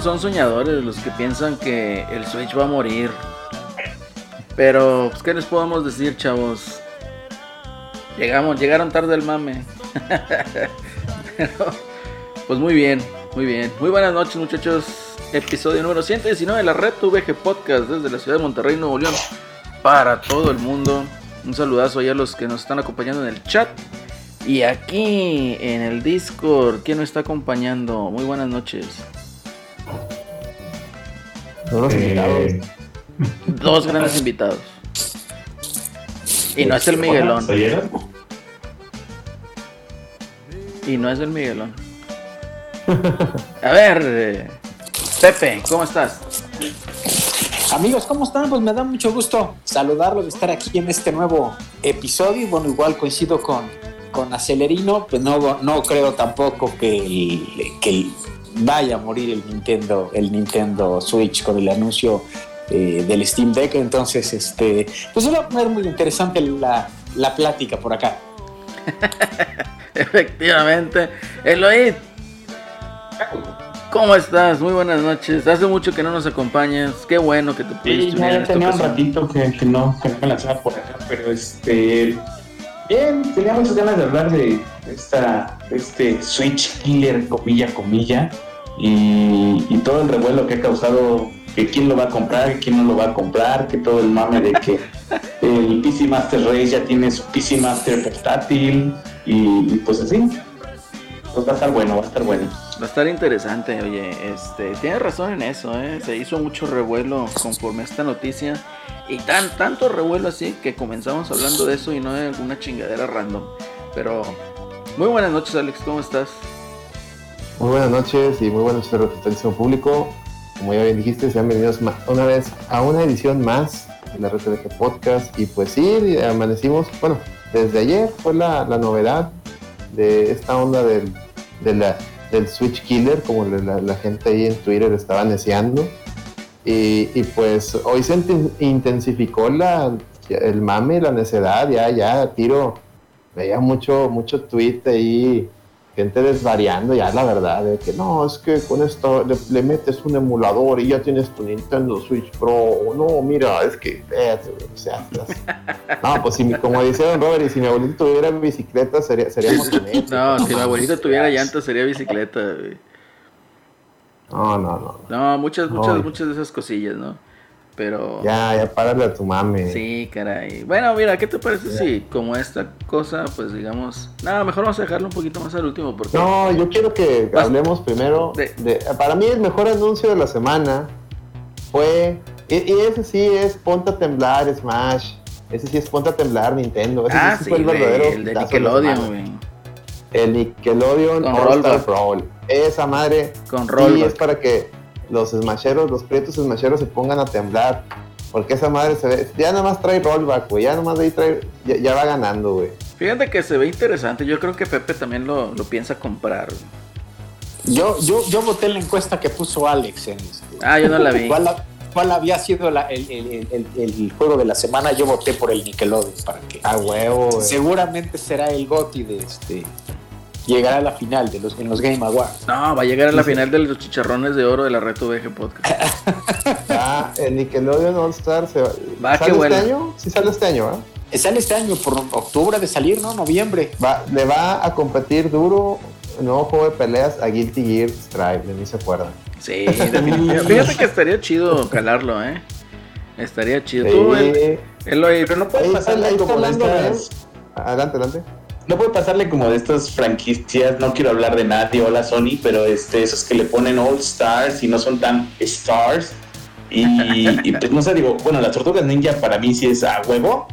Son soñadores los que piensan que el Switch va a morir. Pero, pues, ¿qué les podemos decir, chavos? Llegamos, llegaron tarde el mame. Pero, pues muy bien, muy bien. Muy buenas noches, muchachos. Episodio número 119 de la Red VG Podcast desde la ciudad de Monterrey, Nuevo León, para todo el mundo. Un saludazo a los que nos están acompañando en el chat. Y aquí en el Discord, ¿quién nos está acompañando? Muy buenas noches. Dos invitados. Dos grandes invitados. Y no es el Miguelón. Y no es el Miguelón. A ver, eh, Pepe, ¿cómo estás? Amigos, ¿cómo están? Pues me da mucho gusto saludarlos, de estar aquí en este nuevo episodio. Bueno, igual coincido con, con Acelerino, pues no, no creo tampoco que, que vaya a morir el Nintendo, el Nintendo Switch con el anuncio eh, del Steam Deck. Entonces, este, pues va a poner muy interesante la, la plática por acá. Efectivamente. Eloy, ¿cómo estás? Muy buenas noches. Hace mucho que no nos acompañas. Qué bueno que te pudiste sí, ya tenía un ratito que, que, no, que no me lanzaba por acá, pero este. Bien, tenía muchas ganas de hablar de esta, este Switch Killer, comilla, comilla, y, todo el revuelo que ha causado que quién lo va a comprar, quién no lo va a comprar, que todo el mame de que el PC Master Race ya tiene su PC Master portátil y, pues así. Pues va a estar bueno, va a estar bueno. Va a estar interesante, oye, este, tienes razón en eso, ¿eh? se hizo mucho revuelo conforme a esta noticia y tan tanto revuelo así que comenzamos hablando de eso y no de alguna chingadera random. Pero muy buenas noches, Alex, ¿cómo estás? Muy buenas noches y muy buenas noches al público como ya bien dijiste, sean bienvenidos una vez a una edición más de la Red Podcast. Y pues sí, amanecimos, bueno, desde ayer fue la, novedad de esta onda del, del Switch Killer, como la, gente ahí en Twitter estaba deseando. Y, pues hoy se intensificó la, el mame, la necedad, ya, ya, tiro, veía mucho, mucho tweet ahí gente desvariando ya la verdad de que no, es que con esto le, metes un emulador y ya tienes tu Nintendo Switch Pro. No, mira, es que, o sea, no, pues si, como dice Don Robert, y si mi abuelito tuviera bicicleta sería, sería No, si mi abuelito tuviera llanta sería bicicleta. No, no, no. No, muchas, muchas, muchas de esas cosillas, ¿no? Pero. Ya, ya párale a tu mami. Sí, caray. Bueno, mira, ¿qué te parece si como esta cosa, pues digamos. Nada, mejor vamos a dejarlo un poquito más al último. Porque... No, yo quiero que hablemos primero. De... Para mí, el mejor anuncio de la semana fue. Y, ese sí es Ponte a Temblar Smash. Ese sí es Ponte a Temblar Nintendo. Ese ah, sí, fue el verdadero. El de Nickelodeon, güey. El Nickelodeon All Star Brawl. Esa madre. Con roll. Sí, es para que los smasheros, los prietos smasheros se pongan a temblar. Porque esa madre se ve, ya nada más trae rollback, güey. Ya nada más de ahí trae, ya, va ganando, güey. Fíjate que se ve interesante. Yo creo que Pepe también lo, piensa comprar. Yo, yo, yo voté la encuesta que puso Alex en este. Ah, yo no la vi. ¿Cuál, había sido el, el, juego de la semana? Yo voté por el Nickelodeon para que. Ah, huevo. Seguramente será el GOTI de este llegará a la final de los, en los Game Awards. No, va a llegar a la final de los chicharrones de oro de la Reto VG Podcast. ah, el Nickelodeon All Star se va. va ¿Sale este año? Sí sale este año, ¿eh? Sale este año, por octubre de salir, ¿no? Noviembre. Va, le va a competir duro el nuevo juego de peleas a Guilty Gear Strive, de mí se acuerdan. Sí, definitivamente. Fíjate que estaría chido calarlo, ¿eh? Estaría chido. Tú, el, pero no puedes pasarle como de estas... Adelante, adelante no puede pasarle como de estas franquicias, no quiero hablar de nadie, hola Sony, pero este, esos que le ponen All Stars y no son tan Stars. Y, pues no sé, digo, bueno, las tortugas ninja para mí sí es a huevo,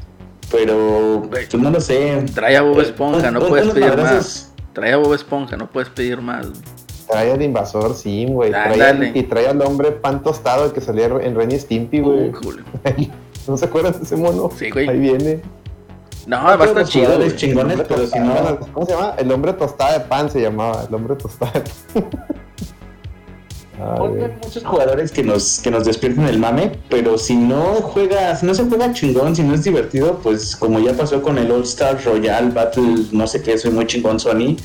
pero pues no lo sé. Trae a Bob Esponja, no puedes pedir más. Trae a Bob Esponja, no puedes pedir más. Trae al invasor, sí, güey. y trae al hombre pan tostado que salía en Ren Stimpy, güey. ¿No se acuerdan de ese mono? Sí, güey. Ahí viene. No, va a estar chido. chingones, pero si no. ¿Cómo se llama? El hombre tostada de pan se llamaba. El hombre tostada de pan. Hay muchos jugadores que nos, que nos despierten el mame, pero si no juega, si no se juega chingón, si no es divertido, pues como ya pasó con el All Star Royal Battle, no sé qué, soy muy chingón Sony,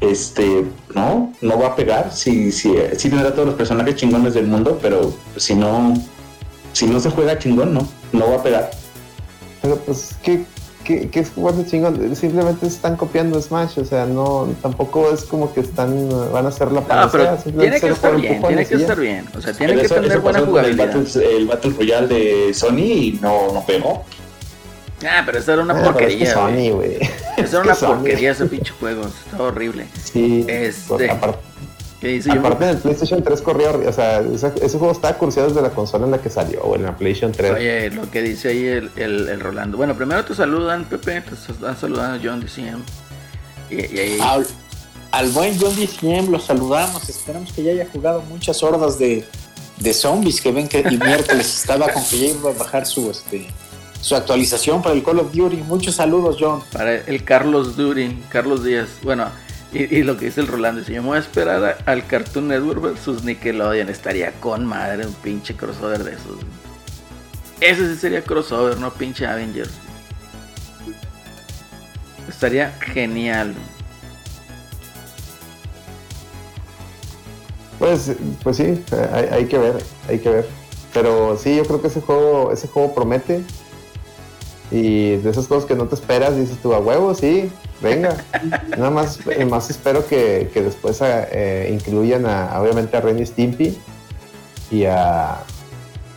este, no, no va a pegar. Sí, sí, sí tendrá todos los personajes chingones del mundo, pero si no, si no se juega chingón, no, no va a pegar. Pero pues, ¿qué, qué, qué es jugarse chingón? Simplemente están copiando Smash, o sea, no, tampoco es como que están, van a hacer la No, pero tiene que estar bien, tiene que estar bien. O sea, tiene que eso- tener eso buena con el jugabilidad. Battle, el Battle Royale de Sony y no, no pegó. Ah, pero esa era una Ah, que porquería. Sony, güey. Esa Es era que una porquería ese pinche juego. Estaba horrible. Sí, Este, aparte. Aparte en el PlayStation 3 corría, o sea, ese, ese juego estaba cursiado desde la consola en la que salió, o en la PlayStation 3. Oye, lo que dice ahí el, el, el Rolando. Bueno, primero te saludan, Pepe. Te están saludando John DCM. Y, y ahí. Al, al buen John DCM lo saludamos. Esperamos que ya haya jugado muchas hordas de, de zombies que ven que el miércoles estaba con que ya iba a bajar su este su actualización para el Call of Duty. Muchos saludos, John. Para el Carlos Duri, Carlos Díaz. Bueno, y, lo que dice el Rolando, dice, yo me voy a esperar al Cartoon Network versus Nickelodeon. Estaría con madre un pinche crossover de esos. Ese sí sería crossover, no pinche Avengers. Estaría genial. Pues, pues sí, eh, hay, hay que ver, hay que ver. Pero sí, yo creo que ese juego, ese juego promete. Y de esos juegos que no te esperas, dices tú a huevo, sí, venga. Nada más, eh, más espero que, que después eh, incluyan a, obviamente a Ren y Stimpy y a.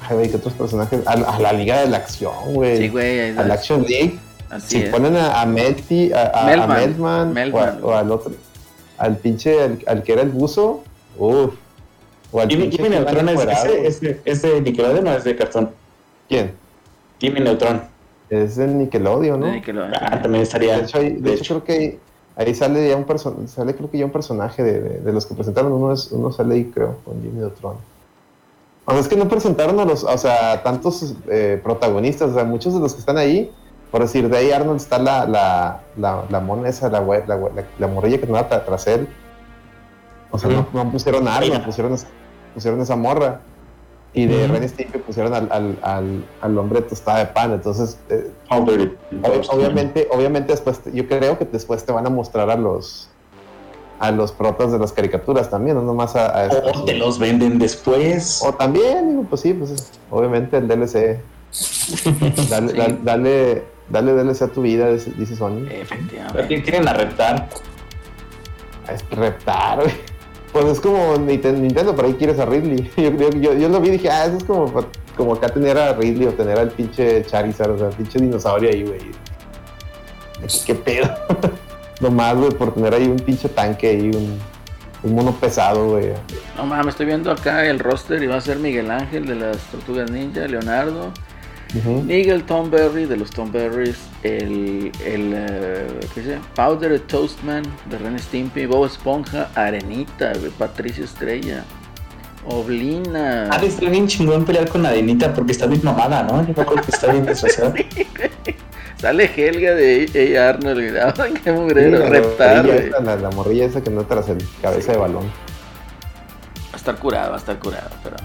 Ay, ¿qué otros personajes? A, a la Liga de la Acción, güey. Sí, güey. ahí a la Action League. Así Si es. ponen a, a Melty, a, a, a Melman. Melman, o, Melman. a- o al otro, al pinche, al, al que era el buzo, uff. O al Jimmy, Jimmy Neutron iba es, encuerado. es, de- es de Nickelodeon o es de cartón. ¿Quién? Jimmy Neutron. Es de Nickelodeon, ¿no? de Nickelodeon Ah, también. estaría. De hecho, ahí- de de hecho, creo que ahí, ahí sale ya un personaje, sale creo que ya un personaje de, de- de los que presentaron, uno, es, uno sale ahí creo, con Jimmy Neutron. O sea, es que no presentaron a los, o sea, tantos eh, protagonistas, o sea, muchos de los que están ahí, por decir, de ahí Arnold está la, la, la, la mona esa, la, la, la, la morrilla que andaba tra- tras él. O sea, no, no pusieron a Arnold, pusieron, pusieron esa morra. Y de Ujú. Ren Stimpy pusieron al, al, al, al hombre tostada de pan. Entonces, eh, obviamente, obviamente después, yo creo que después te van a mostrar a los a los protas de las caricaturas también, no nomás a. O te los venden después. O también, digo, pues sí, pues es- obviamente el DLC. Dale, Sí. dale, dale, dale DLC a tu vida, dice Sony. Efectivamente. Tienen a reptar. Es reptar, güey. Pues es como Nintendo, pero ahí quieres a Ridley. Yo, yo, yo, yo lo vi y dije, ah, eso es como, como acá tener a Ridley o tener al pinche Charizard, o sea, el pinche dinosaurio ahí, güey. ¿Qué pedo? Nomás, güey, por tener ahí un pinche tanque ahí, un, un mono pesado, güey. No mames, estoy viendo acá el roster y va a ser Miguel Ángel de las Tortugas Ninja, Leonardo, Ujú. Miguel Tom Berry de los Tom Berries, el, el eh, ¿qué se llama? Powder Toastman de Ren Stimpy, Bob Esponja, Arenita, güey, Patricia Estrella, Oblina. Ha de estar bien chingón pelear con Adenita porque está bien mamada, ¿no? Yo acuerdo que está bien desfasada. Sale Helga de A. A. Arnold, qué Sí, mugrero, la, reptar, morrilla güey. esa, la, la morrilla esa que no tras el cabeza de balón. Va a estar curado, va a estar curado, pero.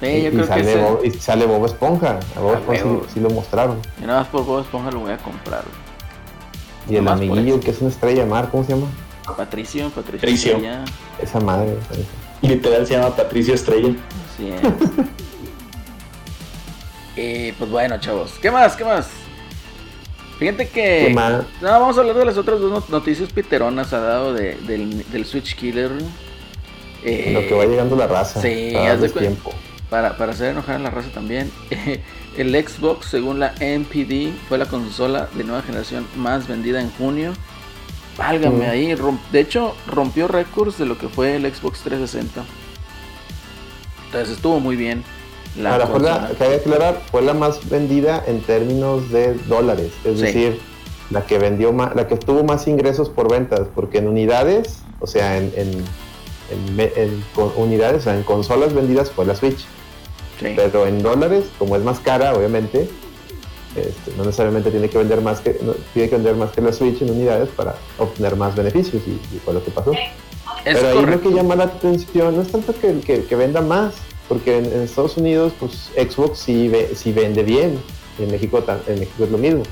Sí, y, yo y creo que sale ese- Bob, y sale Bob Esponja. A Bob Esponja sí, sí lo mostraron. Y nada más por Bob Esponja lo voy a comprar. güey. Y el amiguillo, que es una estrella de mar, ¿cómo se llama? Patricio, Patricio. Patricio. Estrella. Esa madre. Literal se llama Patricio Estrella. Así es. y pues bueno, chavos. ¿Qué más? ¿Qué más? Fíjate que. ¿Qué más? No, vamos a hablar de las otras dos not- noticias piteronas ha dado de- del, del Switch Killer. Eh, Lo que va llegando la raza. sí, cuen- tiempo. Para, para hacer enojar a la raza también. El Xbox, según la NPD, fue la consola de nueva generación más vendida en junio. Válgame Mm. ahí. de hecho, rompió récords de lo que fue el Xbox 360. Entonces estuvo muy bien. La Ahora, fue la, consola. cabe aclarar, fue la más vendida en términos de dólares. Es Sí. decir, la que vendió más, la que tuvo más ingresos por ventas, porque en unidades, o sea, en, en, unidades, o sea, en consolas vendidas fue la Switch. Sí. Pero en dólares, como es más cara, obviamente, este, no necesariamente tiene que vender más que no- tiene que vender más que la Switch en unidades para obtener más beneficios y, y fue lo que pasó. Es Pero ahí lo que llama la atención no es tanto que, que- que venda más, porque en, en Estados Unidos, pues Xbox sí, ve- sí vende bien, y en México, en México es lo mismo.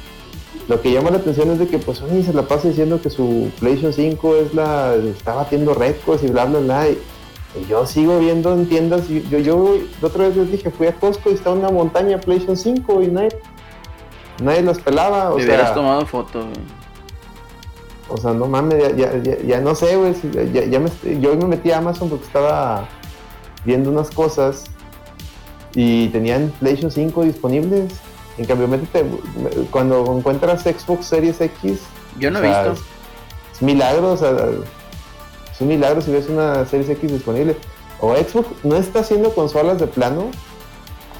lo que llama la atención es de que pues Sony se la pasa diciendo que su PlayStation 5 es la está batiendo récords y bla bla bla y, y yo sigo viendo en tiendas yo yo la otra vez les dije fui a Costco y está una montaña PlayStation 5 y nadie nadie las pelaba o hubieras sea tomado foto, güey. o sea no mames ya, ya, ya, ya no sé güey ya, ya me, yo me metí a Amazon porque estaba viendo unas cosas y tenían PlayStation 5 disponibles en cambio métete cuando encuentras Xbox Series X Yo no he sea, visto. Es, es milagro, o sea, es un milagro si ves una Series X disponible. O Xbox no está haciendo consolas de plano,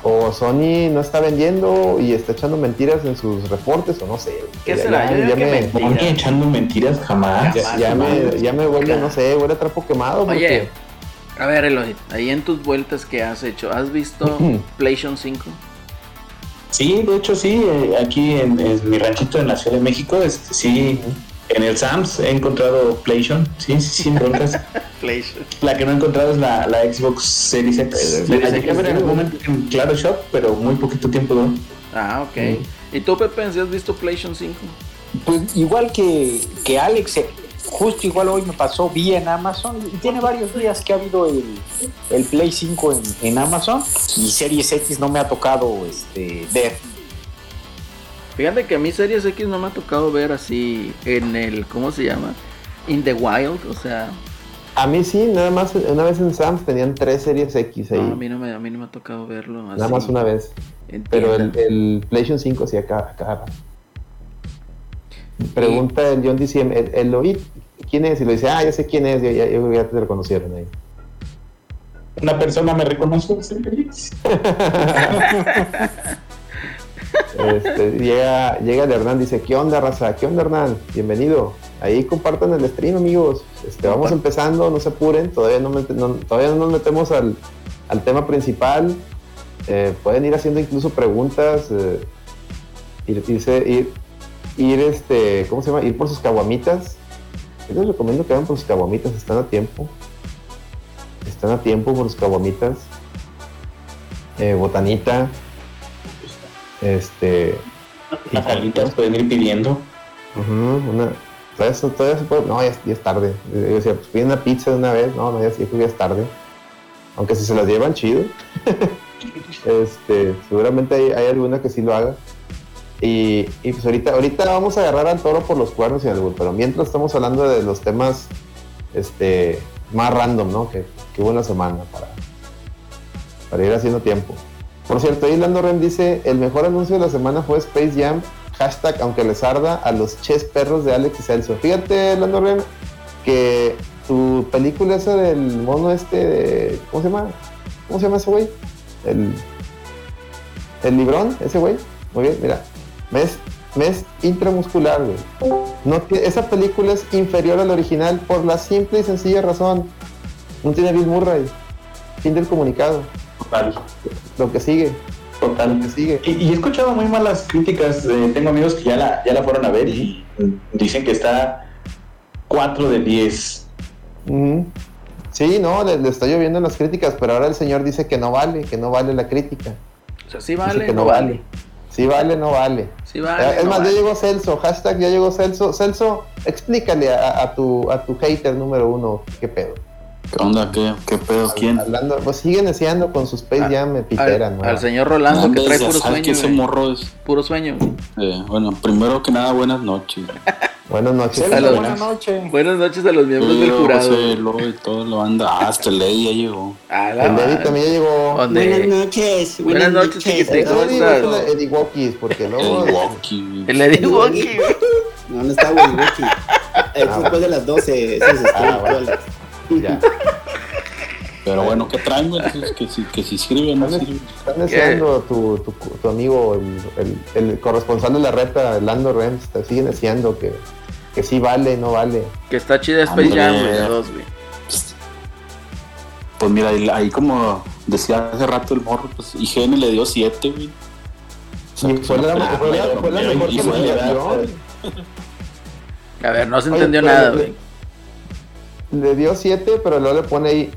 o Sony no está vendiendo y está echando mentiras en sus reportes, o no sé. ¿Qué Ya- será? ya- ya me- echando mentiras jamás. ya, ya me, ya me vuelve, no sé, huele a trapo quemado. Oye, porque- a ver, Eloy, ahí en tus vueltas que has hecho, ¿has visto PlayStation 5? Sí, de hecho sí, eh, aquí en, en mi ranchito en la Ciudad de México, este, sí, en el Sams he encontrado PlayStation, sí, sí, sin broncas. PlayStation. La que no he encontrado es la, la Xbox Series X. Series La X, llegué a ver en algún momento en Claro Shop, pero muy poquito tiempo duró. Ah, ok. ¿Y tú, Pepe, si has visto PlayStation 5? Pues igual que, que Alex, eh, justo igual hoy me pasó, vi en Amazon, y tiene varios días que ha habido el, el Play 5 en, en Amazon, y Series X no me ha tocado este, ver. Fíjate que a mí Series X no me ha tocado ver así en el, ¿cómo se llama? In the Wild, o sea, A mí sí, nada más una vez en Sam's tenían tres Series X ahí. no, a, mí no me, a mí no me ha tocado verlo así. nada más una vez. Pero el, el PlayStation 5 sí acá, acá. Pregunta el John DCM, el, el Loid, ¿quién es? Y lo dice, ah, ya sé quién es, ya, ya, ya- ya te reconocieron ahí. Una persona me feliz. Este, llega, llega el Hernán, dice, ¿qué onda, raza? ¿Qué onda, Hernán? Bienvenido. Ahí compartan el stream, amigos. Este, vamos empezando, no se apuren, todavía no, todavía no nos metemos al, al tema principal. Eh, pueden ir haciendo incluso preguntas, eh, ir, irse- ir, ir, este, ¿cómo se llama? Ir por sus caguamitas. Yo les recomiendo que vayan por sus caguamitas, están a tiempo. Están a tiempo por sus caguamitas. Eh, botanita. Este. Las alitas pueden ir pidiendo. Una, todavía se puede, no, ya, es- ya es tarde. Yo decía, pues pide una pizza de una vez, no, no, ya, ya, ya es tarde. Aunque si se las llevan, chido. este, seguramente hay, hay alguna que sí lo haga. Y, y pues ahorita, ahorita vamos a agarrar al toro por los cuernos y algo, pero mientras estamos hablando de los temas este, más random, ¿no? Que, que buena semana para, para ir haciendo tiempo. Por cierto, ahí Lando Ren dice, el mejor anuncio de la semana fue Space Jam, hashtag aunque les arda, a los perros de Alex y Celso. Fíjate, Lando Ren, que tu película esa del mono este, de- ¿cómo se llama? ¿Cómo se llama ese güey? El, el librón, ese güey. Muy bien, mira. Mes, mes intramuscular, güey. No, esa película es inferior al original por la simple y sencilla razón. No tiene Bill Murray. Fin del comunicado. Total, Lo que sigue, lo total. que sigue. Y, y he escuchado muy malas críticas. eh, tengo amigos que ya la, ya la fueron a ver y dicen que está 4 de 10. Ujú. Sí, no, le, le está lloviendo en las críticas, pero ahora el señor dice que no vale, que no vale la crítica. O sea, sí Dice vale, que no vale. Sí vale, no vale. Sí vale. Eh, es no más, vale. ya llegó Celso, hashtag ya llegó Celso. Celso, explícale a, a tu, a tu hater número uno qué pedo. ¿Qué onda? ¿Qué, qué pedo? ¿Quién? Hablando, pues sigue neciando con su Space Jam me pitera, al, ¿no? al señor Rolando que trae puro sueño. que ese morro es. Puro sueño. eh, bueno, primero que nada, buenas noches. Buenas noches. Celso, Saludos. buenas noches. Buenas noches a los miembros del jurado. José, Lo y todo lo anda. Ah, hasta el Ley ya llegó. A la El Eddie madre. también ya llegó. ¿Dónde? noches. Buenas noches, chiquitín. El ¿Cómo Eddie estás? es el Eddie Walkies, porque El luego... Walkie. El Eddie Walkie, güey. No, no está Wiki Wiki. Es Ah, después de las 12. Eso es Ah. Ya. Pero bueno, ¿qué traen, güey? Entonces, Que si, que si sirve o no sirve. Está neciando tu, tu, tu amigo, el, el, el corresponsal de la reta, Lando Rems, te sigue neciando que, que sí vale, no vale. Que está chida Space. Jam, güey. de Dos, güey. Pues mira, ahí, ahí como decía hace rato el morro, pues IGN le dio 7, güey. O sea, Y que fue la, fue la- película, fue la pero mejor y fue- calificación. A ver, no se entendió nada, güey. Le dio 7, pero luego le pone ahí,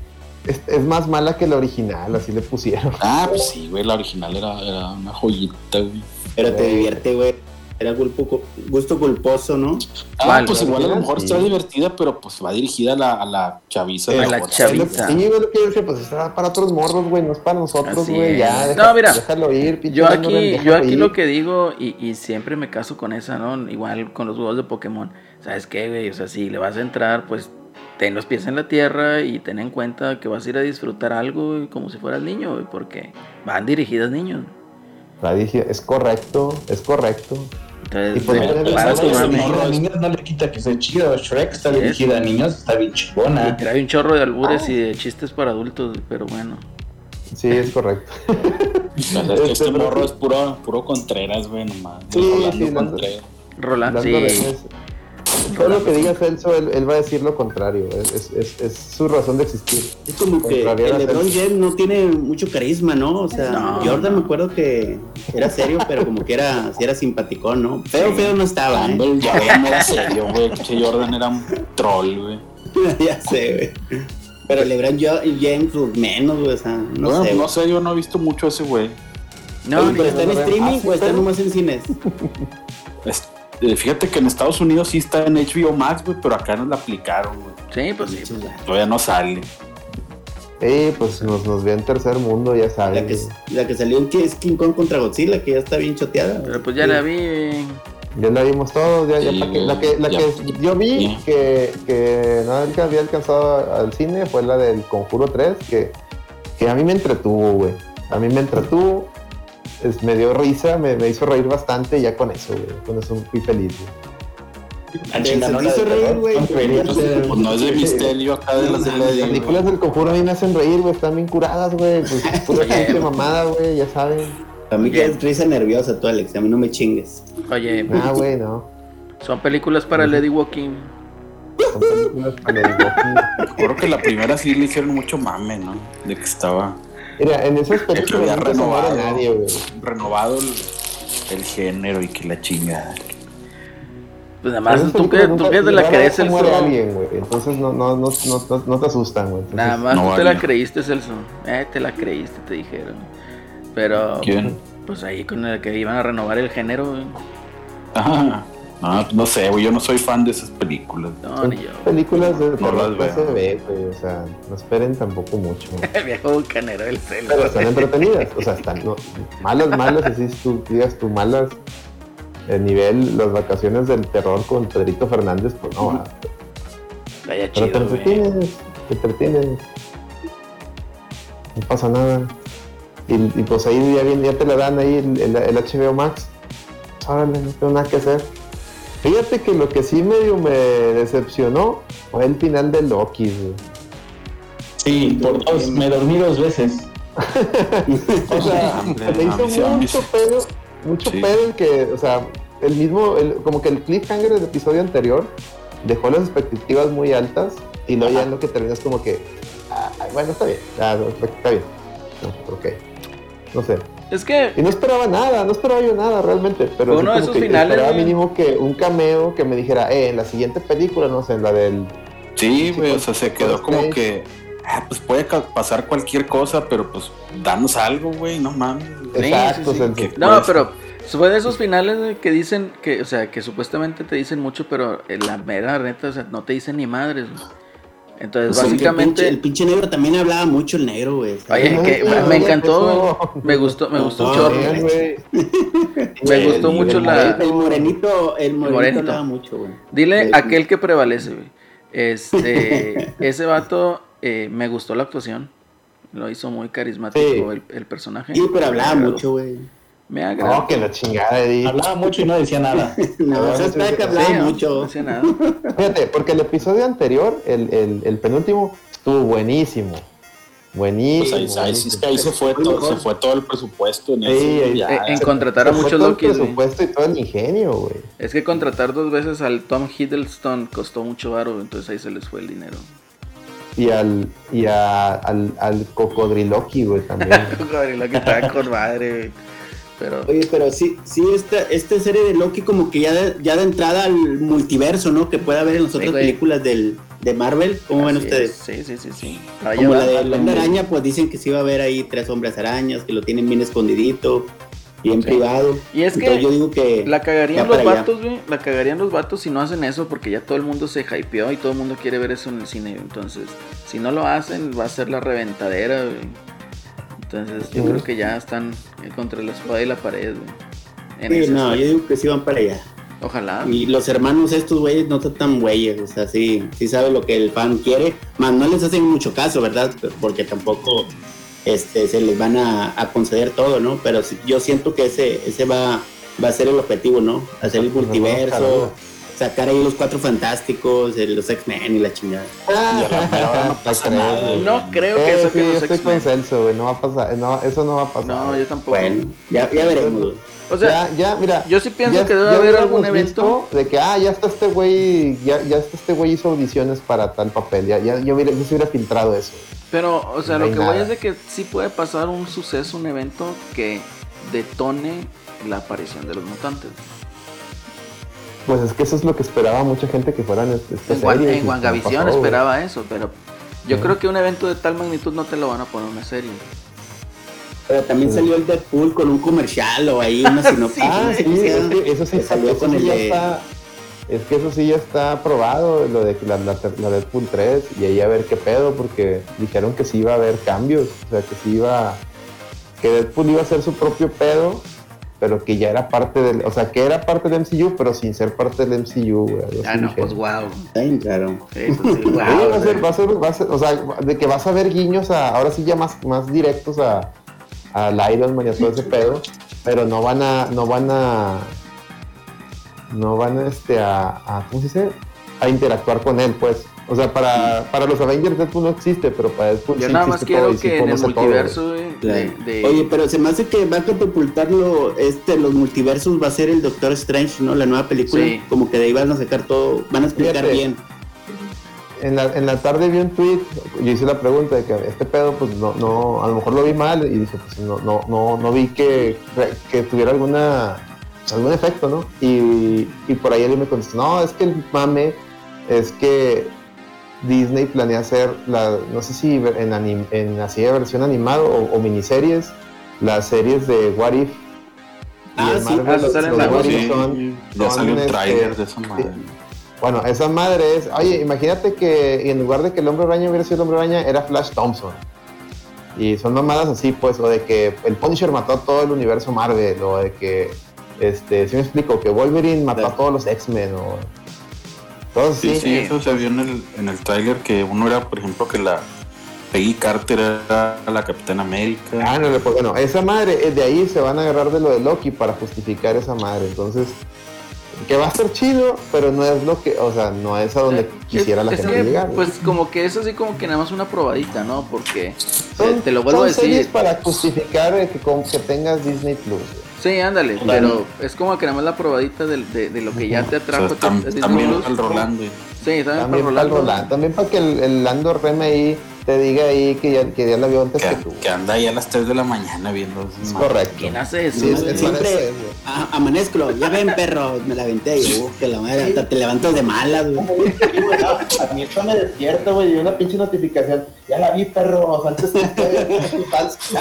es, es más mala que la original, así le pusieron. Ah, pues sí, güey, la original era, era una joyita, güey. Pero te divierte, güey. Era culpo- gusto culposo, ¿no? Ah, pues igual a lo mejor Sí. está divertida, pero pues va dirigida a la, a la chaviza. A de la chaviza. Sí, güey, lo que yo decía, pues está para otros morros, güey, no es para nosotros, güey, ya. deja- No, mira, déjalo ir, pinche Yo aquí, déjalo yo aquí ir. lo que digo, y, y siempre me caso con esa, ¿no? Igual con los juegos de Pokémon. ¿Sabes qué, güey? O sea, si le vas a entrar, pues ten los pies en la tierra y ten en cuenta que vas a ir a disfrutar algo como si fueras niño, porque van dirigidas niños. La dije, es correcto, es correcto. Entonces, Y pues, de- bueno, para tu a niños no le quita que sea chido. Shrek está dirigida a niños, está bien Y chingona. trae un chorro de albures y de chistes para adultos, pero bueno. Sí, es correcto. Es que este Este, morro es puro, puro Contreras, güey, nomás. Sí, Rolando sí. Rolando, sí. Todo lo que diga Celso, él, él va a decir lo contrario. Es, es, es, es su razón de existir. Es como que el LeBron. James no tiene mucho carisma, ¿no? O sea, No. Jordan me acuerdo que era serio, pero como que era, sí era simpaticón, ¿no? Feo, Sí. feo no estaba, ¿eh? Campbell ya ven, era serio, güey. Jordan era un troll, güey. ya sé, güey. Pero LeBron James, pues, menos, güey, o sea, no Bueno, sé. no sé, yo no he visto mucho a ese güey. No, Oye, pero está en streaming ah, o está pero- nomás en cines. Eh, fíjate que en Estados Unidos sí está en HBO Max, güey, pero acá nos la aplicaron, güey. sí, pues sí. pues, Todavía no sale. Sí, pues nos, nos ve en tercer mundo, ya La sabes. que, la que salió en es King Kong contra Godzilla, que ya está bien choteada. Pero pues ya la vi. Ya la vimos todos, ya, Sí, que- la que, la ya. que yo vi que, que no había alcanzado al cine fue la del Conjuro 3, que, que a mí me entretuvo, güey. A mí me entretuvo, es, me dio risa, me, me hizo reír bastante y ya con eso, güey. Con eso fui feliz, güey. Ah, se te la hizo reír, güey. ser. Pues no es de misterio acá de las de Las la películas del Conjuro a mí me hacen reír, güey. Están bien curadas, güey. Pues pura pinche mamada, güey, ya saben. A mí que es risa nerviosa tú, Alex, a mí no me chingues. Oye, Ah, güey, no. son películas para Lady Walking. Son películas para el Walking. Creo que la primera sí le hicieron mucho mame, ¿no? De que estaba Mira, en esas que películas había nunca se muere renovado, nadie, güey. renovado el, el género y que la chingada. Pues nada En más, esas tú que, tú que te la crees, Celso. alguien, güey. Entonces no, no, no, no, no, no te asustan, güey. Entonces, Nada más No tú te la creíste, Celso. Eh, te la creíste, te dijeron. Pero, ¿Quién? pues ahí con el que iban a renovar el género, güey. Ajá. No, no sé, güey, yo no soy fan de esas películas. No, son ni yo. películas de No terror las veo. se ve, güey. O sea, no esperen tampoco mucho. El viejo bucanero del Celso. Pero están entretenidas. O sea, están no, malas, malas, así tú digas tú malas. El nivel, las vacaciones del terror con Pedrito Fernández, pues no va. Vaya Pero te chido, güey. entretienes, te entretienes. No pasa nada. Y, y pues ahí ya, viene, ya te la dan ahí el, el- el HBO Max. Órale, no tengo nada que hacer. Fíjate que lo que sí medio me decepcionó fue el final de Loki, güey. Sí, por dos, me dormí dos veces. O sea, me hizo mucho pedo, mucho Sí. pedo el que, o sea, el mismo, el- como que el cliffhanger del episodio anterior dejó las expectativas muy altas y luego ya en lo que terminas como que, ah, bueno, está bien, ah, no, está bien, no, ok, no sé. Es que, Y no esperaba nada, no esperaba yo nada realmente, pero sí uno de esos que finales, esperaba mínimo que un cameo que me dijera, eh, en la siguiente película, no sé, en la del... Sí, güey, o sea, se quedó como que, ah, pues puede pasar cualquier cosa, pero pues danos algo, güey, no mames. Sí, Exacto, sí, sí. Que- no, Pues- pero fue de esos finales que dicen que, o sea, que supuestamente te dicen mucho, pero en la mera neta, o sea, no te dicen ni madres. güey. Entonces, Pues el básicamente, pinche- El pinche negro también hablaba mucho el negro, güey. oye, No, que no, me no, encantó, güey. me gustó, me gustó No, güey. Me gustó El- mucho el la- El morenito, el morenito, morenito. hablaba mucho, güey. Dile Sí. aquel que prevalece, güey. Este, ese vato, eh, me gustó la actuación. Lo hizo muy carismático Sí. el, el personaje. Sí, pero hablaba mucho, güey. Me agradó. No, que la chingada, Eddie. Hablaba mucho y no decía nada. No, está sí, que hablaba Sí, no, mucho. No hacía nada. Fíjate, porque el episodio anterior, el, el, el penúltimo, estuvo buenísimo. Buenísimo. Pues ahí, ahí sí es que ahí se fue, todo, se fue todo el presupuesto en Sí, ya. Eh, en Se- contratar se a muchos todo el presupuesto y todo el ingenio, güey. Es que contratar dos veces al Tom Hiddleston costó mucho varo, entonces ahí se les fue el dinero. Y al, y a, al, al cocodriloqui, güey, también. Que estaba con madre, güey. Pero Oye, pero sí, sí, esta, esta serie de Loki como que ya de, ya de entrada al multiverso, ¿no? Que puede haber en las Sí, otras güey. películas del, de Marvel. ¿Cómo ven ustedes? es. Sí, sí, sí, sí. Como la de Hombre Araña, pues dicen que sí va a haber ahí tres hombres arañas, que lo tienen bien escondidito. bien Sí. privado. Y es que yo digo que La cagarían los vatos, güey. La cagarían los vatos si no hacen eso porque ya todo el mundo se hypeó y todo el mundo quiere ver eso en el cine. Entonces, si no lo hacen, va a ser la reventadera, güey. Entonces, yo creo que ya están contra la espada y la pared, güey. Sí, no, yo digo que sí van para allá. Ojalá. Y los hermanos estos güeyes no están tan güeyes, o sea, sí, sí sabe lo que el fan quiere, más no les hacen mucho caso, ¿verdad? Porque tampoco este, se les van a, a conceder todo, ¿no? Pero sí, yo siento que ese, ese va, va a ser el objetivo, ¿no? Hacer el Pues, multiverso, sacar ahí los cuatro fantásticos, los X-Men y la chingada. Y a la mera hora no creo que Eh, eso sí, que yo los estoy con X-Men. Celso, güey. No va a pasar. No, eso no va a pasar. No, yo tampoco. Bueno, ya, ya veremos. O sea, ya, ya, mira. yo sí pienso ya- que debe haber algún evento. De que, ah, ya está este güey, ya, ya está este güey hizo audiciones para tal papel. Ya, ya, yo, hubiera, yo se hubiera filtrado eso. Pero, o sea, No lo que voy nada. es de que sí puede pasar un suceso, un evento que detone la aparición de los mutantes. Pues es que eso es lo que esperaba mucha gente que fueran este, esta En, serie, en güey. esperaba eso, pero yo Sí. creo que un evento de tal magnitud no te lo van a poner en una serie. Pero también Sí. salió el Deadpool con un comercial o ahí una sinopsis. Ah, sí, es que eso sí, Que salió eso con el ya de- está. Es que eso sí ya está aprobado, lo de la, la, la Deadpool 3, y ahí a ver qué pedo, porque dijeron que sí iba a haber cambios, o sea, que sí iba. que Deadpool iba a ser su propio pedo, pero que ya era parte del. O sea, que era parte del MCU, pero sin ser parte del MCU, güey. Ah, no, pues wow. Raro. Eso sí, Sí, wow. va a ser, va a ser, va a ser, o sea, de que vas a ver guiños a, ahora sí ya más, más directos a, al Iron Man y a todo ese pedo, pero no van a, no van a, no van a, este, a, a ¿cómo se dice? A interactuar con él, pues. O sea, para, para los Avengers Deadpool no existe, pero para Deadpool Yo sí nada más existe todo quiero que en el multiverso de, de- Oye, pero se me hace que va a catapultarlo, este, los multiversos va a ser el Doctor Strange, ¿no? La nueva película. Sí. Como que de ahí van a sacar todo, van a explicar Fíjate. bien. en la, en la tarde vi un tweet, yo hice la pregunta de que este pedo, pues no, no, a lo mejor lo vi mal y dije, pues no, no, no, no vi que, que tuviera alguna, algún efecto, ¿no? Y, y por ahí él me contestó, no, es que el mame es que Disney planea hacer, la, no sé si en, anim- en así de versión animado o, o miniseries, las series de What If. Y Ah, en sí, Marvel, los- salen los la de What voz, If Sí, son- ya son, salió un este, de esa madre. bueno, esa madre es. Oye, imagínate que en lugar de que el hombre araña hubiera sido el hombre araña, era Flash Thompson. Y son mamadas así, pues, o de que el Punisher mató a todo el universo Marvel, o de que, este, si me explico, que Wolverine mató a todos los X-Men, o. Sí, sí. sí, eso se vio en el, en el tráiler que uno era, por ejemplo, que la Peggy Carter era la Capitana América. Ah, no, pues bueno, esa madre, eh, de ahí se van a agarrar de lo de Loki para justificar esa madre. Entonces, que va a estar chido, pero no es lo que, o sea, no es a donde Eh, quisiera la gente que, llegar. Pues como que es así como que nada más una probadita, ¿no? Porque Son- te, te lo vuelvo a series decir. para justificar eh, que, con, que tengas Disney Plus. Sí, ándale, pero es como que nada más la probadita del- de, de lo que ya te O sea, atrajo. tam- también al Rolando. Sí, también, También para Rolando. Roland, también para que el, el Lando Reme ahí te diga ahí que ya, que ya la vio antes que, Que, tú. que anda ahí a las 3 de la mañana viendo. Es correcto. ¿Quién hace eso? Sí, es- güey? es Siempre- amanezco, ya ven, perro, me la aventé y uh, que la madre, hasta te levantas de malas, güey. A mí eso me despierta, güey, y una pinche notificación. Ya la vi, perro, antes que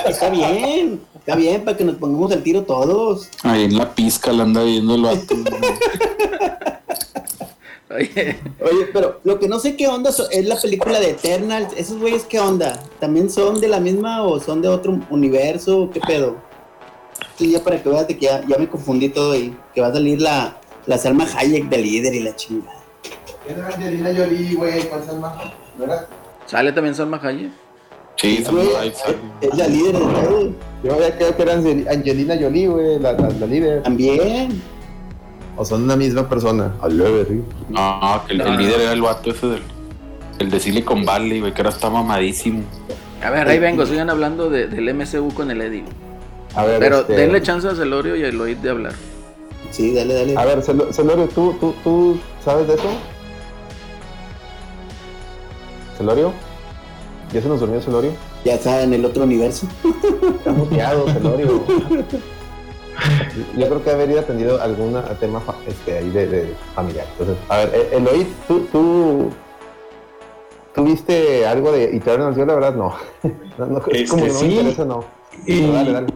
Está bien, está bien, para que nos pongamos al tiro todos. Ahí en la pizca la anda viendo el vato. Oye, Oye, pero lo que no sé qué onda es la película de Eternals. ¿Esos güeyes qué onda? ¿También son de la misma o son de otro universo? ¿Qué pedo? Sí, ya para que veas de que ya, ya me confundí todo ahí. Que va a salir la, la Salma Hayek de líder y la chingada. Era Angelina Jolie, güey, con Salma. ¿No era? ¿Sale también Salma Hayek? Sí, sale. es la líder de todo. Yo había creído que era Angel- Angelina Jolie, güey, la, la, la líder. También. O son una misma persona. No, que el, el líder era el vato ese del. El de Silicon Valley, güey, que ahora está mamadísimo. A ver, ahí vengo, sigan hablando de- del MCU con el Eddie. A ver, Pero este, denle chance a Celorio y a Eloid de hablar. Sí, dale, dale. A ver, Cel- Celorio, ¿tú, tú, ¿tú sabes de eso? ¿Celorio? ¿Ya se nos durmió Celorio? Ya está en el otro universo. Está muteado, Celorio. Yo creo que haber ido atendido algún tema este, ahí de, de familiar. Entonces, a ver, eh, Eloy, ¿tú, tú, tú viste algo de Eternals? Yo la verdad no. no, no, es como que no Este, me sí. interesa, no. Y dale, dale.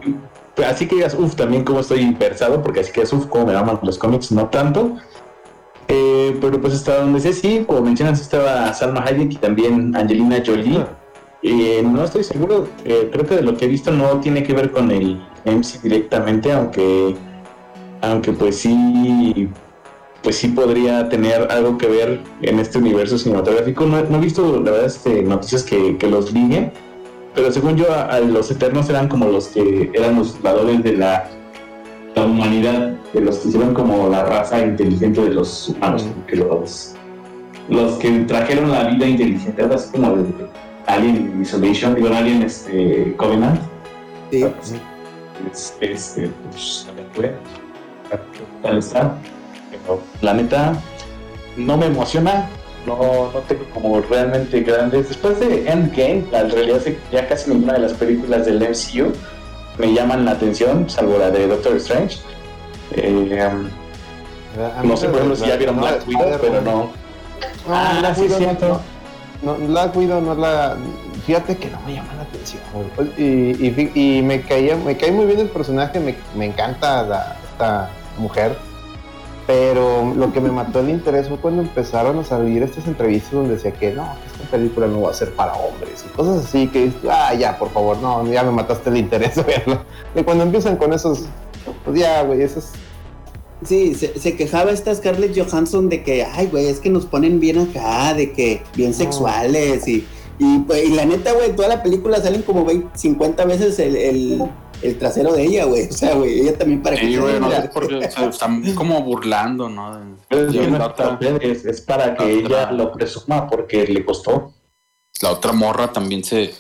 Así que digas, uff, también como estoy versado, porque así que digas, uff, como me aman los cómics, no tanto. Eh, pero pues hasta donde sé, sí, como mencionas, estaba Salma Hayek y también Angelina Jolie. Eh, no estoy seguro, eh, creo que de lo que he visto no tiene que ver con el MC directamente, aunque, aunque pues sí, pues sí podría tener algo que ver en este universo cinematográfico. No, no he visto, la verdad, este, noticias que, que los liguen, pero según yo, a, a los Eternos eran como los que eran los valores de la, la humanidad, de los que hicieron como la raza inteligente de los humanos, que los, los que trajeron la vida inteligente, así como de Alien Isolation, digo, Alien este, Covenant. Sí. Es- Este, pues, tal está. Pero la neta, no me emociona. No, no tengo como realmente grandes. Después de Endgame, la realidad ya casi ninguna de las películas del MCU me llaman la atención, salvo la de Doctor Strange. Eh, um, A mí no sé, por ejemplo, si ya vieron no, Black Widow, pero no. No, Ah, Black sí, Widow no-. No, Black Widow no la. Fíjate que no me llama la atención. güey. Y, y, y me caía, me cae muy bien el personaje, me, me encanta la- esta mujer. Pero lo que me mató el interés fue cuando empezaron a salir estas entrevistas donde decía que no, esta película no va a ser para hombres y cosas así que ah, ya, por favor, no, ya me mataste el interés de verlo. Y cuando empiezan con esos, pues ya, güey, esos Sí, se, se quejaba esta Scarlett Johansson de que, ay, güey, es que nos ponen bien acá, de que bien sexuales y, y, pues, y la neta, güey, toda la película salen como 20, 50 veces el, el, el trasero de ella, güey. O sea, güey, ella también para Sí, que güey, no sé mira, por qué, o sea, están como burlando, ¿no? Pero es, no para ustedes, es para que la ella lo presuma porque le costó. la otra morra también se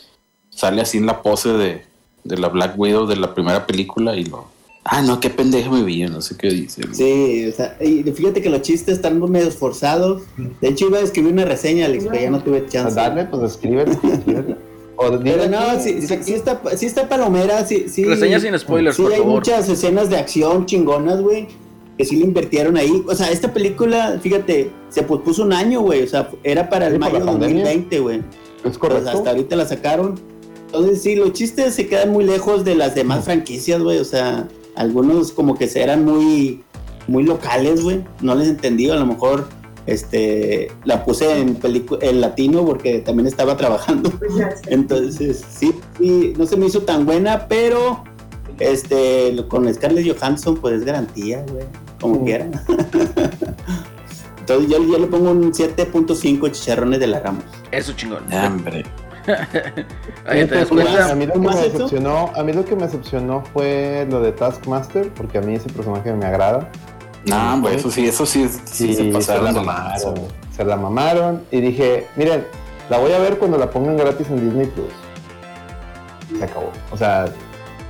sale así en la pose de, de la Black Widow de la primera película y lo. Ah, no, qué pendeja me vi, no sé qué dice. güey. Sí, o sea, y fíjate que los chistes están muy medio forzados. De hecho, iba a escribir una reseña, Alex, pero ya no tuve chance. Dale, pues dile Pero no, sí, sí, sí está, sí está palomera, sí, sí. Reseña sin spoilers, Sí, por hay favor. muchas escenas de acción chingonas, güey, que sí le invirtieron ahí. O sea, esta película, fíjate, se pospuso un año, güey, o sea, era para el mayo de pandemia. 2020, güey. Es Pues correcto. hasta ahorita la sacaron. Entonces, sí, los chistes se quedan muy lejos de las demás franquicias, güey, o sea, algunos como que se eran muy, muy locales, güey, no les entendí, a lo mejor... Este, la puse en en latino porque también estaba trabajando. Entonces, sí, sí, no se me hizo tan buena, pero este, con Scarlett Johansson, pues es garantía, güey, como Mm. quiera. Entonces, yo, yo le pongo un 7.5 chicharrones de la Ramos. Eso chingón. Ya, hombre. A mí, lo que ¿Más me decepcionó, a mí lo que me decepcionó fue lo de Taskmaster, porque a mí ese personaje me agrada. No, hombre, eso sí, eso sí, sí, se la mamaron. güey. Se la mamaron. Y dije, miren, la voy a ver cuando la pongan gratis en Disney Plus. Se acabó. O sea,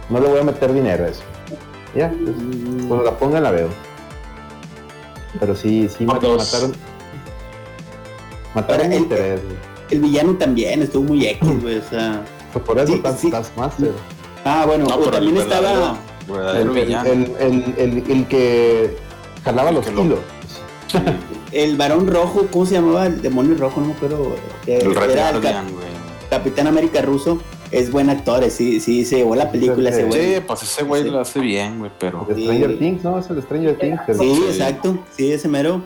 no le voy a meter dinero a eso. Ya, pues, cuando la pongan la veo. Pero sí, sí, mataron. Mataron el- interés. güey. El villano también estuvo muy X, güey, o sea. Pues por eso Sí, sí. Taskmaster. Ah, bueno, No, o pero también el estaba verdadero- el verdadero El, el, villano. el, el, el- el que jalaba El los hilos. el varón rojo, ¿cómo se llamaba? El demonio rojo, no me acuerdo. que El era el Cap- Guardian, güey. Capitán América ruso. Es buen actor, sí, sí, se llevó la película ese güey. Sí, pues ese güey Sí. lo hace bien, güey, pero. Stranger Things, ¿no? Es el Stranger Things. Sí. exacto, sí, ese mero.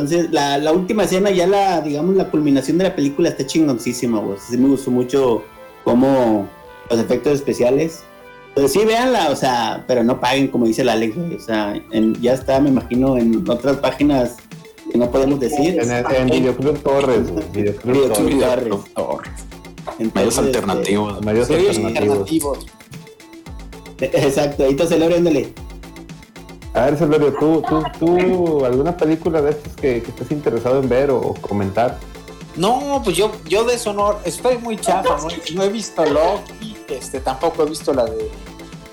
Entonces, la, la última escena, ya la, digamos, la culminación de la película está chingoncísima, güey. Sí me gustó mucho cómo los efectos especiales. Entonces, sí, véanla, o sea, pero no paguen, como dice el Alex, güey. O sea, en- ya está, me imagino, en otras páginas que no podemos decir. En, en Videoclub Torres, güey. Videoclub Videoclub Torres. Torres. Entonces, Medios alternativos. Medios Medios alternativos. alternativos. este, exacto, ahí está celebrándole. A ver, Celorio, ¿tú, tú, tú, alguna película de estas que, que estés interesado en ver o, o comentar? No, pues yo, yo de eso no, estoy muy chafa, no, no he visto Loki, este, tampoco he visto la de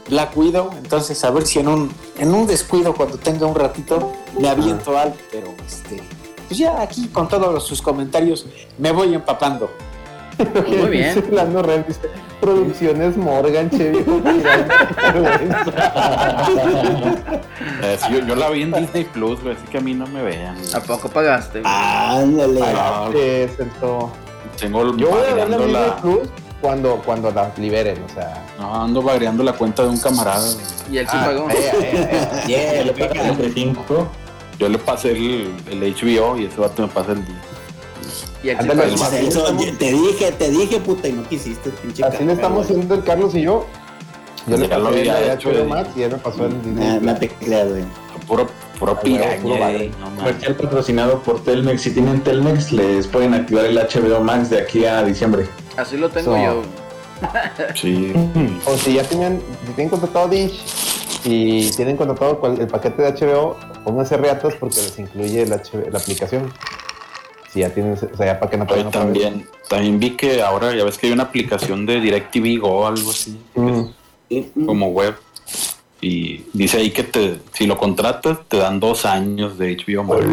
Black Widow, entonces a ver si en un, en un descuido cuando tenga un ratito me aviento algo, pero este, pues ya aquí con todos sus comentarios me voy empapando. Muy bien. Lando dice, Producciones Morgan, che, viejo. Eh, yo, yo la vi en Disney Plus, güey, así que a mí no me vean. ¿A poco pagaste? güey? Ándale. Ah, Eh, sentó. Tengo Yo voy a ver la Disney Plus cuando, cuando las liberen, o sea. No, ando variando la cuenta de un camarada. Y él sí Ah, pagó. eh, eh, eh. Yeah, cinco. Yo le pasé el, el HBO y ese vato me pasa el día. Y Ándale, Celso, estamos- te dije, te dije, puta, y no quisiste, pinche Así le estamos haciendo el Carlos y yo. Yo le Ya lo pasé de hecho, HBO eh. Max y él me pasó el Disney. no te creas, güey. Puro, puro piraña. Comercial patrocinado por Telmex. Si tienen Telmex, les pueden activar el HBO Max de aquí a diciembre. Así lo tengo So- yo. Sí. O si ya tienen, si tienen contratado Dish y tienen contratado el paquete de HBO, pónganse reatas porque les incluye el HBO la aplicación. Si ya tienen, o sea, ya para que no Oye, también, también vi que ahora ya ves que hay una aplicación de DirecTV Go o algo así, Mm. Sí, como web. Y dice ahí que te, si lo contratas, te dan dos años de HBO Max.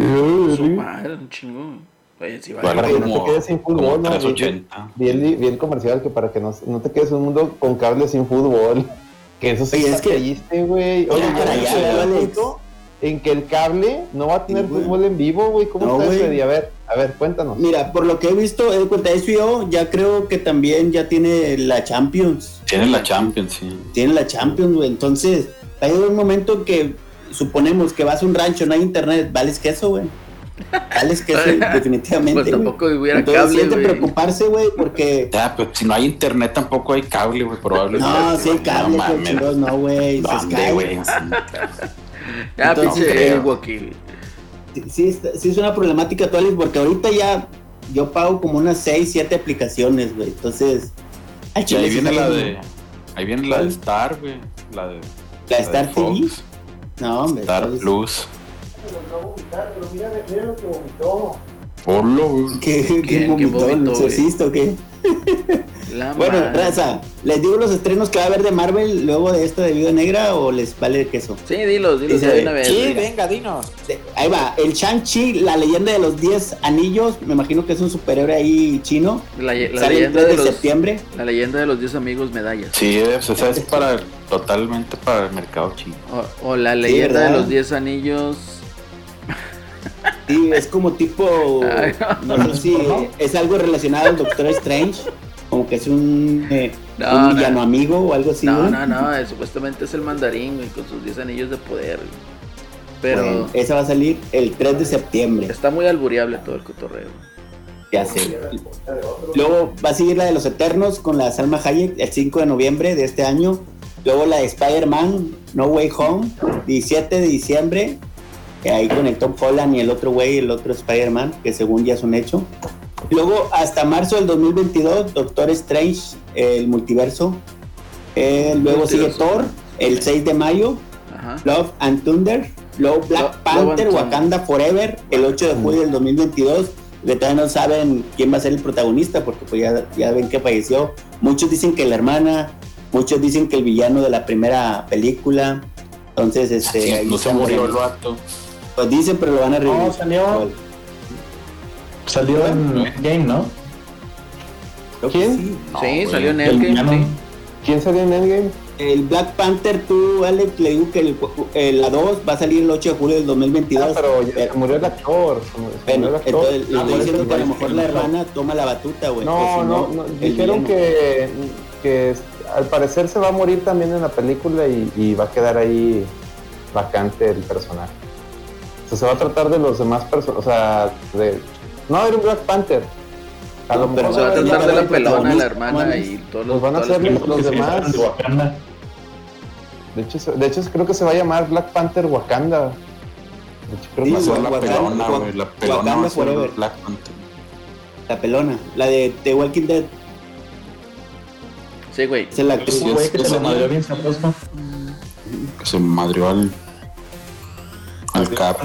Oye, sí vale. Para que no como, te quedes sin fútbol, ¿no? 380. Vi el, vi el comercial que para que no, no te quedes en un mundo con cables sin fútbol. Que eso sí Oye, es que güey. Oye, Ya, ya, ya, ya, en que el cable no va a tener Sí, fútbol en vivo, güey. ¿Cómo No, está eso? A ver, a ver, cuéntanos. Mira, por lo que he visto, he cuenta HBO ya creo que también ya tiene la Champions. Tienen la Champions, sí. Tiene la Champions, güey. Entonces, hay un momento que suponemos que vas a un rancho, no hay internet, vales queso, güey. Vales queso, definitivamente. Pues tampoco hubiera Entonces, cable, güey. preocuparse, güey, porque. Ya, pero si no hay internet tampoco hay cable, güey, probablemente. No, sí hay cable, No güey, no, güey. Ya, Entonces, pinche eh, Wakil. Sí, sí, es una problemática actual, porque ahorita ya yo pago como unas 6, 7 aplicaciones, güey. Entonces, al Y chile ahí viene la de. Ahí viene la de Star, güey. La de. ¿La de Star TV? Fox, No, hombre. Star Plus. Güey. ¿Qué, qué, ¿Quién? vomitó? ¿Qué ¿El vomitó, güey? exorcista o qué? La Bueno, madre. raza, ¿les digo los estrenos que va a haber de Marvel luego de esto de Vida Negra o les vale queso? Sí, dilo, dilo Dice, de una vez. Sí, venga, dinos. Ahí va, el Shang-Chi, la leyenda de los 10 anillos, me imagino que es un superhéroe ahí chino. La, la Sale el leyenda 3 de de, los septiembre. la leyenda de los 10 amigos medallas. Sí, es, esa es para totalmente para el mercado chino. O, o la leyenda de los 10 anillos. Sí, es como tipo, no sé si es algo relacionado al Doctor Strange, como que es un, eh, No, un no. villano amigo o algo así. No, no, no, supuestamente es el mandarín, güey, con sus 10 anillos de poder. güey. Pero Bueno, esa va a salir el 3 de septiembre. está muy albureable todo el cotorreo. Ya sé. Luego va a seguir la de los Eternos con la Salma Hayek el 5 de noviembre de este año. Luego la de Spider-Man No Way Home, 17 de diciembre. Ahí con el Tom Holland y el otro güey, el otro Spider-Man, que según ya es un hecho. Luego hasta marzo del 2022, Doctor Strange, el multiverso. Eh, luego sigue. Thor, el 6 de mayo. Ajá. Love and Thunder, luego Black Lo- Panther, and Wakanda Forever, el 8 de julio del 2022, que todavía no saben quién va a ser el protagonista, porque pues ya, ya ven que falleció. Muchos dicen que la hermana, muchos dicen que el villano de la primera película. Entonces, este, Sí, ahí no se murió el vato. Pues dicen, pero lo van a revivir. No, salió. Salió en Game, ¿no? ¿Quién? sí. No, sí, güey. salió en El Endgame, villano. sí. ¿Quién salió en Endgame? El Black Panther, tú, Alex, le digo que el, el- la 2 va a salir el 8 de julio del 2022. Ah, pero ya Pero- se murió el actor. se murió Bueno, el actor. entonces le Ah, estoy diciendo que a lo mejor la el hermana toma la batuta, güey. No, si no, no, el dijeron que, que al parecer se va a morir también en la película y, y va a quedar ahí vacante el personaje. Sea, se va a tratar de los demás personajes, o sea, de... No, era un Black Panther. A lo mejor Se va a tratar de la el pelona, la hermana y todos los. Pues van a hacer los- demás. de Wakanda. De hecho, se- de hecho, creo que se va a llamar Black Panther Wakanda. De hecho, creo Sí, Va a que ser la Wakanda- pelona, güey. La pelona Wakanda va a ser Forever. Black Panther. La pelona, la de The Walking Dead. Sí, güey. Es la güey que se madrió bien sabroso. Que se madrió al. Al Cap.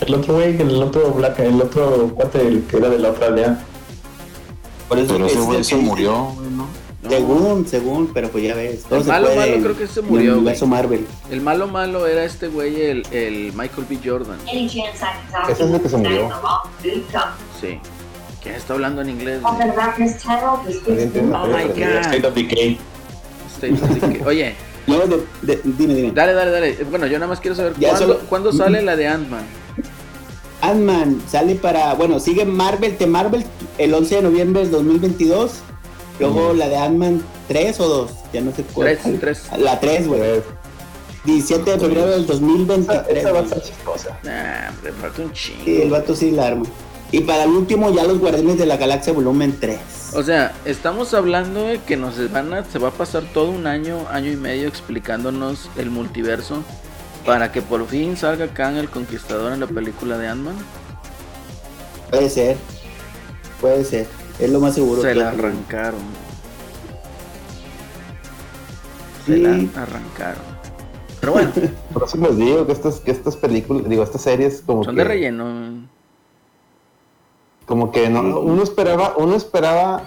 El otro güey, el otro Black, el otro cuate, el que era de la otra aldea. Por eso Pero ese es güey se murió, güey, ¿no? No. Según, según, pero pues ya ves. todo El se malo, puede malo creo que se murió, el güey. universo Marvel. El malo malo era este güey, el, el Michael B. Jordan. Ese es el que se murió. Sí. ¿Quién está hablando en inglés? Güey? this Alguien is tiene Oh my. God. State of Decay. State of Decay. Oye, Luego de, de- dime, dime. dale, dale, dale. Bueno, yo nada más quiero saber cuándo, solo- cuándo sale la de Ant-Man. Ant-Man sale para, bueno, sigue Marvel, The Marvel, el 11 de noviembre del 2022. Luego la de Ant-Man 3 o 2, ya no sé cuál. Tres, tres. La 3, güey. Pues, 17 de febrero del esa, 2023. esa va a estar chistosa. Nah, hombre, falta un chingo. Sí, el vato sí la arma. Y para el último, ya los Guardianes de la Galaxia volumen 3. O sea, estamos hablando de que nos van a, se va a pasar todo un año, año y medio explicándonos el multiverso para que por fin salga Kang el Conquistador en la película de Ant-Man. Puede ser. Puede ser. Es lo más seguro. Se que- la arrancaron. Se Sí. la arrancaron. Pero bueno, Por eso les digo que estas, que estas películas, digo, estas series como son que, de relleno. Como que no, uno esperaba, uno esperaba,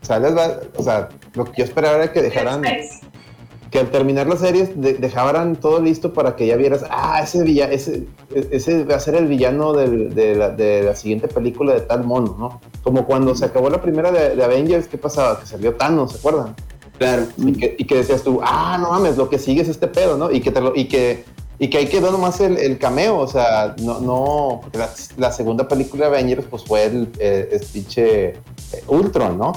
o sea, les va- o sea, lo que yo esperaba era que dejaran, que al terminar las series de- dejaran todo listo para que ya vieras, ah, ese villa, ese, ese va a ser el villano del- de, la, de la siguiente película de tal mono, ¿no? Como cuando se acabó la primera de, de Avengers, ¿qué pasaba? Que salió Thanos, ¿se acuerdan? Claro. Y que, y que decías tú, ah, no mames, lo que sigue es este pedo, ¿no? Y que, te lo- y que, y que ahí quedó nomás el, el cameo, o sea, no, no, porque la, la segunda película de Avengers pues fue el, eh, el pinche eh, Ultron, ¿no?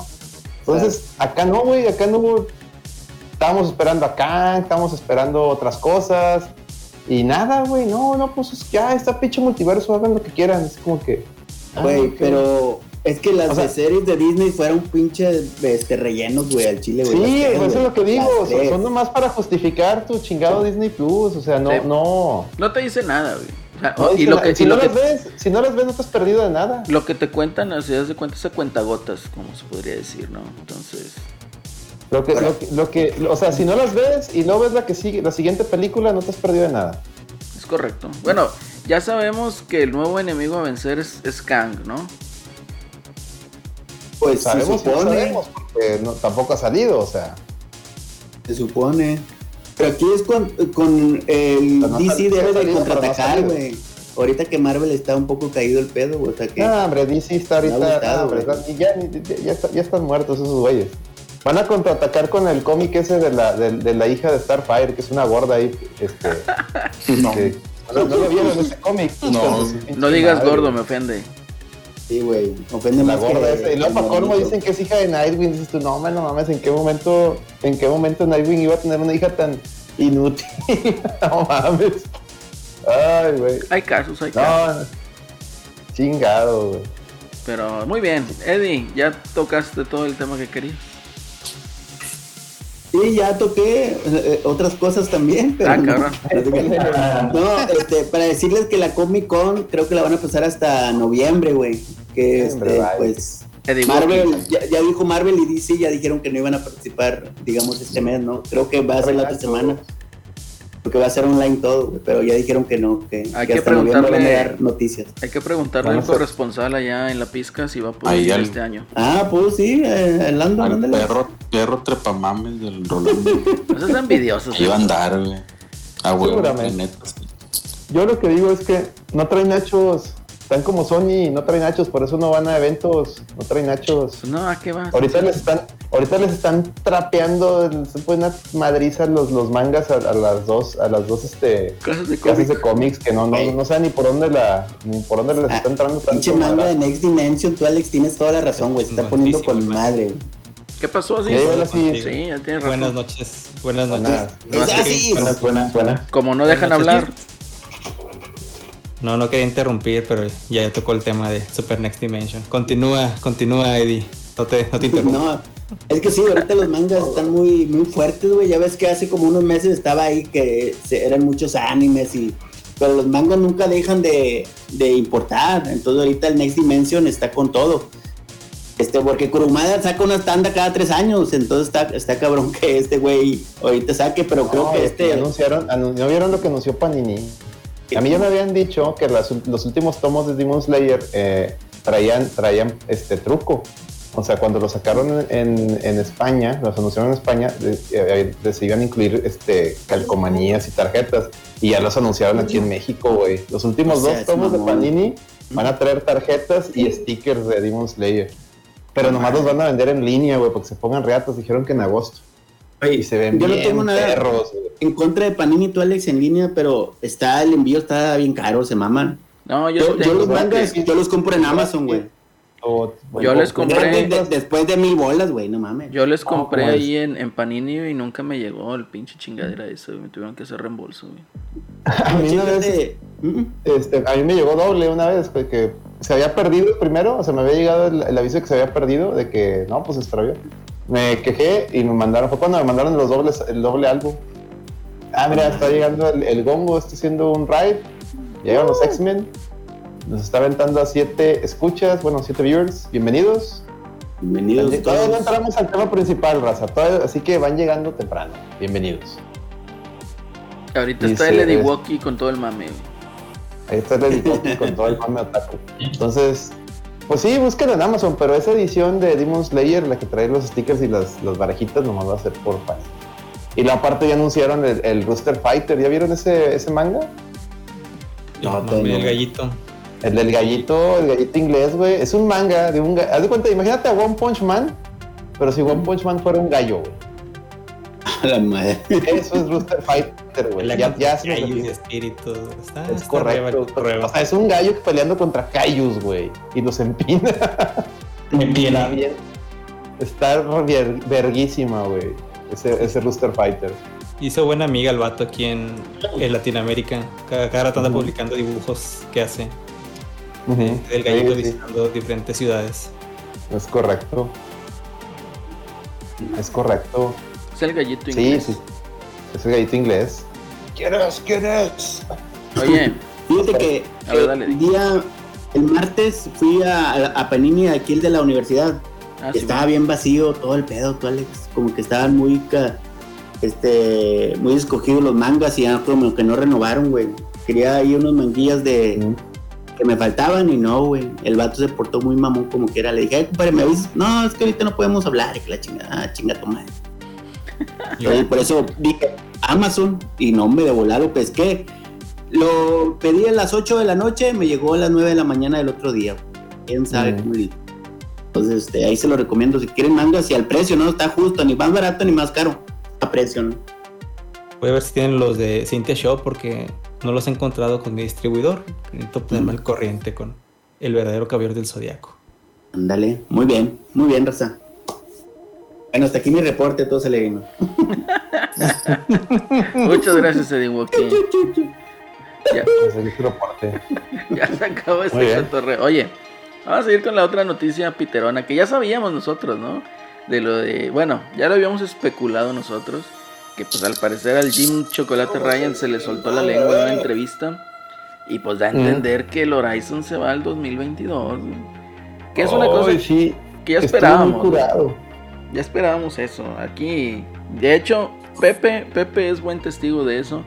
Entonces, acá no, güey, acá no hubo, estábamos esperando a Kang, estábamos esperando otras cosas, y nada, güey, no, no, pues es que, ah, está pinche multiverso, hagan lo que quieran, es como que... ah, Güey, pero es que las O sea- de series de Disney fueron pinche este, rellenos, güey, al chile, güey. Sí, eso es lo que digo, son, nomás para justificar tu chingado Disney Plus, o sea, no, Sí. no... No te dice nada, güey. O sea, No y dice lo nada. que, si y no lo que- las ves, si no las ves no te has perdido de nada. lo que te cuentan, o sea, de cuenta, se cuentagotas, como se podría decir, ¿no? Entonces, Lo que, lo que, lo que- o sea, si no las ves y no ves la que sigue, la siguiente película, no te has perdido de nada. es correcto. Bueno, ya sabemos que el nuevo enemigo a vencer es, es Kang, ¿no? Pues se Sabemos que no supone, sabemos, porque no- tampoco ha salido, o sea. se supone. Pero aquí es con, con el no DC sal- debe de no contraatacar, güey. Ahorita que Marvel está un poco caído el pedo, güey. O sea que. Ah, hombre, DC está ahorita. Gustado, hombre, güey. y ya, ya, ya está- ya están muertos esos güeyes. Van a contraatacar con el cómic ese de la, de, de la hija de Starfire, que es una gorda ahí. Este, No. que- ¿no, no lo vieron ese cómic? No. No digas gordo, me ofende. Sí, güey. Ofende La más gorda que esa. Y luego para colmo bonito. dicen que es hija de Nightwing. Dices tú, no, man, no mames, ¿en qué momento, en qué momento Nightwing iba a tener una hija tan inútil? no mames. Ay, güey. Hay casos, hay casos. No, chingado, güey. Pero muy bien. Eddie, ya tocaste todo el tema que querías. Sí, ya toqué eh, otras cosas también, pero Ah, no, este, para decirles que la Comic Con creo que la van a pasar hasta noviembre, güey. Que este, pues Marvel, ya, ya dijo Marvel y DC ya dijeron que no iban a participar, digamos, este mes, ¿no? Creo que va a ser la otra semana. Porque va a ser online todo, güey, pero ya dijeron que no, que, Hay que que hasta van a preguntarle- dar noticias. Hay que preguntarle al corresponsal allá en la pizca si va a poder ir este año. Ah, pues sí, eh, el Lando, Al ándale. perro, perro trepamames del Rolando. No seas envidioso. Ahí va a andar, güey. Ah, güey, Seguramente. neta. Yo lo que digo es que no traen nachos. Están como Sony, no traen nachos, por eso no van a eventos, no traen nachos. Pues no, ¿a qué vas? Ahorita les están, ahorita les están trapeando, se pueden madrizar los, los mangas a, a las dos, a las dos este Casas de casas cómics. de cómics que no, no, no saben ni por dónde la, ni por dónde les Ah, está entrando Pinche tanto manga de. Next Dimension, tú Alex tienes toda la razón, güey, se está poniendo con madre. ¿Qué pasó así? Sí, ya tienes Buenas razón. noches, buenas noches. Buenas. Buenas, buenas, buenas. Como no dejan Buenas hablar, noches. No, no quería interrumpir, pero ya tocó el tema de Super Next Dimension. Continúa, continúa, Eddie. No te, no te interrumpo. No, es que sí, ahorita los mangas están muy, muy fuertes, güey. Ya ves que hace como unos meses estaba ahí que se- eran muchos animes y. Pero los mangas nunca dejan de, de importar. Entonces ahorita el Next Dimension está con todo. Este, porque Kurumada saca una tanda cada tres años. Entonces está, está cabrón que este güey ahorita saque, pero creo No, que este. anunciaron, anu- ¿no vieron lo que anunció Panini? A mí ya me habían dicho que las- los últimos tomos de Demon Slayer eh, traían, traían este truco. O sea, cuando lo sacaron en, en España, los anunciaron en España, eh, de- se iban a incluir este, calcomanías y tarjetas. Y ya los anunciaron aquí en México, güey. Los últimos O sea, dos tomos de. Panini van a traer tarjetas y stickers de Demon Slayer. Pero nomás los van a vender en línea, güey, porque se pongan reatos. Dijeron que en agosto. Y se ven yo no tengo nada perros, en contra de Panini tú Alex en línea, pero está el envío está bien caro, se maman. no, yo, los mangas, yo los compro en Amazon, güey. o- Yo les compré- de- de- después de mil bolas, güey, no mames. Yo les compré ahí en, en Panini y nunca me llegó el pinche chingadera güey. Me tuvieron que hacer reembolso, güey. A mí una vez. Mm, este, a mí me llegó doble una vez, güey, que se había perdido el primero, o sea, me había llegado el, el aviso de que se había perdido, de que no, pues se extravió. Me quejé y me mandaron, fue cuando me mandaron los dobles, el doble álbum. Ah, mira, está llegando el, el gongo, está haciendo un raid, llegan los X-Men, nos está aventando a siete escuchas, bueno, siete viewers, bienvenidos. Bienvenidos Todavía no todos. entramos al tema principal, raza, todavía- así que van llegando temprano, bienvenidos. Ahorita está el Eddie Walkie con todo el mame. Ahí está el editor con todo el mame otaku. Entonces, pues sí, búsquenlo en Amazon, pero esa edición de Demon Slayer, la que trae los stickers y las, las barajitas, nomás va a ser por fan. Y la parte ya anunciaron el, el Rooster Fighter. ¿Ya vieron ese, ese manga? No, No, el gallito. El del gallito, el gallito inglés, güey. Es un manga de un Haz de cuenta, imagínate a One Punch Man, pero si One Punch Man fuera un gallo, güey. A la madre. Eso es Rooster Fighter, güey. La Ya, ya se espíritus. Está, Es está correcto. el. O sea, es un gallo peleando contra Kaijus, güey. Y los empina. Tiene. bien. Está ver- verguísima, güey. Ese, ese Rooster Fighter. Hizo buena amiga el vato aquí en, en Latinoamérica. Cada, cada rato anda publicando dibujos que hace Ujú. del gallito Sí, sí. visitando diferentes ciudades. Es correcto. Es correcto. Es el gallito Sí, inglés. sí. Es el gallito inglés. ¿Quieres? ¿Quieres? Oye, Fíjate que A ver, eh, dale, el día, el martes fui a, a, Panini, aquí el de la universidad. ah, sí, estaba bien vacío todo el pedo, tú Alex. Como que estaban muy, este, muy escogidos los mangas y ya como que no renovaron, güey. Quería ahí unos manguillas de Mm. que me faltaban y no, güey. El vato se portó muy mamón como que era. Le dije, ay, compadre, me avisas. No, es que ahorita no podemos hablar. Y que la chingada, ah, chinga tu madre. Yo- Entonces, por eso dije Amazon y no me de volar lo pesqué. Lo pedí a las 8 de la noche, me llegó a las 9 de la mañana del otro día. Quién sabe Mm. cómo le- Entonces, este, ahí se lo recomiendo. Si quieren mangas y al precio, no está justo, ni más barato ni más caro. A precio, ¿no? Voy a ver si tienen los de Cintia Shop porque no los he encontrado con mi distribuidor. Necesito ponerme al corriente con el verdadero caballero del zodiaco. Ándale, muy bien, muy bien, Raza. Bueno, hasta aquí mi reporte, todo se le vino. Muchas gracias, Eddie Walkie. Ya, Ese es el reporte. ya se acabó este cotorreo. Oye, vamos a seguir con la otra noticia piterona que ya sabíamos nosotros, ¿no? De lo de. Bueno, ya lo habíamos especulado nosotros. Que pues al parecer al Jim Chocolate Ryan se le soltó la lengua en una entrevista. Y pues da a entender que el Horizon se va al 2022. güey. Que es una cosa sí. que ya Estoy esperábamos. muy curado. Ya esperábamos eso. Aquí, de hecho, Pepe, Pepe es buen testigo de eso.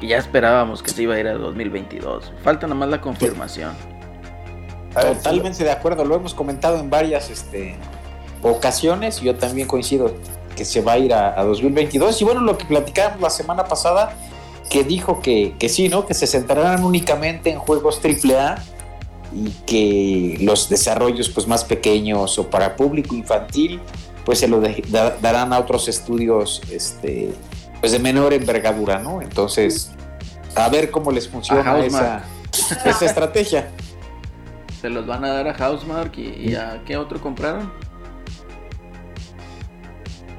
Y ya esperábamos que se iba a ir a 2022. Falta nada más la confirmación. A ver, Totalmente de acuerdo, lo hemos comentado en varias este, ocasiones. Yo también coincido que se va a ir a, a 2022. Y bueno, lo que platicábamos la semana pasada, que dijo que, que sí, ¿no? Que se centrarán únicamente en juegos AAA y que los desarrollos pues más pequeños o para público infantil pues se lo de- da- darán a otros estudios este pues de menor envergadura, ¿no? Entonces, a ver cómo les funciona esa, esa estrategia. Se los van a dar a Housemark y, y a qué otro compraron?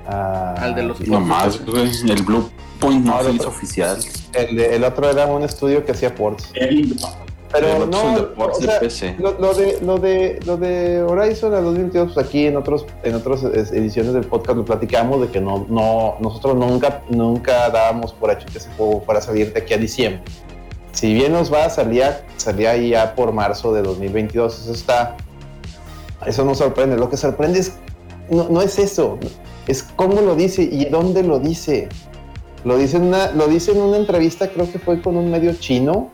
ah, Al de los No más, güey. El Blue Point no hizo no. oficial. el, el otro era un estudio que hacía ports. El- Pero no, o sea, PC. Lo, lo de, lo, de, lo de Horizon a 2022, pues aquí en otros en otras es- ediciones del podcast lo platicamos de que no, no nosotros nunca, nunca dábamos por hecho que ese juego fuera a salir de aquí a diciembre. Si bien nos va, salía, salía ya por marzo de 2022. Eso está. Eso no sorprende. Lo que sorprende es. No, no es eso. Es cómo lo dice y dónde lo dice. Lo dice, en una, lo dice en una entrevista, creo que fue con un medio chino.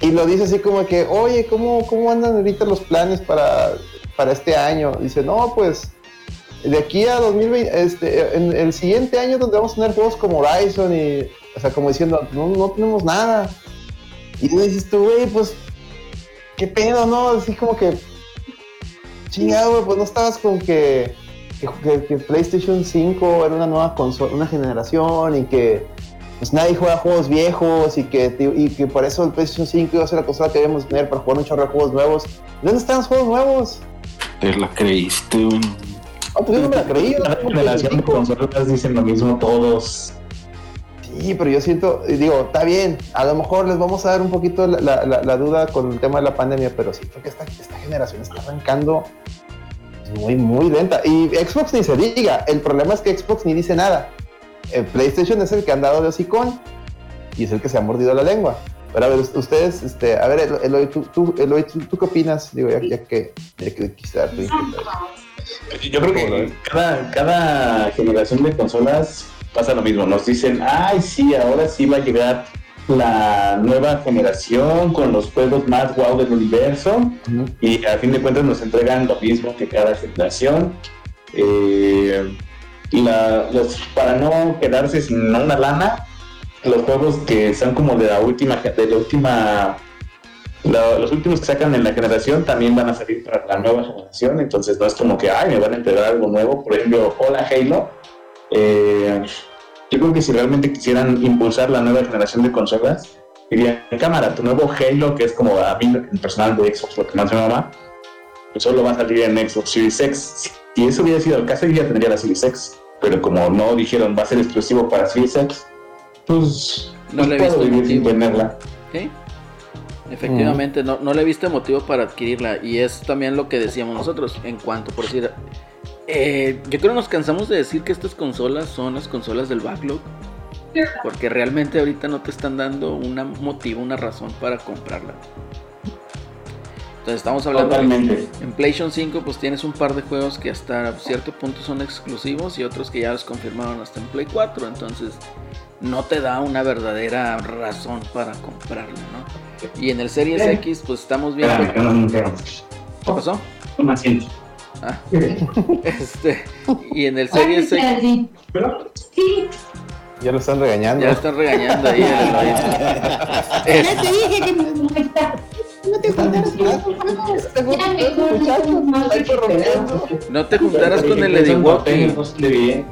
Y lo dice así como que, oye, ¿cómo, cómo andan ahorita los planes para, para este año? Dice, no, pues de aquí a 2020, este, en el siguiente año donde vamos a tener juegos como Horizon y, o sea, como diciendo, no, no tenemos nada. Y tú dices tú, güey, pues, ¿qué pedo, no? Así como que, chingado, güey, pues no estabas con que, que, que- PlayStation 5 era una nueva consola, una generación y que pues nadie juega juegos viejos y que, y que por eso el PlayStation 5 iba a ser la consola que debíamos tener para jugar un chorro de juegos nuevos. ¿Dónde están los juegos nuevos? Te la creíste, güey. Ah, pues yo no me la creí. tengo generación de PlayStation 5. consolas dicen lo mismo todos. Sí, pero yo siento, y digo, está bien, a lo mejor les vamos a dar un poquito la, la- la- la duda con el tema de la pandemia, pero siento que esta, esta generación está arrancando muy, muy lenta. Y Xbox ni se diga, el problema es que Xbox ni dice nada. El PlayStation es el que ha andado de hocicón y es el que se ha mordido la lengua. Pero a ver, ustedes, este, a ver, Elo- Eloy, ¿tú, tú, Eloy, ¿tú, tú qué opinas? Digo, ya, ya que, ya que tu input. Yo creo que cada, cada generación de consolas pasa lo mismo. Nos dicen, ay, sí, ahora sí va a llegar la nueva generación con los juegos más wow del universo. Ujú. Y a fin de cuentas nos entregan lo mismo que cada generación. Eh, la- los, para no quedarse sin una lana, los juegos que son como de la última, de la última, los últimos que sacan en la generación también van a salir para la nueva generación. Entonces no es como que, ay, me van a entregar algo nuevo. Por ejemplo, Hola Halo. Eh, yo creo que si realmente quisieran impulsar la nueva generación de consolas, dirían, cámara, tu nuevo Halo, que es como a mí personal de Xbox lo que más me mama, pues solo va a salir en Xbox Series X. Si eso hubiera sido el caso, yo ya tendría la Series X. Pero como no dijeron va a ser exclusivo para Series X, pues No pues le he puedo visto vivir sin tenerla. Sí. Efectivamente, no, no le viste motivo para adquirirla. Y es también lo que decíamos nosotros. En cuanto, por decir. eh, yo creo que nos cansamos de decir que estas consolas son las consolas del backlog. Porque realmente ahorita no te están dando un motivo, una razón para comprarla. Entonces estamos hablando de- Totalmente. en PlayStation 5 pues tienes un par de juegos que hasta cierto punto son exclusivos y otros que ya los confirmaron hasta en Play 4, entonces no te da una verdadera razón para comprarlo, ¿no? Y en el Series. X pues estamos viendo... Espérame, que no me entero. ¿Qué pasó? Un asiento. Ah, este, y en el Series X Sí. Ya lo están regañando. ya están regañando ahí. Ya te dije que no te juntaras mejor no te juntaras. no te juntaras con el Eddie Walkie.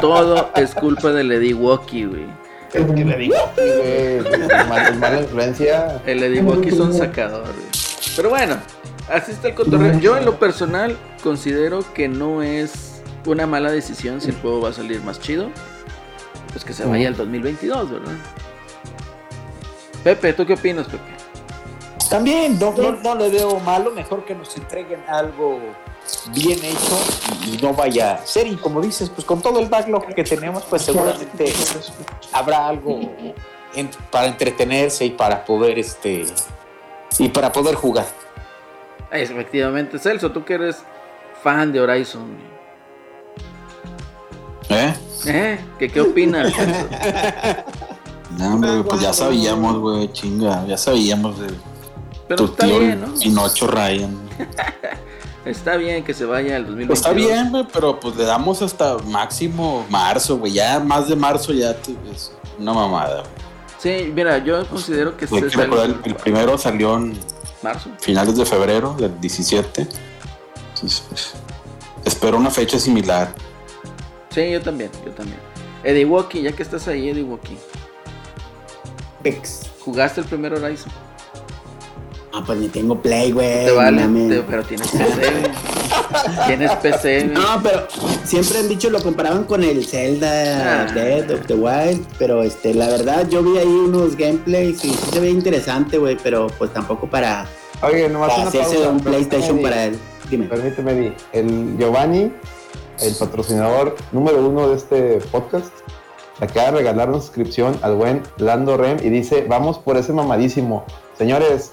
Todo es culpa del Eddie Walkie, güey. ¿Qué le digo? Güey, mala influencia. El Eddie Walkie es un sacador. güey. Pero bueno, así está el cotorreo. Yo en lo personal considero que no es una mala decisión si el juego va a salir más chido. Pues que se vaya al 2022, ¿verdad? Pepe, ¿tú qué opinas, Pepe? También, no, no, no le veo malo, mejor que nos entreguen algo bien hecho y, no vaya a ser. Y como dices, pues con todo el backlog que tenemos, pues seguramente habrá algo en- para entretenerse y para poder este y para poder jugar. Ah, Efectivamente, Celso, tú que eres fan de Horizon. ¿Eh? ¿Eh? ¿Qué, qué opinas, Celso? No, hombre, pues ya sabíamos, güey, chinga. Ya sabíamos de Pero tu está tío bien, ¿no? Pinocho Ryan. Está bien que se vaya al 2022. Pues está bien, güey, pero pues le damos hasta máximo marzo, güey. Ya más de marzo ya te- es una mamada. güey. Sí, mira, yo considero que sale recordar, el, el primero salió en marzo. finales de febrero del 17. Entonces, pues, espero una fecha similar. Sí, yo también, yo también. Eddie Walkie, ya que estás ahí, Eddie Walkie. ¿Jugaste el primer Horizon? Ah, pues ni tengo play, güey. te vale, te- pero tienes PC. tienes PC. güey. No, pero siempre han dicho lo comparaban con el Zelda Ah. Dead of the Wild, pero este, la verdad yo vi ahí unos gameplays y sí se ve interesante, güey, pero pues tampoco para, Oye, nomás para una hacerse pausa. un PlayStation para él. Dime. Permíteme, Di. El Giovanni, el patrocinador número uno de este podcast, acaba de regalar una suscripción al buen Lando Rem y dice, vamos por ese mamadísimo. Señores,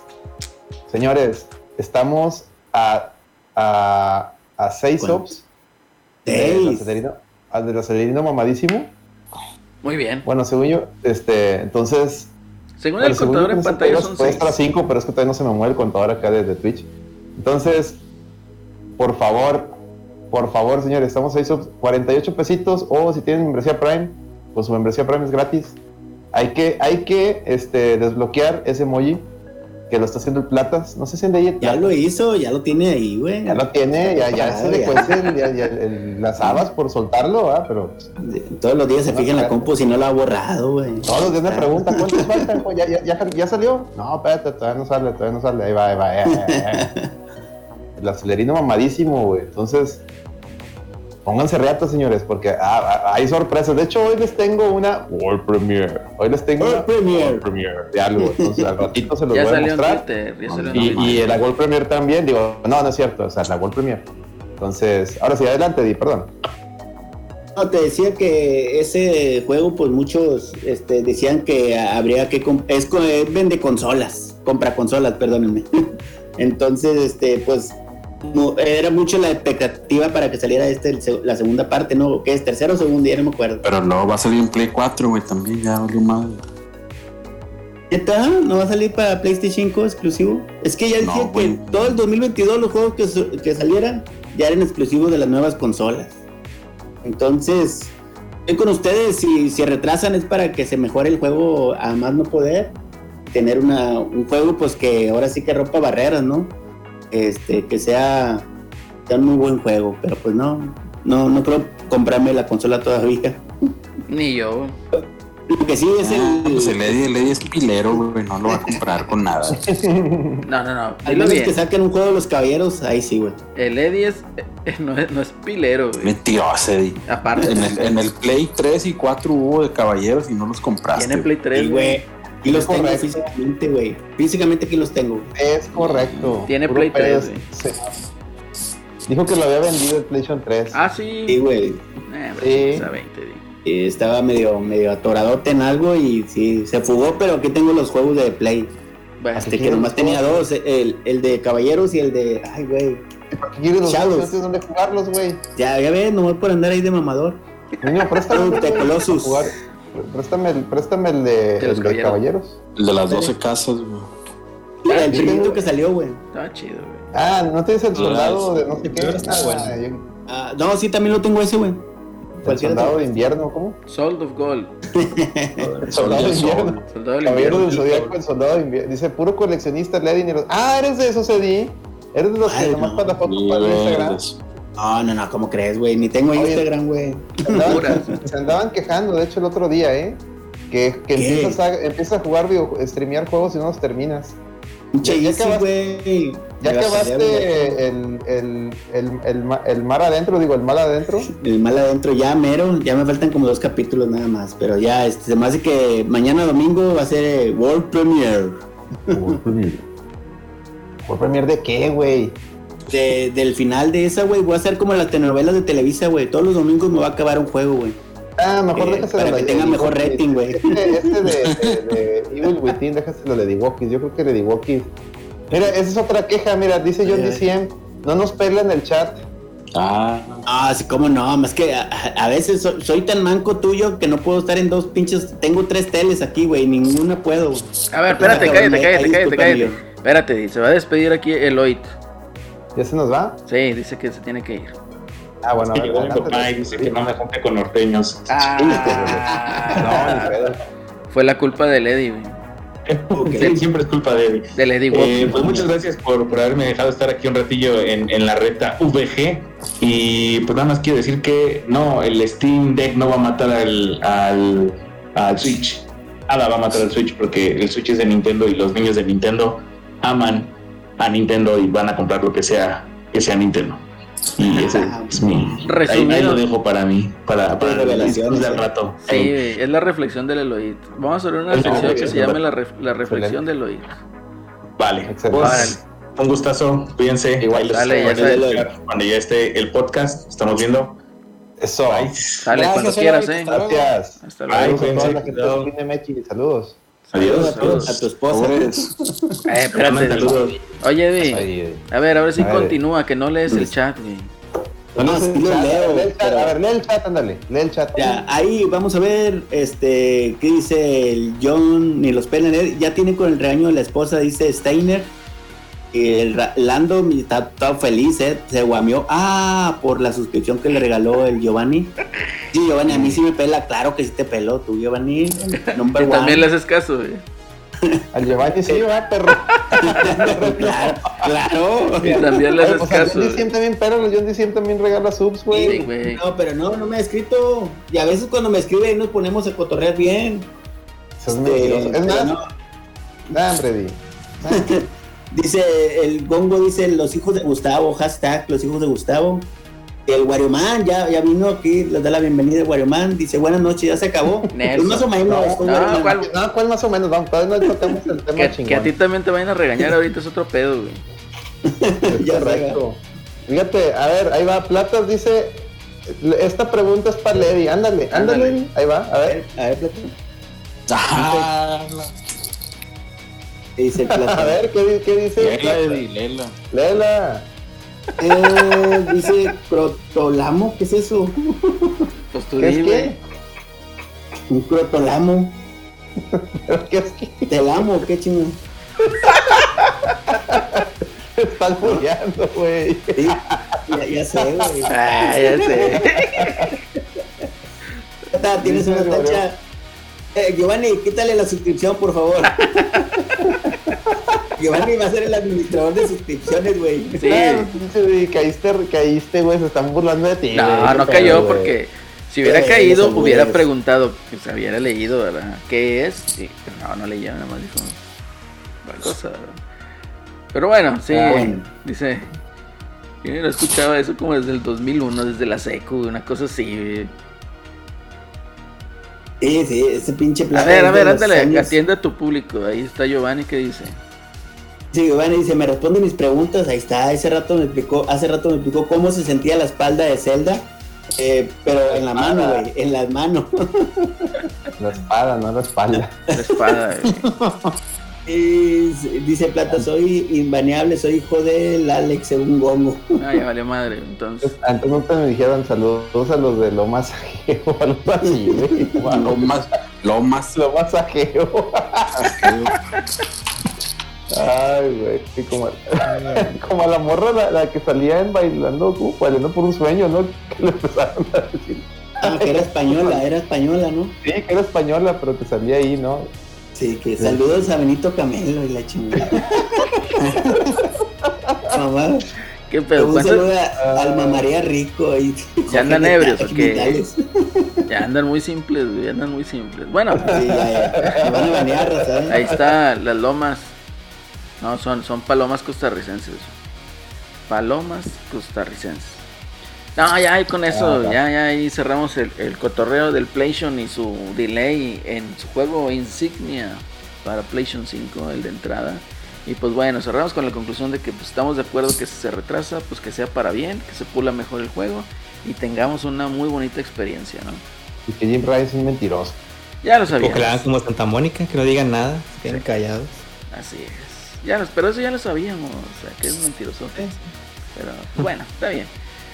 señores, estamos a, a, a seis subs del acelerino, mamadísimo. Muy bien. Bueno, según yo, este, entonces... Según el según contador en pantalla son Puede 6. estar a 5, pero es que todavía no se me mueve el contador acá desde Twitch. Entonces, por favor, por favor, señores, estamos ahí subs 48 pesitos o si tienen membresía Prime, pues su membresía Prime es gratis. Hay que, hay que este, desbloquear ese emoji que lo está haciendo el Platas. No sé si en de ahí el Ya lo hizo, ya lo tiene ahí, güey. Ya lo tiene, ya, ya se le cuecen las habas por soltarlo, ¿ah? Pero Todos los días se fija en la compu si no lo ha borrado, güey. todos los días me preguntan cuántos faltan, ¿Ya, ya, ya, ya salió. No, espérate, todavía no sale, todavía no sale. Ahí va, ahí va. ahí va, ahí va. El acelerino mamadísimo, güey. Entonces, pónganse reatos, señores, porque ah, ah, hay sorpresas. De hecho, hoy les tengo una World Premiere. Hoy les tengo World una Premiere. World Premiere de algo. Entonces, al ratito se los Ya voy a mostrar. Twitter. Ya salió en Y, y la World Premiere también, digo, no, no es cierto, o sea, la World Premiere. Entonces, ahora sí, adelante, Di, perdón. No, te decía que ese juego, pues muchos este, decían que habría que... Es, vende consolas, compra consolas, perdónenme. Entonces, este, pues era mucho la expectativa para que saliera este, la segunda parte, ¿no? ¿Qué es? ¿Tercero o segundo? Ya no me acuerdo. Pero luego va a salir en Play 4, güey, también ya valió madre. ¿Neta? ¿No va a salir para PlayStation 5 exclusivo? Es que ya No, decía que todo el 2022 los juegos que, que salieran ya eran exclusivos de las nuevas consolas. Entonces, estoy con ustedes, si se retrasan es para que se mejore el juego a más no poder. Tener una, un juego pues que ahora sí que rompa barreras, ¿no? Este, que sea, sea un muy buen juego, pero pues no, no, no creo comprarme la consola todavía. Ni yo, güey. Lo que sí es Ah, el... pues el Eddie, el Eddie es pilero, güey, no lo va a comprar con nada. No, no, no. Al menos que saquen un juego de los caballeros, ahí sí, güey. El Eddie es, eh, no, es, no es pilero, güey. Mentiroso, Eddie. Aparte, En el, en el Play 3 y 4 hubo de caballeros y no los compraste. tiene Play 3, Y, güey. Y los tengo físicamente, güey. Físicamente aquí los tengo. Es correcto. Tiene Puro Play 3, PS. Sí. Dijo que lo había vendido el PlayStation 3. Ah, Sí, sí. güey. Eh, Sí. esa 20, di. Estaba medio, medio atoradote en algo y sí, se fugó, pero aquí tengo los juegos de Play. Bueno, Hasta que nomás tenía dos, el, el de Caballeros y el de... Ay, güey. ¿Para qué quieres los Shadows. dónde jugarlos, güey. Ya, ya ves, nomás por andar ahí de mamador. Niño, de Colossus. Préstame el, préstame el de, De los el de caballeros. El de las 12 casas, güey. el primito que salió, güey. Estaba chido, güey. Ah, ¿no tienes el soldado de no sé qué? Está Ah, bueno. Ah, no, sí, también lo tengo ese, güey. El soldado de invierno, ¿cómo? Sold of Gold. El soldado de invierno. Soldado Caballero del. Zodíaco, el soldado de invierno. Dice, puro coleccionista, Lady Nero. Ah, eres de esos, Eddie. Eres de los que Ay, nomás no. para la foto para Instagram. No, no, no, ¿cómo crees, güey? Ni tengo Oye. Instagram, güey. Se andaban, se andaban quejando, de hecho, el otro día, ¿eh? Que, que empiezas, a, empiezas a jugar, video, streamear juegos y no los terminas. Pinche Ya acabaste- güey. Ya acabaste el, el, el, el, ma- el mar adentro, digo, el mal adentro. El mal adentro ya mero, ya me faltan como dos capítulos nada más, pero ya este, se me hace que mañana domingo va a ser eh, World Premiere World Premiere. ¿World Premiere de qué, güey? De- del final de esa, güey. Voy a hacer como las telenovelas de Televisa, güey. Todos los domingos me va a acabar un juego, güey. Ah, mejor Eh, déjaselo para que la- tenga mejor Walkies. rating, güey. Este, este de, de, de Evil Within, déjaselo de Walkies. Yo creo que de Walkies. Mira, esa es otra queja. Mira, dice John. DCM. No nos pelan el chat. Ah, Ah, sí, cómo no, más que a, a veces so- soy tan manco tuyo que no puedo estar en dos pinches. Tengo tres teles aquí, güey, ninguna puedo. A ver, espérate, cállate, cállate, cállate, cállate. Espérate, se va a despedir aquí Eloit. ¿Ya se nos va? Sí, dice que se tiene que ir. Ah, bueno, a mi papá y dice que no me junte con norteños. Ah, No, ni pedo. fue la culpa del Eddie, güey. Sí, siempre es culpa de Eddie. Del Eddie Eh, pues muchas gracias por, por haberme dejado estar aquí un ratillo en, en la reta VG. Y pues nada más quiero decir que no, el Steam Deck no va a matar al, al, al Switch. Nada va a matar al Switch porque el Switch es de Nintendo y los niños de Nintendo aman a Nintendo y van a comprar lo que sea que sea Nintendo. Y ese es mi. Ahí, ahí lo dejo para mí, para, para del rato. Sí, es la reflexión del Eloit. Vamos a hacer una sección que se llame la, ref- la reflexión del Eloit. Vale, Excelente. pues un gustazo, cuídense. Igual, dale, ya Cuando ya esté el podcast, estamos viendo. Eso. Bye. Sale Gracias, cuando quieras, eh. hasta luego. Gracias. Hasta Bye. luego. Mechi. Saludos. Adiós. A tu, a tu esposa. Eh, espérate. Saludos. Oye, Eddie. Ahí, A ver, ahora sí ver. continúa, que no lees el chat, güey. No, No, sí lo chat, leo, lee el chat, pero- A ver, lee el chat, ándale. Lee el chat. Ya, ahí vamos a ver, este, ¿qué dice el John? Ni los pelan, él ya tiene con el regaño de la esposa, dice Steiner. El Lando está, está feliz, ¿eh? Se guamió. Ah, por la suscripción que le regaló el Giovanni. Sí, Giovanni, a mí sí me pela, claro que sí te peló, tú, Giovanni. Number Y también le haces caso, güey. Al Giovanni sí, va, perro. claro, claro. Y también le haces pues al caso. John Diciem también, pero John Diciem también regala subs, Sí, güey. No, pero no, no me ha escrito. Y a veces cuando me escribe ahí nos ponemos a cotorrear bien. Eso es Este, mentiroso. Es más, no. hombre, di. Dice, el Gongo dice, los hijos de Gustavo, hashtag, los hijos de Gustavo. El Warioman ya, ya vino aquí, les da la bienvenida el Warioman. Dice, buenas noches, ya se acabó. Nelson. Pues más o menos. No, no. ¿cuál? No, ¿cuál más o menos? Vamos, todavía no tocamos el tema Que, chingón. que a ti también te vayan a regañar ahorita es otro pedo, güey. Ya correcto. Fíjate, a ver, ahí va. Platas dice, esta pregunta es para Levi. Ándale, ándale. Ahí va, a ver. a ver, Plata. Ah, ¿Qué dice el Plata? A ver, ¿qué, qué dice? Lela, Eddie, Lela. Lela. Eh, dice crotolamo, ¿qué es eso? Pues tú ¿Qué es qué? Un crotolamo. ¿Qué es qué? Te la amo, qué chingón. Estás follando, güey. Sí, ya, ya sé, güey. Ah, ya sé. Tienes Dice una tacha. Eh, Giovanni, quítale la suscripción, por favor. Giovanni va a ser el administrador de suscripciones, güey. Sí. Caíste, caíste, güey. Se están burlando de ti. No, no cayó porque si hubiera caído hubiera preguntado, pues hubiera leído, ¿verdad? ¿Qué es? Sí, pero no, no leyó, nada más dijo cosa, ¿verdad? Pero bueno, sí, Ah, dice, yo no escuchaba eso como desde el 2001, desde la secu, una cosa así. güey. Sí, sí, ese pinche A ver, a ver, ándale, años- atiende a tu público, ahí está Giovanni que dice. Sí, Giovanni dice, me responde mis preguntas, ahí está, hace rato me explicó, hace rato me explicó cómo se sentía la espalda de Zelda, eh, pero en la mano, güey, en las manos. La espada, no la espalda. La espada, güey. Dice Plata, soy invaneable, soy hijo del Alex, según Gongo. Ah, ya valió madre, entonces. Antes nunca me dijeron saludos a los de lo masajeo, algo así, güey. Lo más, lo más. Lo masajeo. Ay, güey, sí, como, como a la morra la, la que salía en bailando, como bailando por un sueño, ¿no? Que le empezaron a decir. Ah, que era española, era española, ¿no? Sí, que era española, pero que salía ahí, ¿no? Sí, que saludos a Benito Camelo y la chingada. Mamá, ¿Qué pedo? un ¿Cuántas- saludo a Alma María Rico y ¿Ya andan ebrios? Genitales. Ya andan muy simples, güey, ya andan muy simples. Bueno, Sí, ya, van a banear, ¿eh? ahí está las lomas. No, son, son palomas costarricenses. Palomas costarricenses. No, ya ahí con eso, Ah, ya, ya ahí cerramos el, el cotorreo del PlayStation y su delay en su juego Insignia para PlayStation 5, el de entrada. Y pues bueno, cerramos con la conclusión de que pues, estamos de acuerdo que si se retrasa, pues que sea para bien, que se pula mejor el juego y tengamos una muy bonita experiencia, ¿no? Y que Jim Rice es un mentiroso. Ya lo O que la hagan sabíamos. como Santa Mónica, que no digan nada, se queden callados. Así es. Ya los, pero eso ya lo sabíamos, o sea, que es mentiroso. Pero bueno, está bien.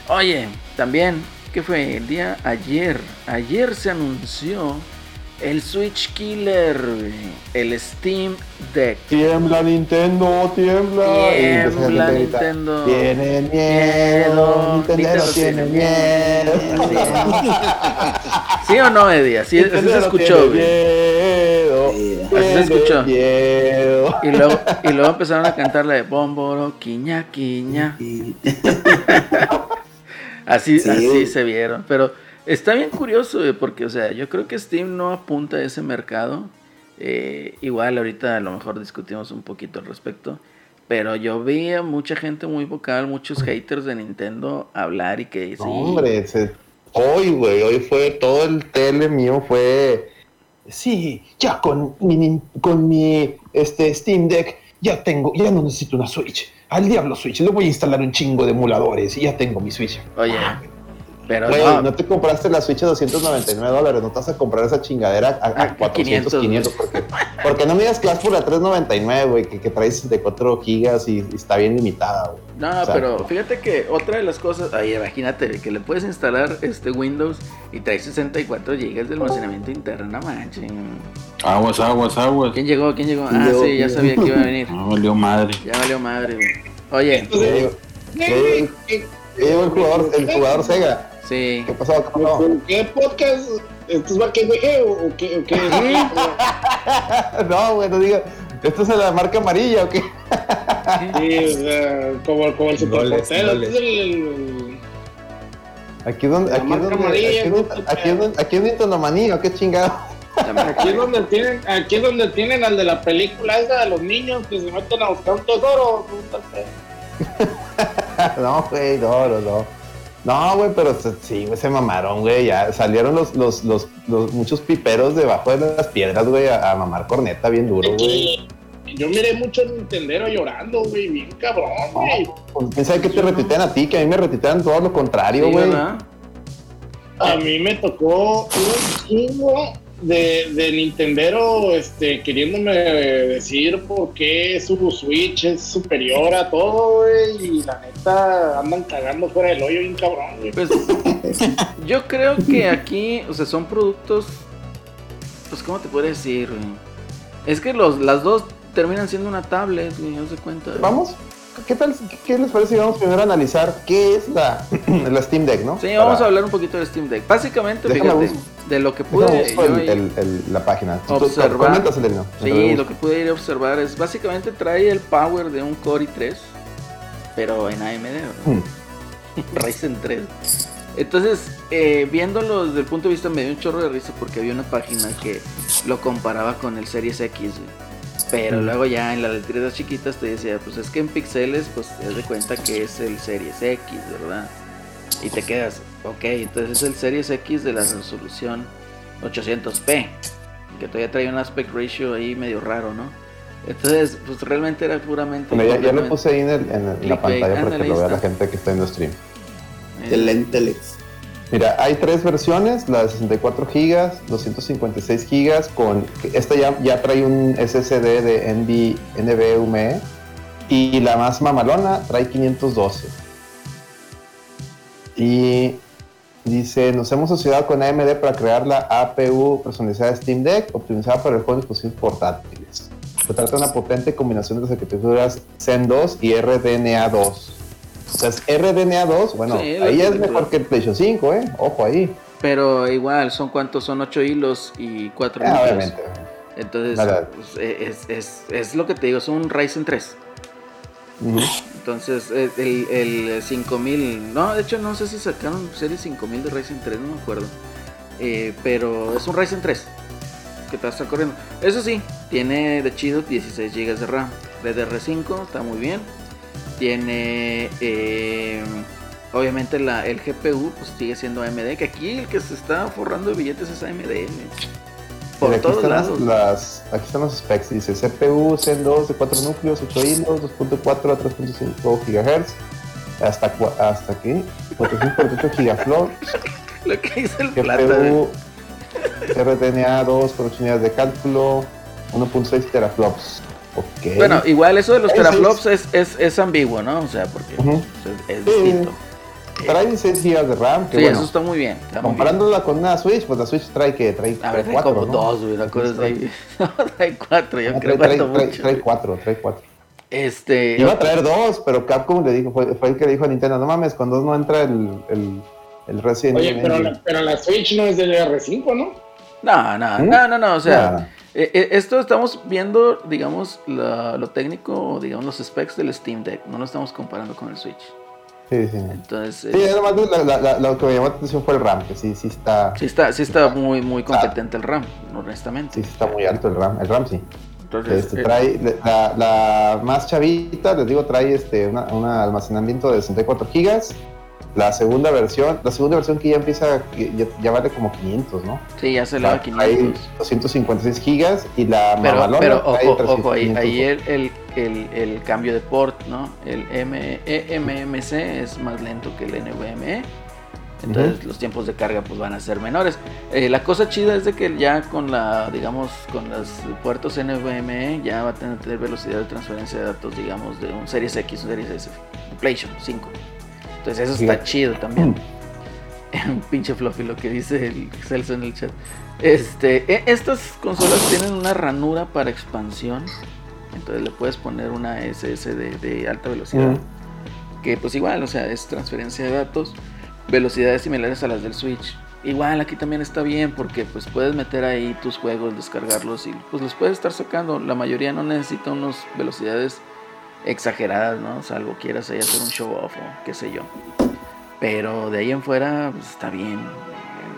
Oye, también, ¿qué fue? El día ayer, ayer se anunció el Switch Killer, el Steam Deck. Tiembla Nintendo, tiembla. Tiembla Nintendo. Nintendo miedo, Nintendo tiene tiene miedo. ¿Sí o no, Eddie? Así, así se escuchó, tiene güey. Así se tiene escuchó. Y luego, y luego empezaron a cantar la de Bomboro, Quiña, Quiña. Así, Sí. así se vieron. Pero está bien curioso, porque, o sea, yo creo que Steam no apunta a ese mercado. Eh, igual ahorita a lo mejor discutimos un poquito al respecto. Pero yo vi a mucha gente muy vocal, muchos haters de Nintendo hablar y que sí. Hombre, hoy, güey, hoy fue todo el tele mío fue. Sí, ya con mi, con mi este, Steam Deck ya tengo, ya no necesito una Switch. Al diablo Switch, le voy a instalar un chingo de emuladores y ya tengo mi Switch. Oye, pero Güey, no, no. te compraste la Switch a 299 dólares, no te vas a comprar esa chingadera a, a A 400, 500, 500, porque, porque no me digas que vas por la 399, güey, que, que trae 64 gigas y, y está bien limitada, güey. No, O sea, pero fíjate que otra de las cosas, ay, imagínate que le puedes instalar este Windows y trae 64 GB de almacenamiento interno, no manches. Aguas, aguas, aguas. ¿Quién llegó? ¿Quién llegó? ¿Quién Ah, sí, ya sabía que iba a venir. No valió madre. Ya valió madre, güey. Oye, llegó el jugador, el jugador Sega. Sí. ¿Qué pasó? ¿Qué pasó? ¿Qué podcast ¿Esto es güey o qué? O qué? no, güey, no diga. ¿Esto es la marca amarilla o qué? Sí, o sea, como, como el superportero. goles. Este es el- Aquí es donde, aquí donde, amarilla, aquí es donde, aquí es donde, aquí es ¿o qué chingado? Aquí es donde tienen, aquí es donde tienen al de la película esa de los niños que se meten a buscar un tesoro. no, güey, no, no, no. No, güey, pero se- sí, güey, se mamaron, güey. Ya salieron los, los, los, los muchos piperos debajo de las piedras, güey, a, a mamar corneta bien duro, güey. Yo miré mucho Nintendero llorando, güey, bien cabrón, güey. Pues, ¿Quién sabe qué te retuitean a ti? Que a mí me retuitean todo lo contrario, güey. A mí me tocó un chingo de, de Nintendero este, queriéndome decir por qué su Switch es superior a todo, güey. Y la neta andan cagando fuera del hoyo bien cabrón, güey. Pues yo creo que aquí, o sea, son productos. Pues, ¿cómo te puedo decir, güey? Es que los, las dos terminan siendo una tablet, güey, no se cuenta. Vamos. ¿Qué tal? ¿Qué, les parece si vamos primero a analizar qué es la, la Steam Deck, no? Sí, vamos a hablar un poquito de Steam Deck. Básicamente, Déjame fíjate, busco. De lo que pude. el- el- el- la página. Observar. Sí, lo que pude ir a observar es básicamente trae el power de un Core i3, pero en AMD, ¿no? Hmm. Ryzen 3. Entonces, eh, viéndolo desde el punto de vista, me dio un chorro de risa porque había una página que lo comparaba con el Series X. Pero Mm. luego ya en las letras chiquitas te decía, pues es que en píxeles, pues te das de cuenta que es el Series X, ¿verdad? Y te quedas, ok, entonces es el Series X de la resolución 800p, que todavía trae un aspect ratio ahí medio raro, ¿no? Entonces, pues realmente era puramente... Bueno, ya, ya lo puse ahí en, el- en el- en la pantalla para que lo vea la gente que está en el stream. eh, Excelente. Mira, hay tres versiones, la de 64 GB, 256 GB, con esta ya, ya trae un SSD de NV, NVMe y la más mamalona trae 512. Y dice, nos hemos asociado con AMD para crear la APU personalizada de Steam Deck, optimizada para el juego de dispositivos portátiles. Se trata de una potente combinación de las arquitecturas Zen 2 y RDNA 2. O sea, es RDNA 2, bueno, Sí, ahí es mejor que el PlayStation 5, ¿eh? Ojo ahí. Pero igual, ¿son cuántos? Son 8 hilos y 4 Ah, obviamente. Entonces, pues, eh, es, es, es lo que te digo, es un Ryzen 3. Entonces, eh, el, el 5000, no, de hecho no sé si sacaron serie 5000 de Ryzen 3, no me acuerdo. Eh, pero es un Ryzen 3 que te estar corriendo. Eso sí, tiene de chido 16 GB de RAM. DDR5 está muy bien. Tiene, eh, obviamente, la, el GPU pues sigue siendo AMD. Que aquí el que se está forrando de billetes es AMD. Por aquí todos están las- lados. Las, aquí están los specs. Dice CPU Zen 2 de 4 núcleos, 8 hilos, 2.4 a 3.5 GHz. Hasta, hasta aquí, 448 gigaflops. Lo que dice el plata. güey. GPU RDNA 2 con 8 unidades de cálculo, 1.6 teraflops. Ok. Bueno, igual eso de los teraflops es, es, es ambiguo, ¿no? O sea, porque Ujú. es, es Sí. distinto. Trae 16 GB de RAM. Que Sí, bueno, eso está muy bien. está muy bien. comparándola con una Switch, pues la Switch trae que trae, A ver, trae trae cuatro, como ¿no? dos, güey, cosa. No, trae cuatro, yo Ah, creo trae, que trae, trae, trae cuatro, trae cuatro. Este. Iba a traer dos, pero Capcom le dijo, fue, fue el que le dijo a Nintendo, no mames, con dos no entra el, el, el Resident Oye, Evil pero Engine". la, pero la Switch no es del R5, ¿no? No, no, ¿Mm? no, no, no, o sea, Nada. eh, eh, esto estamos viendo, digamos, la- lo técnico, digamos, los specs del Steam Deck, no lo estamos comparando con el Switch. Sí, sí. Entonces, Sí, eh, además la- la- la- lo que me llamó la atención fue el RAM, que sí, sí está, sí está, sí está muy, muy competente el RAM, honestamente. sí está muy alto el RAM, el RAM sí. Entonces, Este, eh, trae la, la más chavita, les digo, trae este una, una almacenamiento de 64 gigas. La segunda versión, la segunda versión que ya empieza, ya, ya vale como 500, ¿no? sí, ya se le va a Trae 500. 256 gigas y la Pero, mamalona pero ojo, 300, ojo, ahí, 500. ahí el, el, el, el cambio de port, ¿no? El M, E, MMC es más lento que el NVMe. Entonces los tiempos de carga pues van a ser menores. Eh, la cosa chida es de que ya con la, digamos, con los puertos NVMe ya va a tener, velocidad de transferencia de datos, digamos, de un Series X, un Series S, PlayStation 5. Entonces eso está chido también. un pinche fluffy lo que dice el Celso en el chat. Este, e- estas consolas tienen una ranura para expansión. Entonces le puedes poner una SSD de alta velocidad. Mm. Que pues igual, o sea, es transferencia de datos. Velocidades similares a las del Switch. igual aquí también está bien porque pues puedes meter ahí tus juegos, descargarlos y pues los puedes estar sacando. La mayoría no necesita unas velocidades exageradas, ¿no? Salvo quieras ahí hacer un show off o qué sé yo. Pero de ahí en fuera pues, está bien.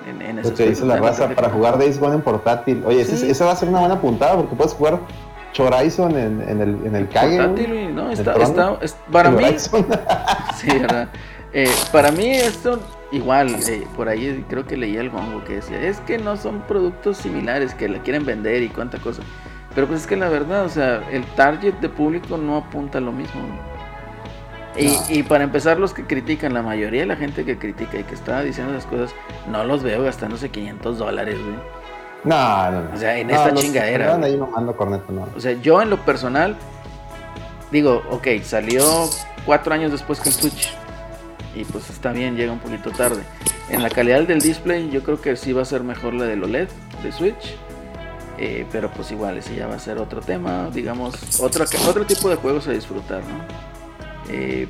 En, en- Lo que dice la raza para jugar Days Gone en portátil. Oye, Sí. esa va a ser una buena puntada porque puedes jugar Horizon en, en el, en el calle. Portátil, ¿no? ¿El Está, está, es- para El mí. Sí, ¿verdad? Eh, para mí esto igual, eh, por ahí creo que leí algo algo que decía, es que no son productos similares que la quieren vender y cuánta cosa. Pero pues es que la verdad, o sea, el target de público no apunta a lo mismo. Y, y para empezar, los que critican, la mayoría de la gente que critica y que está diciendo esas cosas, no los veo gastándose 500 dólares, güey. No, no, no. O sea, en No, esta los- chingadera, ahí corneto, no. O sea, yo en lo personal, digo, ok, salió cuatro años después que el Switch. Y pues está bien, llega un poquito tarde. En la calidad del display, yo creo que sí va a ser mejor la del OLED de Switch. Eh, pero pues igual, ese ya va a ser otro tema, digamos, otro, otro tipo de juegos a disfrutar, ¿no? Eh,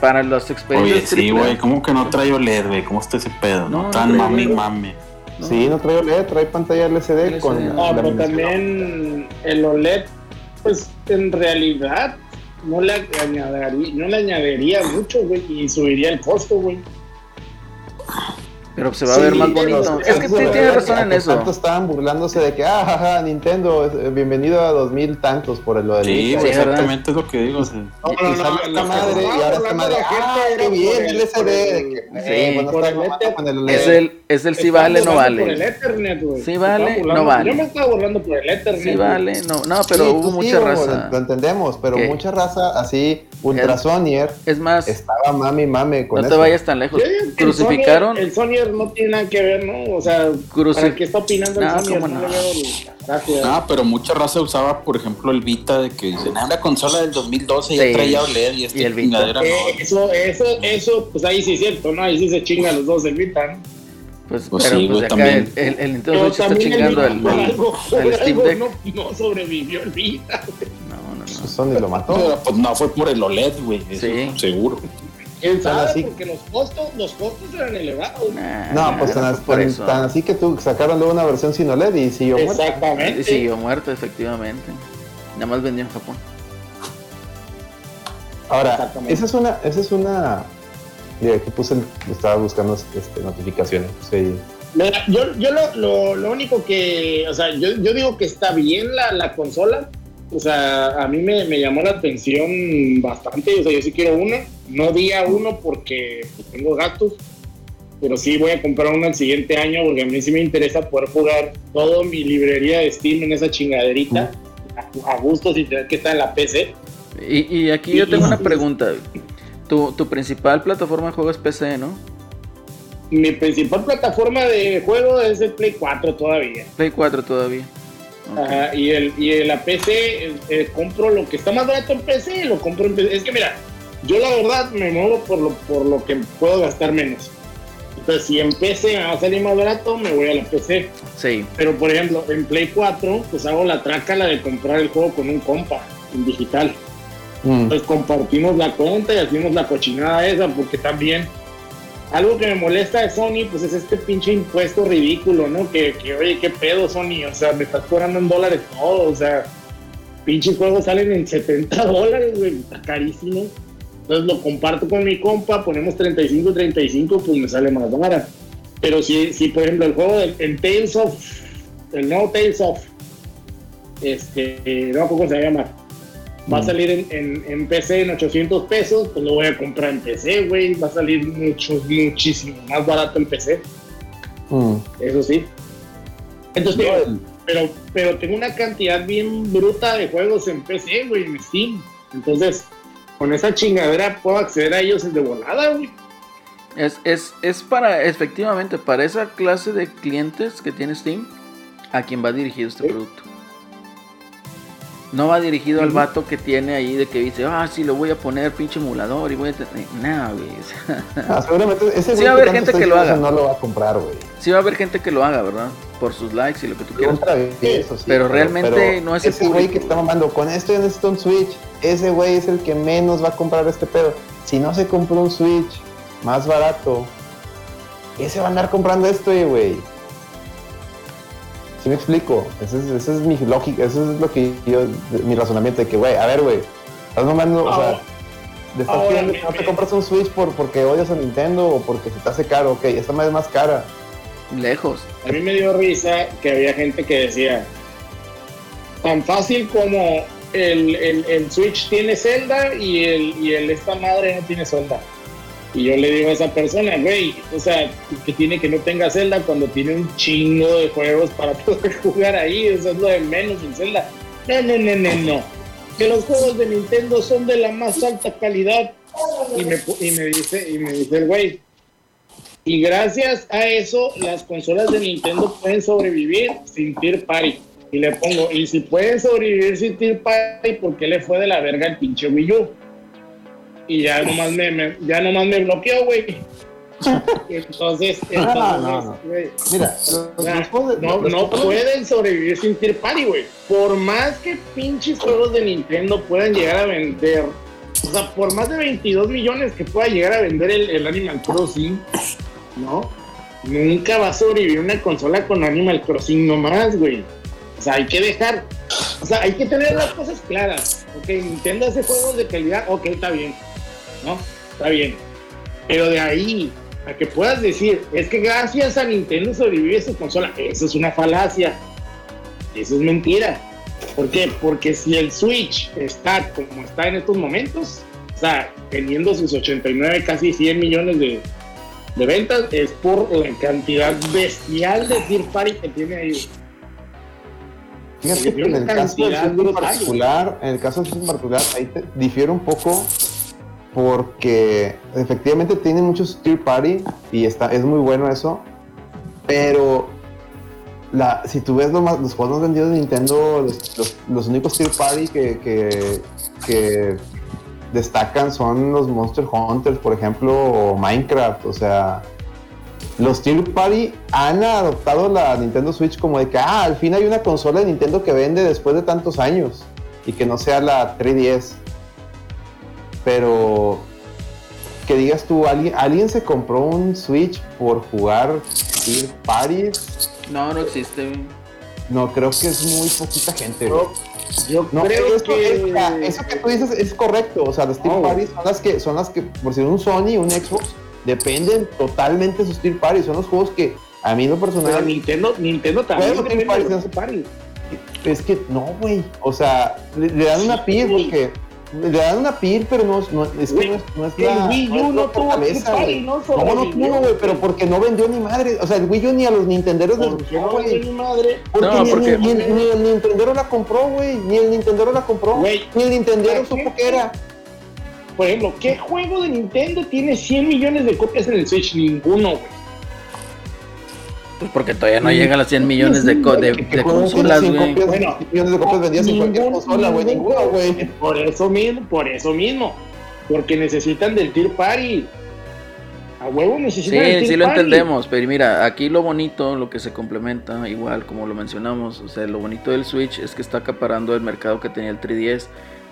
para las experiencias Oye, sí, güey, ¿cómo que no trae OLED, güey? ¿Cómo está ese pedo? No, No, tan mami, mami. ¿no? Sí, no trae OLED, trae pantalla LCD, LCD. con No, No, la pero también el OLED, pues en realidad no le añadiría, no le añadiría mucho, güey, y subiría el costo, güey. Pero se va a Sí, ver más bonito. Es que sí tiene verdad, razón en Tanto eso. estaban burlándose de que, ah, jaja, Nintendo, eh, bienvenido a 2000 tantos por el lo del Sí, exactamente es lo que digo. o sea, No, y no, no, sale esta lo que madre y ahora esta madre, ah, qué bien, el- Sí, eh, Es el, es el sí Estaba vale, no burlando Por el vale. Ethernet, güey. Sí Se vale, estaba no vale. Yo me estaba burlando por el Ethernet. Sí güey. vale, no, no, pero hubo pues mucha raza. Lo entendemos, pero mucha raza así, ultra Sonyer, Es más, estaba mami mame con no te vayas tan lejos. Que el Crucificaron, Sonyer- Sonyer no tiene nada que ver, ¿no? O sea, Cruci- ¿para qué está opinando el No, No no. le veo el- Gracias. Ah, pero mucha raza usaba, por ejemplo, el Vita de que dicen, ah, una consola del 2012 ya Sí. traía OLED y esta Y el Vita. chingadera Eh, no. eso, eso, eso, pues ahí sí es cierto, ¿no? Ahí sí se chingan los dos el Vita, ¿no? pues, Pues pero sí, pues güey, acá también. el, el, el Nintendo Switch está chingando Vita el, el- algo, el Steam Deck. No, no sobrevivió el Vita. No, no, Pues no. Sony lo mató. Pero, pues no fue por el OLED, güey. eso Sí. Seguro. ¿Quién sabe? así- Porque los costos, los costos eran elevados. Nah, No, pues tan, fue por tan- eso. tan así que tú sacaron luego una versión sin OLED y siguió muerta. Exactamente. Y siguió muerto, efectivamente. Nada más vendió en Japón. Ahora, esa es una, esa es una. Mira, aquí puse, el- estaba buscando este, notificaciones. Sí. Mira, yo, yo lo, lo, lo único que, o sea, yo, yo digo que está bien la, la consola. O sea, a mí me, me llamó la atención bastante. O sea, yo sí quiero una. No día uno porque tengo gastos. Pero sí voy a comprar una el siguiente año porque a mí sí me interesa poder jugar toda mi librería de Steam en esa chingaderita. A, a gusto sin tener que estar en la PC. Y, y aquí yo tengo una pregunta. Tu, tu principal plataforma de juego es PC, ¿no? Mi principal plataforma de juego es el Play 4 todavía. Play 4 todavía. Ok. Ajá, y, el, y la PC eh, eh, compro lo que está más barato en PC, lo compro en PC. Es que mira, yo la verdad me muevo por lo, por lo que puedo gastar menos. Entonces, si en PC me va a salir más barato, me voy a la PC. Sí, Pero, por ejemplo, en Play 4, pues hago la trácala de comprar el juego con un compa, en digital. Mm. Pues compartimos la cuenta y hacemos la cochinada esa, porque también algo que me molesta de Sony, pues es este pinche impuesto ridículo, ¿no? Que, que oye, qué pedo, Sony, o sea, me estás cobrando en dólares todo, o sea, pinches juegos salen en 70 dólares, güey, está carísimo. Entonces lo comparto con mi compa, ponemos 35, 35, pues me sale más barato. Pero si, si por ejemplo, el juego, del el Tales of, el nuevo Tales of, este, no me acuerdo cómo se va a llamar, va a Mm. salir en, en, en PC en 800 pesos, pues lo voy a comprar en PC, güey, va a salir mucho, muchísimo más barato en PC, Mm. eso sí. Entonces, No, pero, pero tengo una cantidad bien bruta de juegos en PC, güey, en Steam. Entonces, con esa chingadera puedo acceder a ellos de volada, güey. es, es, es para, efectivamente, para esa clase de clientes que tiene Steam, a quien va dirigido este Sí. producto. No va dirigido al vato que tiene ahí de que dice, ah, sí, lo voy a poner pinche emulador y voy a tener. Nada, güey. Ah, seguramente ese Sí güey va a haber gente que lo haga. No lo va a comprar, güey. sí va a haber gente que lo haga, ¿verdad? Por sus likes y lo que tú quieras. Eso sí, Pero realmente no es el ese güey público. que está mamando con esto yo necesito un Switch. Ese güey es el que menos va a comprar este pedo. Si no se compró un Switch más barato ¿qué se va a andar comprando esto, güey? ¿Sí me explico? Ese es, ese es mi lógica, eso es lo que yo, mi razonamiento de que, güey, a ver, güey, estás nomando, o sea, de pidiendo no te compras un Switch por, porque odias a Nintendo o porque se te hace caro, ok, esta madre es más cara. Lejos. A mí me dio risa que había gente que decía, tan fácil como el, el, el Switch tiene Zelda y el, y el esta madre no tiene Zelda. Y yo le digo a esa persona, güey, o sea, que tiene que no tenga Zelda cuando tiene un chingo de juegos para poder jugar ahí, eso es lo de menos en Zelda. No, no, no, no, no. Que los juegos de Nintendo son de la más alta calidad. Y me, y me dice, y me dice el güey, y gracias a eso, las consolas de Nintendo pueden sobrevivir sin Tier Party. Y le pongo, y si pueden sobrevivir sin Tier Party, ¿por qué le fue de la verga el pinche Wii U? Y ya nomás me, me- ya nomás me bloqueó, güey. Entonces, No, no, Mira, o sea, pueden sobrevivir sin Tier Party, güey. Por más que pinches juegos de Nintendo puedan llegar a vender, o sea, por más de 22 millones que pueda llegar a vender el, el Animal Crossing, ¿no? Nunca va a sobrevivir una consola con Animal Crossing nomás, güey. O sea, hay que dejar, o sea, hay que tener las cosas claras. Ok, Nintendo hace juegos de calidad, ok, está bien, ¿no? Está bien. Pero de ahí a que puedas decir, es que gracias a Nintendo sobrevive su consola, eso es una falacia. Eso es mentira. ¿Por qué? Porque si el Switch está como está en estos momentos, o sea, teniendo sus 89, casi 100 millones de, de ventas, es por la cantidad bestial de Tier Party que tiene ahí. Fíjate que en el caso del en particular, en el caso del particular, ahí te difiere un poco porque efectivamente tiene muchos tier party y está, es muy bueno eso, pero si tú ves los juegos más vendidos de Nintendo, los, únicos tier party que, destacan son los Monster Hunters, por ejemplo, o Minecraft, o sea, los Tier Party han adoptado la Nintendo Switch como de que, ah, al fin hay una consola de Nintendo que vende después de tantos años y que no sea la 3DS. Pero que digas tú, ¿alguien, ¿alguien se compró un Switch por jugar Tier Party? No, no existe. güey. No, creo que es muy poquita gente. Yo, yo No, creo eso, que... es- eso que tú dices es correcto. O sea, las Tier Oh. Parties son las que, son las que, por si un Sony, un Xbox, dependen totalmente de sus Tier Parties. Son los juegos que a mí lo Pero personal Nintendo, Nintendo también depende de Party. Es que no, güey. O sea, le, le dan una güey. porque. Le dan una PIR, pero no, no- es que no es, no es que la. el Wii no U la no tuvo Party, güey. no No, no tuvo, güey, pero porque no vendió ni madre. O sea, el Wii U ni a los Nintenderos les ¿Por qué gustó, no güey. mi madre? Porque, No, ni, porque- ni- ni- ni el Nintendero la compró, güey. Ni el Nintendero la compró. Ni el Nintendero ¿para qué? supo que era. Por ejemplo, ¿qué juego de Nintendo tiene 100 millones de copias en el Switch? Ninguno, güey. Pues porque todavía no llegan a los 100 millones de, co- de, ¿Qué de juego consolas, güey. Bueno, millones de copias vendidas en cualquier consola, güey. güey. Por eso mismo, por eso mismo. Porque necesitan del Tier Party. A huevo necesitan del Sí, Tier sí lo Party. entendemos, pero mira, aquí lo bonito, lo que se complementa, igual como lo mencionamos, o sea, lo bonito del Switch es que está acaparando el mercado que tenía el 3DS.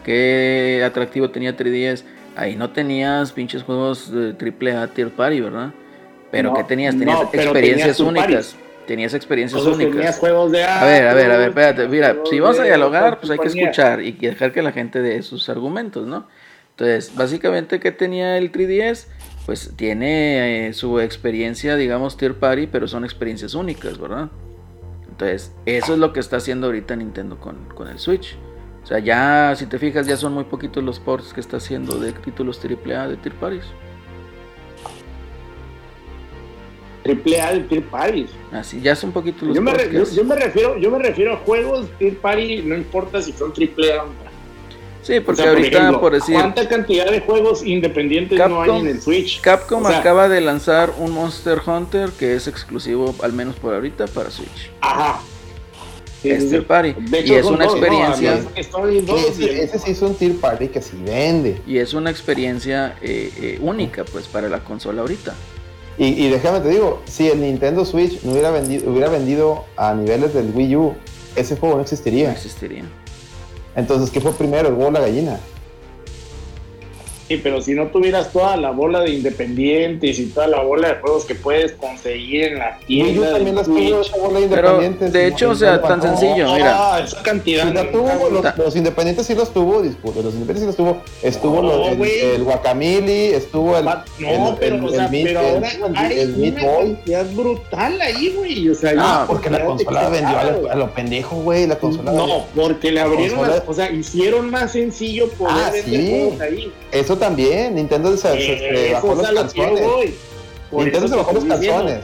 Qué atractivo tenía 3DS. Ahí no tenías pinches juegos de AAA Tier Party, ¿verdad? Pero No, ¿qué tenías? Tenías no, experiencias tenías únicas. Tenías experiencias únicas. tenías juegos de A ver, a ver, a ver, espérate, mira, si vamos a dialogar, pues hay que escuchar y dejar que la gente dé sus argumentos, ¿no? Entonces, básicamente, ¿qué tenía el 3DS? Pues tiene eh, su experiencia, digamos, tier party, pero son experiencias únicas, ¿verdad? Entonces, eso es lo que está haciendo ahorita Nintendo con, con el Switch. O sea, ya, si te fijas, ya son muy poquitos los ports que está haciendo de títulos AAA de tier parties. Triple A de Tier Party. Así, ya son poquitos los Yo me, re- que yo, me refiero, yo me refiero a juegos Tier Party, no importa si son triple A o no. Sí, O porque por ahorita, ejemplo, por decir, ¿Cuánta cantidad de juegos independientes no hay Capcom- en el Switch? Capcom O sea, acaba de lanzar un Monster Hunter que es exclusivo, al menos por ahorita, para Switch. Ajá. Sí, Es sí, tier party. De hecho, y es una dos, ¿no? experiencia. Y- ese sí es un Tier Party que sí vende. Y es una experiencia eh, eh, única, pues, para la consola ahorita. Y, y déjame te digo, si el Nintendo Switch no hubiera vendido, hubiera vendido a niveles del Wii U, ese juego no No existiría. existiría. Entonces, ¿qué fue primero, el huevo o la gallina? Sí, pero si no tuvieras toda la bola de independientes y toda la bola de juegos que puedes conseguir en la tienda. de también las Switch, esa bola de Pero, independientes. de hecho, o sea, no tan sencillo, mira. Ah, esa cantidad. Sí, la tuvo, los, los independientes sí los tuvo, disculpe, los independientes sí los tuvo. Estuvo No, lo- el, el Guacamili, estuvo el. No, el- pero, el- o sea, pero el- ahora el- hay una cantidad brutal ahí, güey. O sea, Ah, una Porque la consola vendió a lo, a lo pendejo, güey. La consola. No, porque le abrieron consola- las, o sea, hicieron más sencillo poder Ah, vender sí. juegos ahí. Eso también. Nintendo se, se- se Eh, bajó los es a lo que yo calzones. voy. Por Nintendo se bajó los calzones.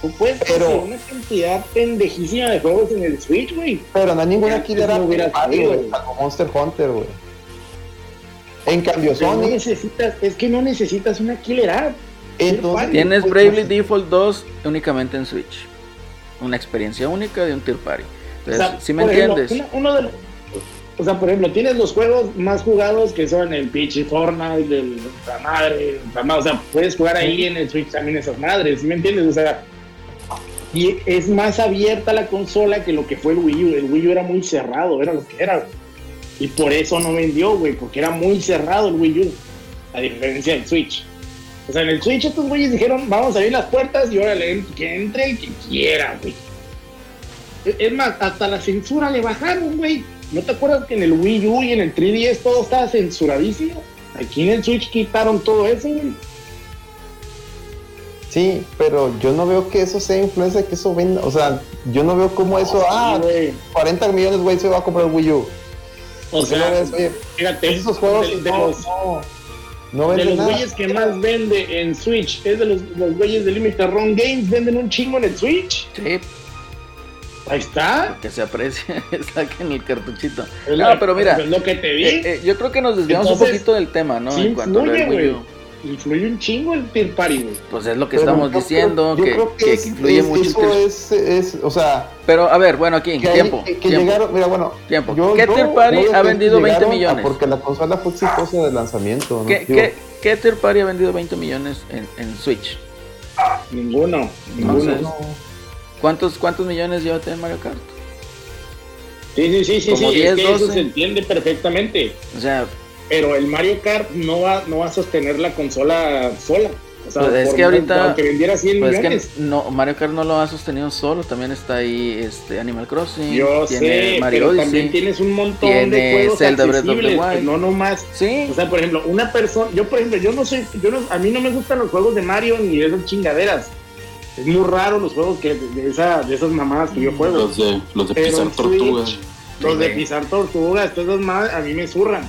Tú puedes Pero- hacer una cantidad pendejísima de juegos en el Switch, güey. Pero no hay ninguna Antes killer no güey, Monster Hunter, güey. En cambio, Pero no Sony, necesitas, es que no necesitas una killer app. entonces. Tienes pues, Bravely Default 2 únicamente en Switch. Una experiencia única de un tier party. O Entonces, sea, si me ejemplo, entiendes. una- uno de los- o sea, por ejemplo, tienes los juegos más jugados que son el pinche Fortnite, el la madre, la madre, o sea, puedes jugar ahí en el Switch también esas madres, ¿sí me entiendes? O sea, y es más abierta la consola que lo que fue el Wii U. El Wii U era muy cerrado, era lo que era. güey. Y por eso no vendió, güey, porque era muy cerrado el Wii U, a diferencia del Switch. O sea, en el Switch estos güeyes dijeron, vamos a abrir las puertas y órale, que entre el que quiera, güey. Es más, hasta la censura le bajaron, güey. ¿No te acuerdas que en el Wii U y en el 3DS todo estaba censuradísimo? Aquí en el Switch quitaron todo eso, güey. Sí, pero yo no veo que eso sea influencia, que eso venda. O sea, yo no veo cómo eso. Ah, Sí, güey. 40 millones, güey, se va a comprar el Wii U. O ¿Qué no sea, ves? Oye, fíjate, esos juegos de, de no, los, no, no de venden los nada. güeyes que más vende en Switch, es de los, los güeyes de Limited Run Games, venden un chingo en el Switch. Sí, Ahí está. que se aprecie, saquen el cartuchito. Es No, lo- pero mira, Es lo que te vi. Eh, eh, yo creo que nos desviamos un Entonces, poquito del tema, ¿no? sí en cuanto influye, Wii güey. U. Influye un chingo el Tier Party, güey. Pues es lo que Pero estamos diciendo, creo- que, yo creo que es- influye es- mucho. el es, es, o sea, Pero a ver, bueno, aquí, que, hay- tiempo. que- que tiempo. llegaron, mira, bueno, Tiempo. yo- ¿Qué yo tier party ha que vendido 20 llegaron a- millones? Porque la consola fue exitosa de lanzamiento. ¿no? ¿Qué, qué, qué tier party ha vendido 20 millones en, en Switch? Ninguno. Ninguno. Entonces, ¿cuántos, ¿cuántos millones lleva en Mario Kart? Sí, sí, sí, sí, Como sí. 10, es que eso 12. se entiende perfectamente. O sea, Pero el Mario Kart no va, no va a sostener la consola sola. O sea, Pues es que ahorita- Aunque vendiera 100 pues es millones. que no, Mario Kart no lo ha sostenido solo, también está ahí este Animal Crossing, Yo tiene sé, Mario pero Odyssey. también tienes un montón tiene de juegos Zelda Breath of the accesibles, Wild. que no nomás. Sí, O sea, por ejemplo, una persona, yo por ejemplo, yo no soy, yo no, a mí no me gustan los juegos de Mario ni esas chingaderas. Es muy raro los juegos que de, esa, de esas mamadas que yo juego. Los de, los de pisar tortugas. Los de pisar tortugas, todas esas madres, a mí me zurran.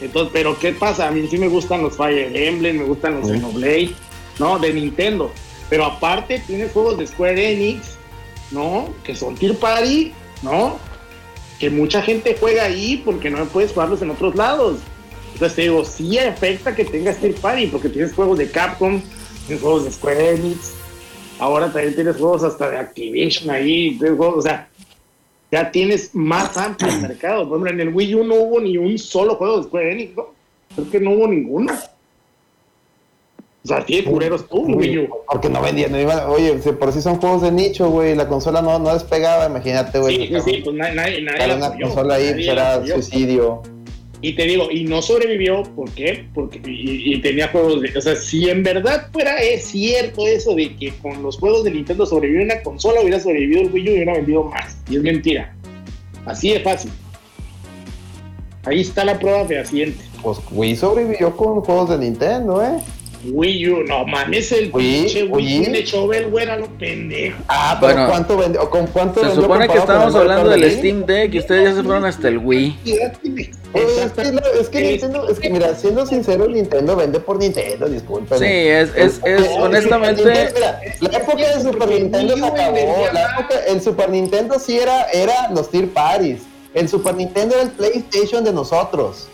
Entonces, pero ¿qué pasa? A mí sí me gustan los Fire Emblem, me gustan los Sí. Xenoblade, ¿no? De Nintendo. Pero aparte tienes juegos de Square Enix, ¿no? Que son Tier Party, ¿no? Que mucha gente juega ahí porque no puedes jugarlos en otros lados. Entonces te digo, sí afecta que tengas Tier Party porque tienes juegos de Capcom, tienes juegos de Square Enix, ahora también tienes juegos hasta de Activision ahí, juegos, o sea, ya tienes más amplio el mercado. Por ejemplo, en el Wii U no hubo ni un solo juego de Square Enix, ¿no? Creo que no hubo ninguno. O sea, tiene cureros tú, Wii U. Porque no vendían, no iban, oye, por si son juegos de nicho, güey, la consola no, no despegaba, imagínate, güey. Sí, sí, sí, pues nadie, nadie, la una apoyó, consola ahí, nadie pues apoyó. Y te digo, y no sobrevivió, ¿por qué? Porque y, y tenía juegos de. O sea, si en verdad fuera es cierto eso de que con los juegos de Nintendo sobrevivió una consola, hubiera sobrevivido el Wii U y hubiera vendido más. Y es mentira. Así de fácil. Ahí está la prueba fehaciente. Pues Wii sobrevivió con juegos de Nintendo, ¿eh? Wii U, no mames, el Wii, pinche Wii Wii. U de Shovel, güey, era lo pendejo. Ah, pero Bueno. ¿cuánto vendió? ¿O ¿Con cuánto se supone que estábamos hablando del Steam Deck y ustedes ya se fueron hasta el Wii. Pues, es que, la- es que Nintendo, es que mira, siendo sincero, Nintendo vende por Nintendo, disculpen. Sí, es, es, es honestamente... Mira, la época de Super Nintendo se acabó. La época, el Super Nintendo sí era, era los Tier Parties. El Super Nintendo era el PlayStation de nosotros,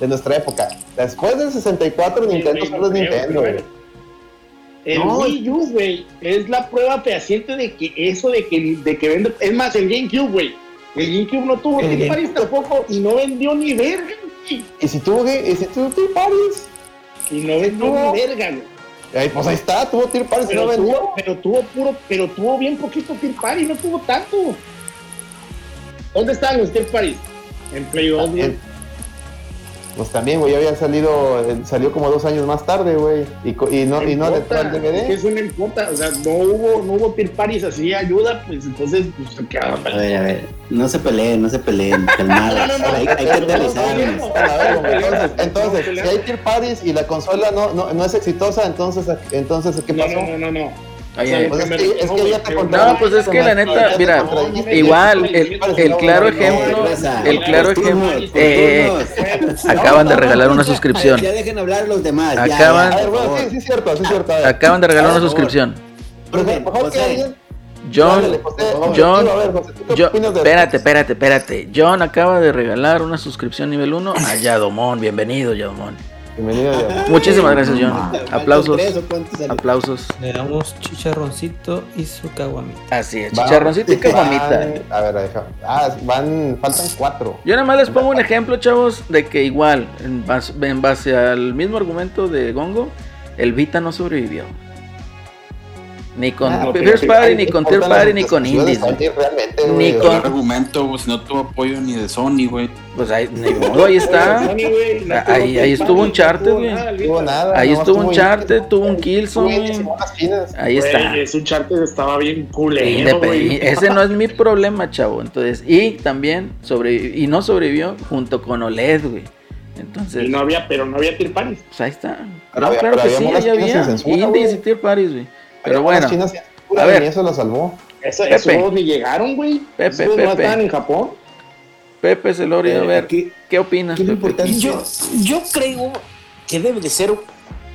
de nuestra época. Después del 64, Nintendo güey, solo es Nintendo, pero güey. El No, Wii U, güey, es la prueba fehaciente de que eso de que, de que vende. Es más, el GameCube, güey. El GameCube no tuvo El Tier Parties tampoco y no vendió ni verga, güey. Y si tuvo, y si tuvo Parties, Y no vendió No. ni verga, güey. pues ahí está, tuvo Tier Parties y no Pero vendió. tuvo, pero tuvo puro, pero tuvo bien poquito Tier Party, no tuvo tanto. ¿Dónde están los Tier Parties? En Play 2, güey. Pues también, güey, había salido, eh, salió como dos años más tarde, güey. Y, co- y no, y no importa, es que DVD. eso no importa, o sea, no hubo, no hubo Tier Paris así ayuda, pues entonces, pues quedaba A ver, a ver, no se peleen, no se peleen, calmados. No, no, no, hay, hay que Entonces, entonces, si hay Tier Parties y la consola no, no, no es exitosa, entonces, entonces ¿qué No, pasó? no, no, no, no. Oye, Pues es me que, refiero, es que güey, ya te pero contaron. No, pues es que la neta, mira, igual, el, el claro ejemplo, el claro ejemplo, eh, acaban de regalar una suscripción, Ya dejen hablar a los demás. Acaban- sí, cierto, sí cierto. acaban de regalar una suscripción. John, John, a ver, José, ¿tú qué John, opinas de espérate, espérate, espérate. John acaba de regalar una suscripción nivel 1 a Yadomón. Bienvenido, Yadomón. Bienvenido, ya. Muchísimas gracias, John. ¿Faltan Aplausos, aplausos. Le damos chicharroncito y su caguamita. Así es, Va- chicharroncito y caguamita. van- A ver, deja. Ah, van, faltan cuatro. Yo nada más les pongo un ejemplo, chavos, de que igual, en base, en base al mismo argumento de Gongo, el Vita no sobrevivió. Ni con Ah, First. Party, ni no con Tier importan Party, ni con Indies. Ni con- argumento, si no tuvo apoyo ni de Sony, güey. Pues ahí, ni modo, ahí está. No Ahí- ahí estuvo Paris, no tuvo güey. no. Ahí estuvo tuvo Uncharted, Indies, tuvo un Killzone. Ahí está. Güey, ese Uncharted estaba bien culero, ese no es mi problema, chavo. Entonces, y también sobrevivió, y no sobrevivió junto con OLED, güey. Entonces, Y no había, pero no había Tier Paris. pues ahí está. Pero No, había- claro que había sí, había indies y tier parties, güey. Pero Monas bueno, a ver. y eso lo salvó. Eso, Pepe. esos ni llegaron, güey. Pepe, Esos no Pepe. estaban en Japón. Pepe Celorio, a Eh, ver, aquí- ¿qué opinas, Yo, yo creo que debe de ser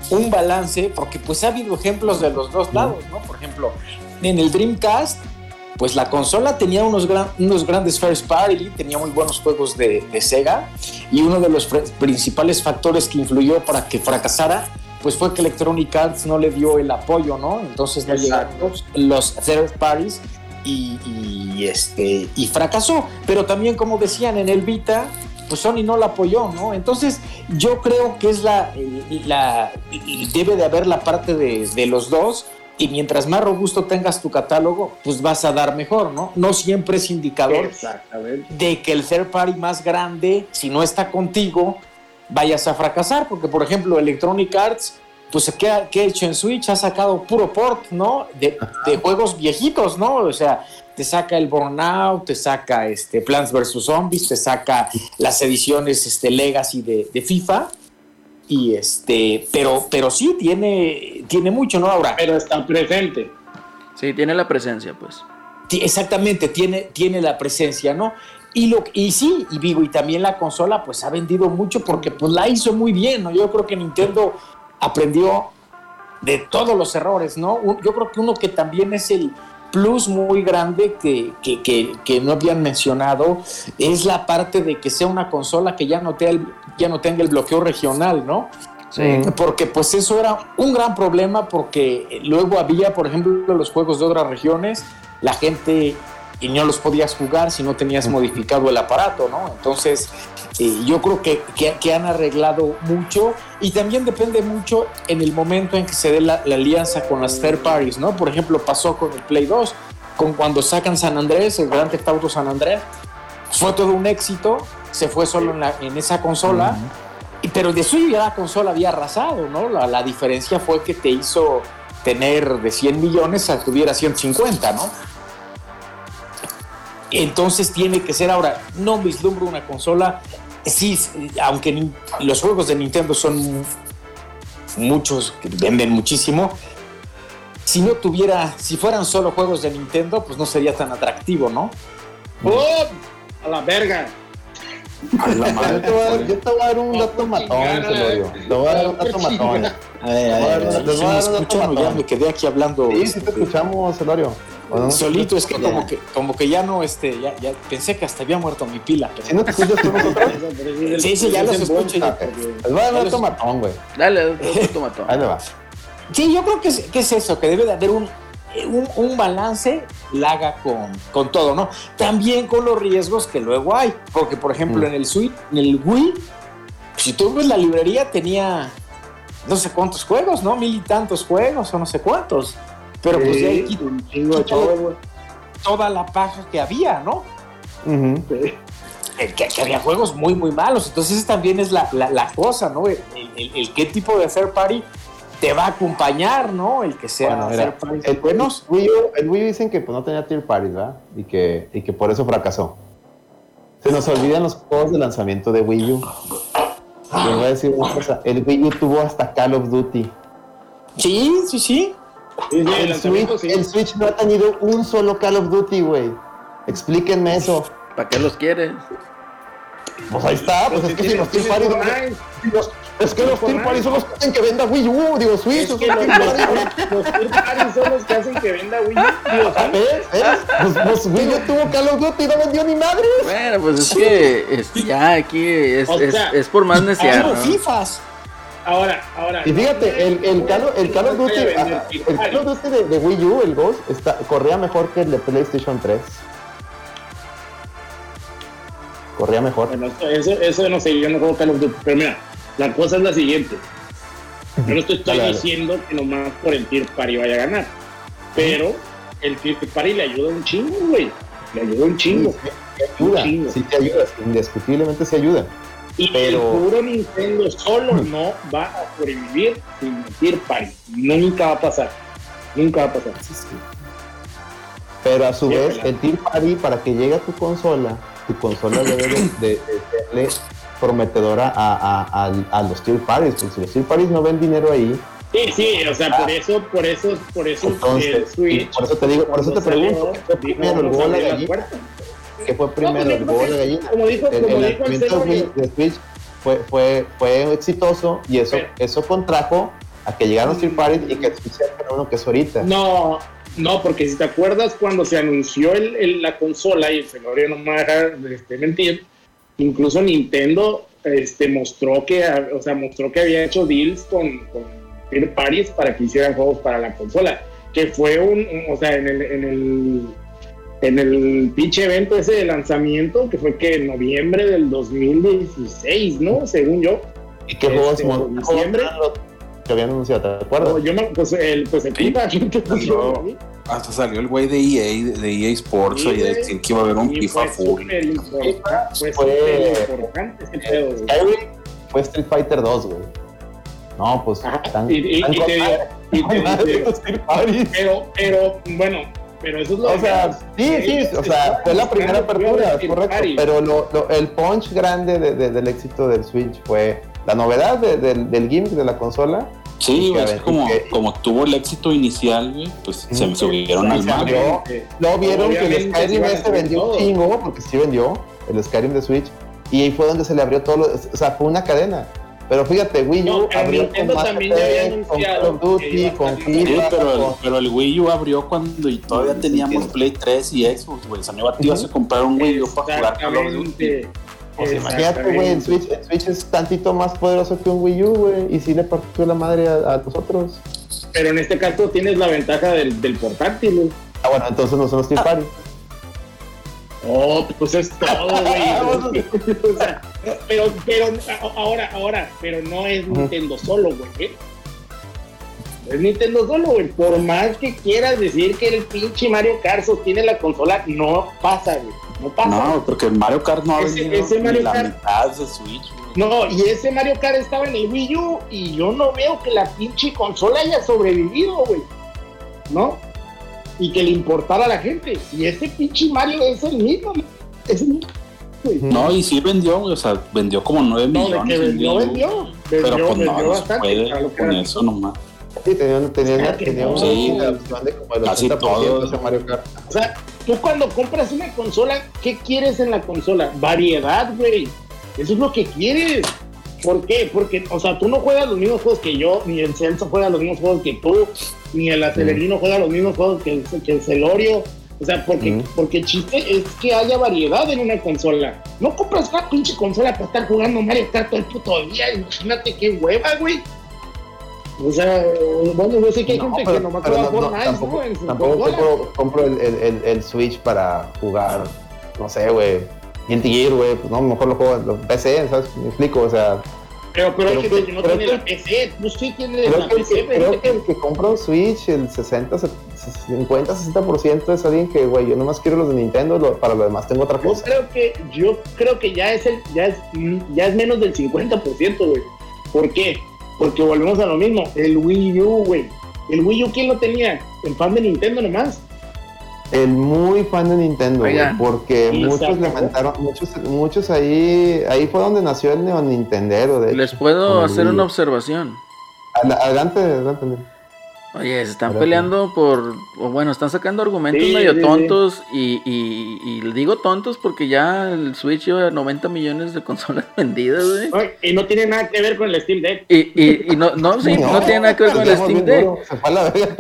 un balance, porque pues ha habido ejemplos de los dos lados, ¿no? Por ejemplo, en el Dreamcast, pues la consola tenía unos, gran- unos grandes first party, tenía muy buenos juegos de, de Sega, y uno de los principales factores que influyó para que fracasara, pues fue que Electronic Arts no le dio el apoyo, ¿no? Entonces no llegaron los, los third parties y, y, este, y fracasó. Pero también, como decían en el Vita, pues Sony no la apoyó, ¿no? Entonces yo creo que es la, la debe de haber la parte de, de los dos y mientras más robusto tengas tu catálogo, pues vas a dar mejor, ¿no? No siempre es indicador de que el third party más grande, si no está contigo, vayas a fracasar, porque por ejemplo Electronic Arts, pues que ha, hecho en Switch, ha sacado puro port, ¿no? De, de juegos viejitos, ¿no? O sea, te saca el Burnout, te saca este Plants vs Zombies, te saca las ediciones este, Legacy de, de FIFA. Y este, pero, pero sí tiene, tiene mucho, ¿no? Ahora, Pero está presente. Sí, tiene la presencia, pues. Exactamente, tiene, tiene la presencia, ¿no? Y, lo, y sí, y digo, y también la consola pues ha vendido mucho porque pues la hizo muy bien, ¿no? Yo creo que Nintendo aprendió de todos los errores, ¿no? Yo creo que uno que también es el plus muy grande que, que, que- que no habían mencionado es la parte de que sea una consola que ya no, te- ya no tenga el bloqueo regional, ¿no? Sí. Porque pues eso era un gran problema porque luego había, por ejemplo, los juegos de otras regiones, la gente y no los podías jugar si no tenías modificado el aparato, ¿no? Entonces, eh, yo creo que, que- que han arreglado mucho y también depende mucho en el momento en que se dé la, la alianza con las third parties, ¿no? Por ejemplo, pasó con el Play 2, con cuando sacan San Andrés, el Gran Theft Auto San Andrés, fue todo un éxito, se fue solo en, la- en esa consola, y- pero de suyo ya la consola había arrasado, ¿no? La, la diferencia fue que te hizo tener de 100 millones a tuviera 150, ¿no? Entonces tiene que ser ahora, no vislumbro una consola, sí, aunque los juegos de Nintendo son muchos, que venden muchísimo, si no tuviera, si fueran solo juegos de Nintendo, pues no sería tan atractivo, ¿no? ¡Pum! A la verga. A la madre. Yo te voy a dar- yo te voy a dar un dato matón, se lo digo. Te voy a dar un dato matón. A ver, a ver, a ver. Les voy ¿Sí a dar un dato ya me quedé aquí hablando? Sí, sí te este, escuchamos, Celorio. ¿O no? Solito, es que Ya. como que, como que ya no, este, ya, ya pensé que hasta había muerto mi pila. pero- ¿Sí no te escuchas tú? Sí, sí, ya los escucho. ya. Les voy a dar un dato matón, güey. Dale, otro tomatón. Ahí le va. Sí, yo creo que es, que es eso, que debe de haber un, un, un balance, la haga con, con todo, ¿no? También con los riesgos que luego hay, porque por ejemplo Mm. en el Switch, en el Wii, si tú ves la librería tenía no sé cuántos juegos, ¿no? Mil y tantos juegos o no sé cuántos. Pero pues de ahí Sí, quita un chingo de chavos, güey. toda la paja que había, ¿no? Ujú. que, que había juegos muy, muy malos. Entonces, esa también es la, la, la cosa, ¿no? El, el- el qué tipo de third party te va a acompañar, ¿no? El que sea Bueno, mira, party el, buenos. Wii U, el Wii U dicen que pues, no tenía tier parties, ¿verdad? Y que, y que por eso fracasó. Se nos olvidan los juegos de lanzamiento de Wii U. Les voy a decir una cosa, el Wii U tuvo hasta Call of Duty. Sí, sí, sí. Sí, sí, el Switch, sí. el Switch no ha tenido un solo Call of Duty, güey. Explíquenme eso. ¿Para qué los quieres? Pues ahí está, pues es que si los. Fortnite. los- Es que los tier parties son los que hacen que venda Wii U, digo Switch. Es son que los los, parties son los que hacen que venda Wii U. ¿Ves? ¿Ves? Pues, pues Wii U tuvo Call of Duty y no vendió ni madre. Bueno, pues es que es- ya aquí es, por más ¿no? FIFAs. Ahora, ahora. Y fíjate, el, el, Call, of- Duty, el Call of Duty de, de Wii U, el Ghost, está, corría mejor que el de PlayStation 3. Corría mejor. Bueno, eso, eso no sé, yo no juego Call of Duty. Pero mira, la cosa es la siguiente. Yo no te estoy diciendo que nomás por el Tier Party vaya a ganar. Pero el Tier Party le ayuda un chingo, güey. Le ayuda un chingo. Sí, ayuda, chingo. sí te ayuda, indiscutiblemente se ayuda. Y Pero- el puro Nintendo solo no va a sobrevivir sin el Tier Party. Nunca va a pasar. Nunca va a pasar. Pero a su Sí, vez, el Tier Party, para que llegue a tu consola, tu consola debe de, de- de serle prometedora a, a- a- a los Tier Parties, porque si los Tier Parties no ven dinero ahí, Sí, sí, o sea, por eso, por eso, por eso el entonces, Switch. por eso te digo, por eso te pregunto. ¿Qué fue primero, pues, el huevo la gallina? Como dijo, el, como el dijo el de Switch fue, fue, fue exitoso y eso, Pero- eso contrajo a que llegaron Tier Parties y que el Switch el fenómeno que es ahorita. No, no, porque si te acuerdas cuando se anunció el, el- la consola y el Cenorio no me va a dejar este, mentir, incluso Nintendo este, mostró que, o sea, mostró que había hecho deals con, con third parties para que hicieran juegos para la consola, que fue un, un- o sea, en el, en el en el pinche evento ese de lanzamiento, que fue que en noviembre del 2016, ¿no? Según yo. ¿Y qué juegos este, en diciembre. que habían anunciado? ¿Te acuerdas? No, yo no, pues el, pues el FIFA, ¿quién te puso a mí? Hasta salió el güey de EA, de EA Sports, Sí, y güey. decían que iba a haber un FIFA fue full. importante, fue Fue- importante ese pedo. Skyrim fue Street Fighter 2, güey. No, pues Ajá, tan- y- y- tan y te digo- y te- digo. Pero, pero, bueno, pero eso es lo O sea, sí, sí, o sea, fue la primera apertura, correcto. Party. Pero lo, lo- el punch grande de- de- del éxito del Switch fue la novedad de- del, del gimmick de la consola. Sí, es que como, que- como tuvo el éxito inicial, güey, pues se me subieron al mar. Luego vieron que el Skyrim este vendió todo. un chingo, porque sí vendió, el Skyrim de Switch. Y ahí fue donde se le abrió todo, lo- o sea, fue una cadena. Pero fíjate, Wii U No, abrió con Mass también con Call of Duty, con FIFA, pero, el, con- pero el Wii U abrió cuando y todavía Sí, teníamos. Play 3 y Xbox, güey. O sea, no iba- a comprar un Wii U para jugar Call of Duty. Exactamente. Pues imagínate, güey, el Switch, el Switch es tantito más poderoso que un Wii U, güey, y sí le partió la madre a, a nosotros. Pero en este caso tienes la ventaja del, del portátil, güey. Ah, bueno, entonces no los Tier Party. Oh, pues es todo, güey. O sea, pero, pero, ahora, ahora, pero no es Nintendo solo, güey. ¿eh? No es Nintendo solo, güey. Por más que quieras decir que el pinche Mario Kart sostiene la consola, no pasa, güey. No pasa. No, porque el Mario Kart no ha Ese- vendido ese Mario la Kart- mitad de Switch, güey. No, y ese Mario Kart estaba en el Wii U y yo no veo que la pinche consola haya sobrevivido, güey. ¿No? Y que le importara a la gente. Y ese pinche Mario es el mismo. Es el mismo. güey. No, y sí vendió, o sea, vendió como 9 No, de millones. que en vendió, U, vendió. Pero Vendió, pues no, vendió no bastante. puede con era. eso nomás. Sí, tenía, tenía, Claro que tenía no. una Sí. de como el Casi 80% todo. ese Mario Kart. O sea, tú cuando compras una consola, ¿qué quieres en la consola? Variedad, güey. Eso es lo que quieres. ¿Por qué? Porque, o sea, tú no juegas los mismos juegos que yo, ni el Celso juega los mismos juegos que tú, ni el Acelerino juega los mismos juegos que el, que el Celorio. O sea, porque, Mm. porque el chiste es que haya variedad en una consola. No compras una pinche consola para estar jugando Mario Kart todo el puto día. Imagínate qué hueva, güey. O sea, bueno, yo sé que hay No, gente pero- que nomás juega no, no, tampoco, ¿no? Tampoco compro, compro el, el, el, el Switch para jugar, no sé, güey, Guilty Gear, güey, pues no, mejor lo juego en los PC, ¿sabes? Me explico, o sea, Pero, pero hay gente que- no tiene que- la PC. Tú sí tienes Creo la que, PC, creo que el que compra un Switch, el 60, 50, 60% es alguien que, güey, yo nomás quiero los de Nintendo, lo- para lo demás tengo otra Yo cosa. creo que, yo creo que ya es el, ya es, ya es menos del 50%, güey. ¿Por qué? Porque volvemos a lo mismo. El Wii U, güey. El Wii U, ¿quién lo tenía? El fan de Nintendo nomás. El muy fan de Nintendo, güey, porque muchos acabó. lamentaron, muchos, muchos ahí, ahí fue donde nació el Neo Nintendero, de Les hecho, puedo hacer una observación. Ad- Adelante, adelante. Oye, se están peleando por, o bueno, están sacando argumentos Sí, medio sí, sí. tontos y, y, y digo tontos porque ya el Switch lleva 90 millones de consolas vendidas, güey. Y no tiene nada que ver con el Steam Deck. Y, y, y no, no, sí, no, tiene nada que ver con el Steam Deck.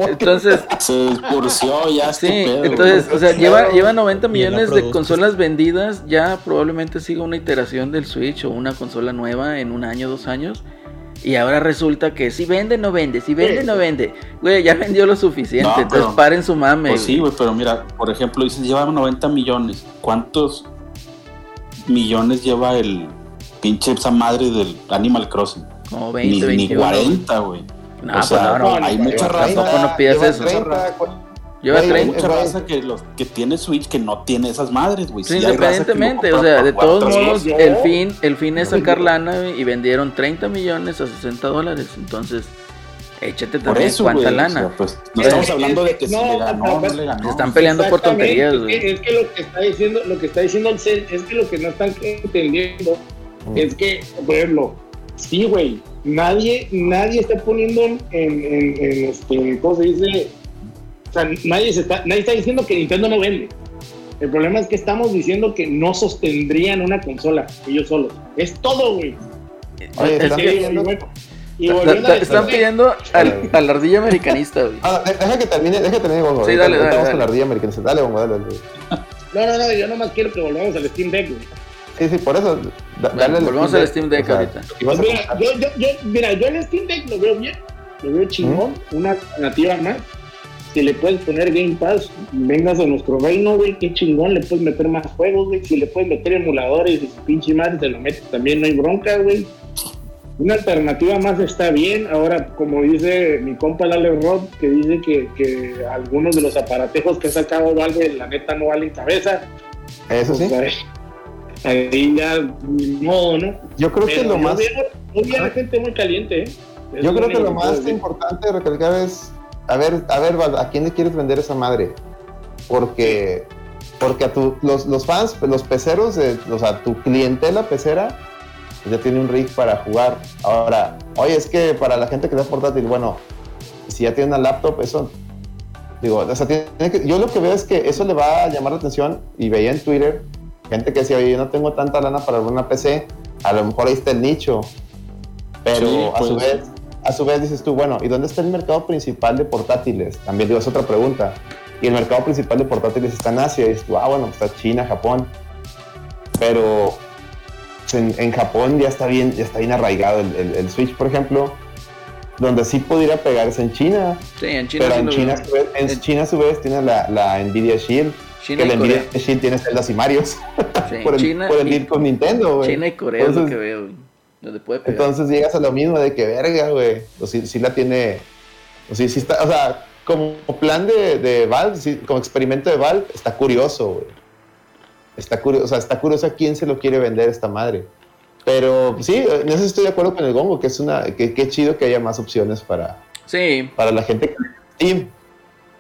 Entonces, Se expulsió ya sí, pedo, entonces, o sea, lleva, lleva 90 Y la millones de consolas vendidas, ya probablemente siga una iteración del Switch o una consola nueva en un año, dos años. Y ahora resulta que si vende, no vende, si vende, no vende. Güey, ya vendió lo suficiente, No, entonces pero- paren su mame. Pues sí, güey. pero mira, por ejemplo, dices, lleva 90 millones. ¿Cuántos millones lleva el pinche esa madre del Animal Crossing? Como Ni, 20, ni 21. 40, güey. No, o pues no, no, hay mucha raza. Tampoco no pidas eso. 30, cu- Lleva Güey, Hay 30. mucha güey. raza que, los, que tiene Switch que no tiene esas madres, güey. Sí, hay independientemente, o sea, de todos modos, yo- el fin, el fin es sacar lana güey, y vendieron 30 millones a 60 dólares. Entonces, échate también eso, cuánta güey. lana. o sea, pues, no Es estamos hablando de que si no, le ganó no pero- le ganó. Se están peleando por tonterías, es güey. que, es que lo que está diciendo, lo que está diciendo el Cel es que lo que no están entendiendo Mm. es que, por ejemplo, sí, güey, nadie, nadie está poniendo en, en, en, este, ¿cómo se dice? O sea, nadie, se está, nadie está diciendo que Nintendo no vende. El problema es que estamos diciendo que no sostendrían una consola ellos solos. Es todo, güey. Oye, Es están pidiendo- bueno, están pidiendo al, a la ardilla americanista, güey. Ah, de- deja que termine, deja que termine Gongo. Sí, dale, dale, vamos dale. con la ardilla americana. Dale, Gongo, dale, dale. No, no, no, yo nomás quiero que volvamos al Steam Deck, güey. Sí, sí, por eso. da- Bueno, dale al volvemos al Steam Deck ahorita. Pues mira, yo, yo, yo, mira, yo el Steam Deck lo veo bien, lo veo chingón, una alternativa más. Si le puedes poner Game Pass, vengas a nuestro reino, güey, qué chingón, le puedes meter más juegos, güey. Si le puedes meter emuladores y su pinche madre te lo metes también, no hay bronca, güey. Una alternativa más está bien. Ahora, como dice mi compa Lale Rod, que dice que, que algunos de los aparatejos que ha sacado Valve, la neta, no valen cabeza. Eso sí. Pues, ahí, ahí ya, ni modo, ¿no? Yo creo que lo más. veo- a la gente muy caliente, ¿eh? Yo creo que lo más importante de recalcar es, a ver, a ver, ¿a quién le quieres vender esa madre? Porque, porque a tu, los, los fans, los peceros, o sea, tu clientela pecera ya tiene un rig para jugar. Ahora, oye, es que para la gente que da portátil, bueno, si ya tiene una laptop, eso, digo, o sea, tiene que- yo lo que veo es que eso le va a llamar la atención y veía en Twitter gente que decía, oye, yo no tengo tanta lana para una PC, a lo mejor ahí está el nicho, pero Sí, a su pues. vez a su vez dices tú, bueno, ¿y dónde está el mercado principal de portátiles? También digo, es otra pregunta. Y el mercado principal de portátiles está en Asia. Y dices tú, ah, bueno, está China, Japón. Pero en, en Japón ya está bien, ya está bien arraigado el, el- el Switch, por ejemplo. Donde sí pudiera pegarse en China. Sí, en China pero en China, veo. a su vez, en China a su vez tiene la, la Nvidia Shield. China que la Nvidia. Shield tiene Zelda y Marios. Sí, por el, China, por el y, con Nintendo, güey. China y Corea es lo que veo, güey. Donde puede pegar. Entonces llegas a lo mismo de que verga, güey. O si, si la tiene. O si, si está. O sea, como plan de, de Valve, como experimento de Valve, está curioso, güey. Está curioso, o sea, está curioso a quién se lo quiere vender esta madre. Pero sí, en eso estoy de acuerdo con el Gongo, que es una. que, que chido que haya más opciones para, Sí, para la gente que Steam.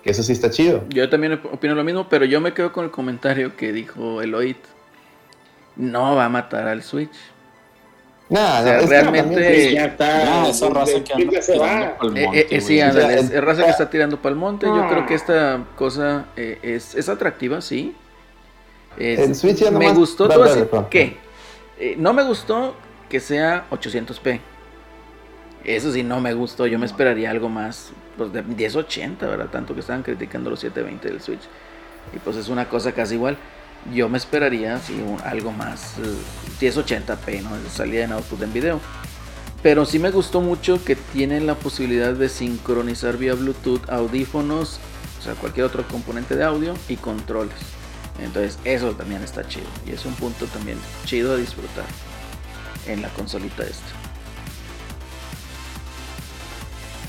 Que eso sí está chido. yo también op- opino lo mismo, pero yo me quedo con el comentario que dijo Eloyd. No va a matar al Switch. Nah, O sea, no, es que realmente- ya está. Ah, esa raza que anda tirando pa'l Eh, monte, eh, eh, sí, ándale, O sea, es, es raza que está tirando para el monte. Yo Ah. creo que esta cosa eh, es, es atractiva, sí. Es- El Switch ya me gustó, Dale, te voy a dale, decir perdón. ¿qué? Eh, no me gustó que sea 800p. Eso sí, no me gustó. Yo me esperaría algo más, pues de 1080, ¿verdad? Tanto que estaban criticando los 720 del Switch. Y pues es una cosa casi igual. Yo me esperaría, un- algo más, eh, 1080p, ¿no? De salida en output en video. Pero sí me gustó mucho que tienen la posibilidad de sincronizar vía Bluetooth audífonos, o sea, cualquier otro componente de audio y controles. Entonces, eso también está chido. Y es un punto también chido de disfrutar en la consolita esta.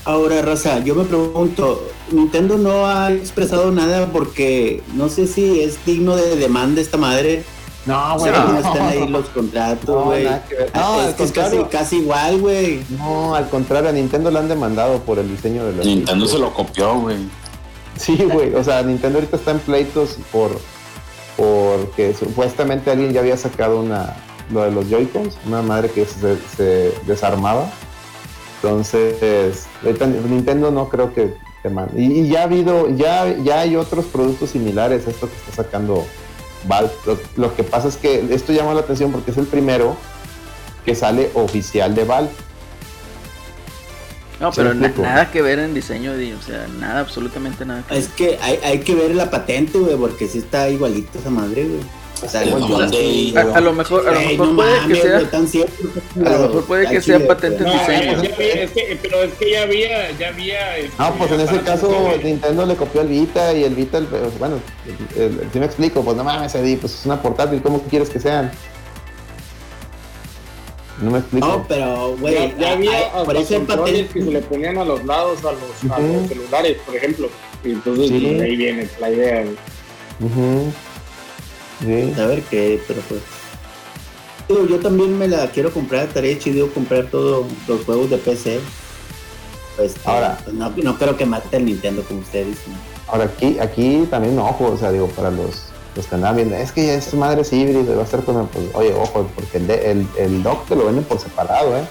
Ahora, Raza, yo me pregunto, Nintendo no ha expresado nada porque no sé si es digno de demanda esta madre. No, güey. No están ahí los contratos, No, güey. nada que ver. Ah, No, es al que es casi, contrario. casi igual, güey. No, al contrario, a Nintendo lo han demandado por el diseño de los Nintendo se lo copió, güey. Sí, güey. O sea, Nintendo ahorita está en pleitos por porque supuestamente alguien ya había sacado una lo de los Joy-Cons, una madre que se, se desarmaba. Entonces, Nintendo no creo que demande. Y, y ya ha habido, ya, ya hay otros productos similares a esto que está sacando Valve. Lo, lo que pasa es que esto llama la atención porque es el primero que sale oficial de Valve. No, pero na- nada que ver en diseño, Eddie, o sea, nada, absolutamente nada que ver. Es que hay, hay que ver la patente, güey, porque sí está igualito esa madre, güey. A, a lo mejor, a lo mejor no puede que sea, tan cierto, a lo mejor puede que Al sea patente. No, diseño. es que- pero es que ya había, ya había. este, No, pues en ese caso que- Nintendo le copió el Vita y el Vita, el- bueno, el- el- si me explico, pues no mames, Eddie, pues es una portátil, ¿cómo quieres que sean? No me explico. No, pero, güey, ya, ya ah, había ah, por eso el controles que se le patente. ponían a los lados a los, a Ujú. los celulares, por ejemplo. Y entonces Sí. pues, ahí viene la idea. Ujú. Sí. A ver qué, pero pues. Digo, yo también me la quiero comprar, estaría chido comprar todos los juegos de PC. Pues, Ahora. pues, no, no creo que mate el Nintendo como ustedes dicen. Ahora aquí, aquí también ojo, o sea, digo, para los, los que andan viendo, es que ya es madre es híbrido, va a estar con el, pues, oye, ojo, porque el, de- el, el dock te lo venden por separado, eh.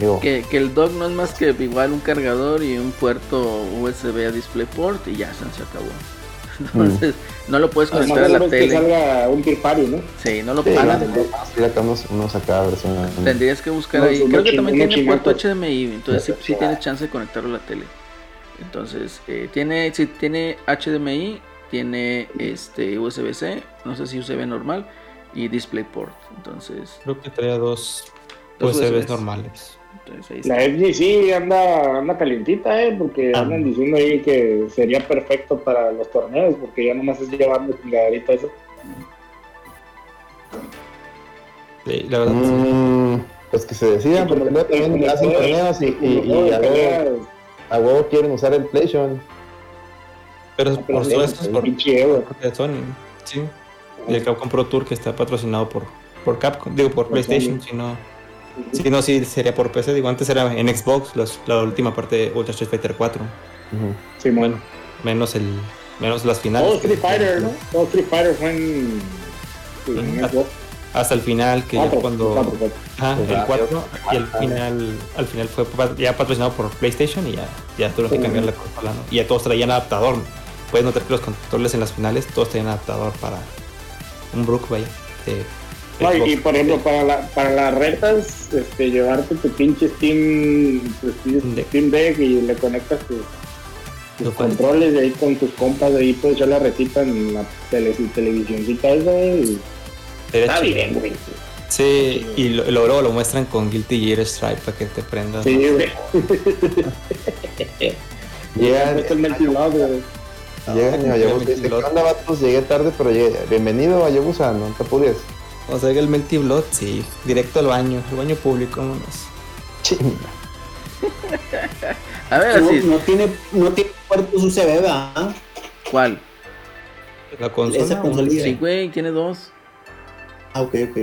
Digo, Que, que el dock no es más que igual un cargador y un puerto USB a DisplayPort y ya se acabó. Entonces, no lo puedes conectar a la es que tele. salga un Peer Party, ¿no? Sí, no lo sí, unos, acá versión. Tendrías que buscar ahí. Creo que también tiene puerto. HDMI, entonces sí, sí tienes chance de conectarlo a la tele. Entonces, eh, tiene, sí, tiene HDMI, tiene este USB-C, no sé si USB normal y DisplayPort. Entonces, Creo que traía dos Dos USBs USBs. normales. Entonces ahí está. La FGC anda, anda calientita, ¿eh? Porque Ah. andan diciendo ahí que sería perfecto para los torneos, porque ya nomás es llevando chingaderita eso. Sí, la verdad. Mm, pues que se decidan, porque luego también hacen torneos y, y, y a, huevo, a huevo quieren usar el PlayStation. Pero por supuesto es por de Sony. Sí. Y el Capcom Pro Tour que está patrocinado por, por Capcom, digo por Por PlayStation, si no. Si no, sí sería por PC. Digo, antes era en Xbox, los- la última parte de Ultra Street Fighter 4. Ujú. Sí, bueno. Menos el menos las finales. Todo Street Fighter, ¿no? Todo Street Fighter fue en. Xbox. Hasta el final, que ya cuando. cuatro, cuatro. Ajá, Pues el ya, 4 y el final, al final fue ya patrocinado por PlayStation y ya, ya tuvieron que cambiar la consola, ¿no? Y ya todos traían adaptador. Puedes notar que los controles en las finales todos traían adaptador para un Brook, vaya. de No, y, por ejemplo, para, la, para las retas, este, llevarte tu pinche Steam, tu Steam, Deck. Steam Deck y le conectas tus, tus Lo cual- controles de ahí con tus compas, de ahí puedes echar la retita en la tele, televisioncita esa y está chido. bien, güey. Sí, y lo- luego lo muestran con Guilty Gear Stripe para que te prendas. Sí, güey. Llegan, llegan y dice, ¿qué onda vatos? Llegué tarde, pero llegué. Bienvenido Hayabusa, no te apures. O sea, que el Melty Blood, sí, directo al baño, al baño público, vámonos. Chinga. A ver, No, así. no tiene, no tiene puertos USB, ¿verdad? ¿Cuál? La consola. Esa ¿o? consolilla. Sí, güey, tiene dos. Ah, ok, ok.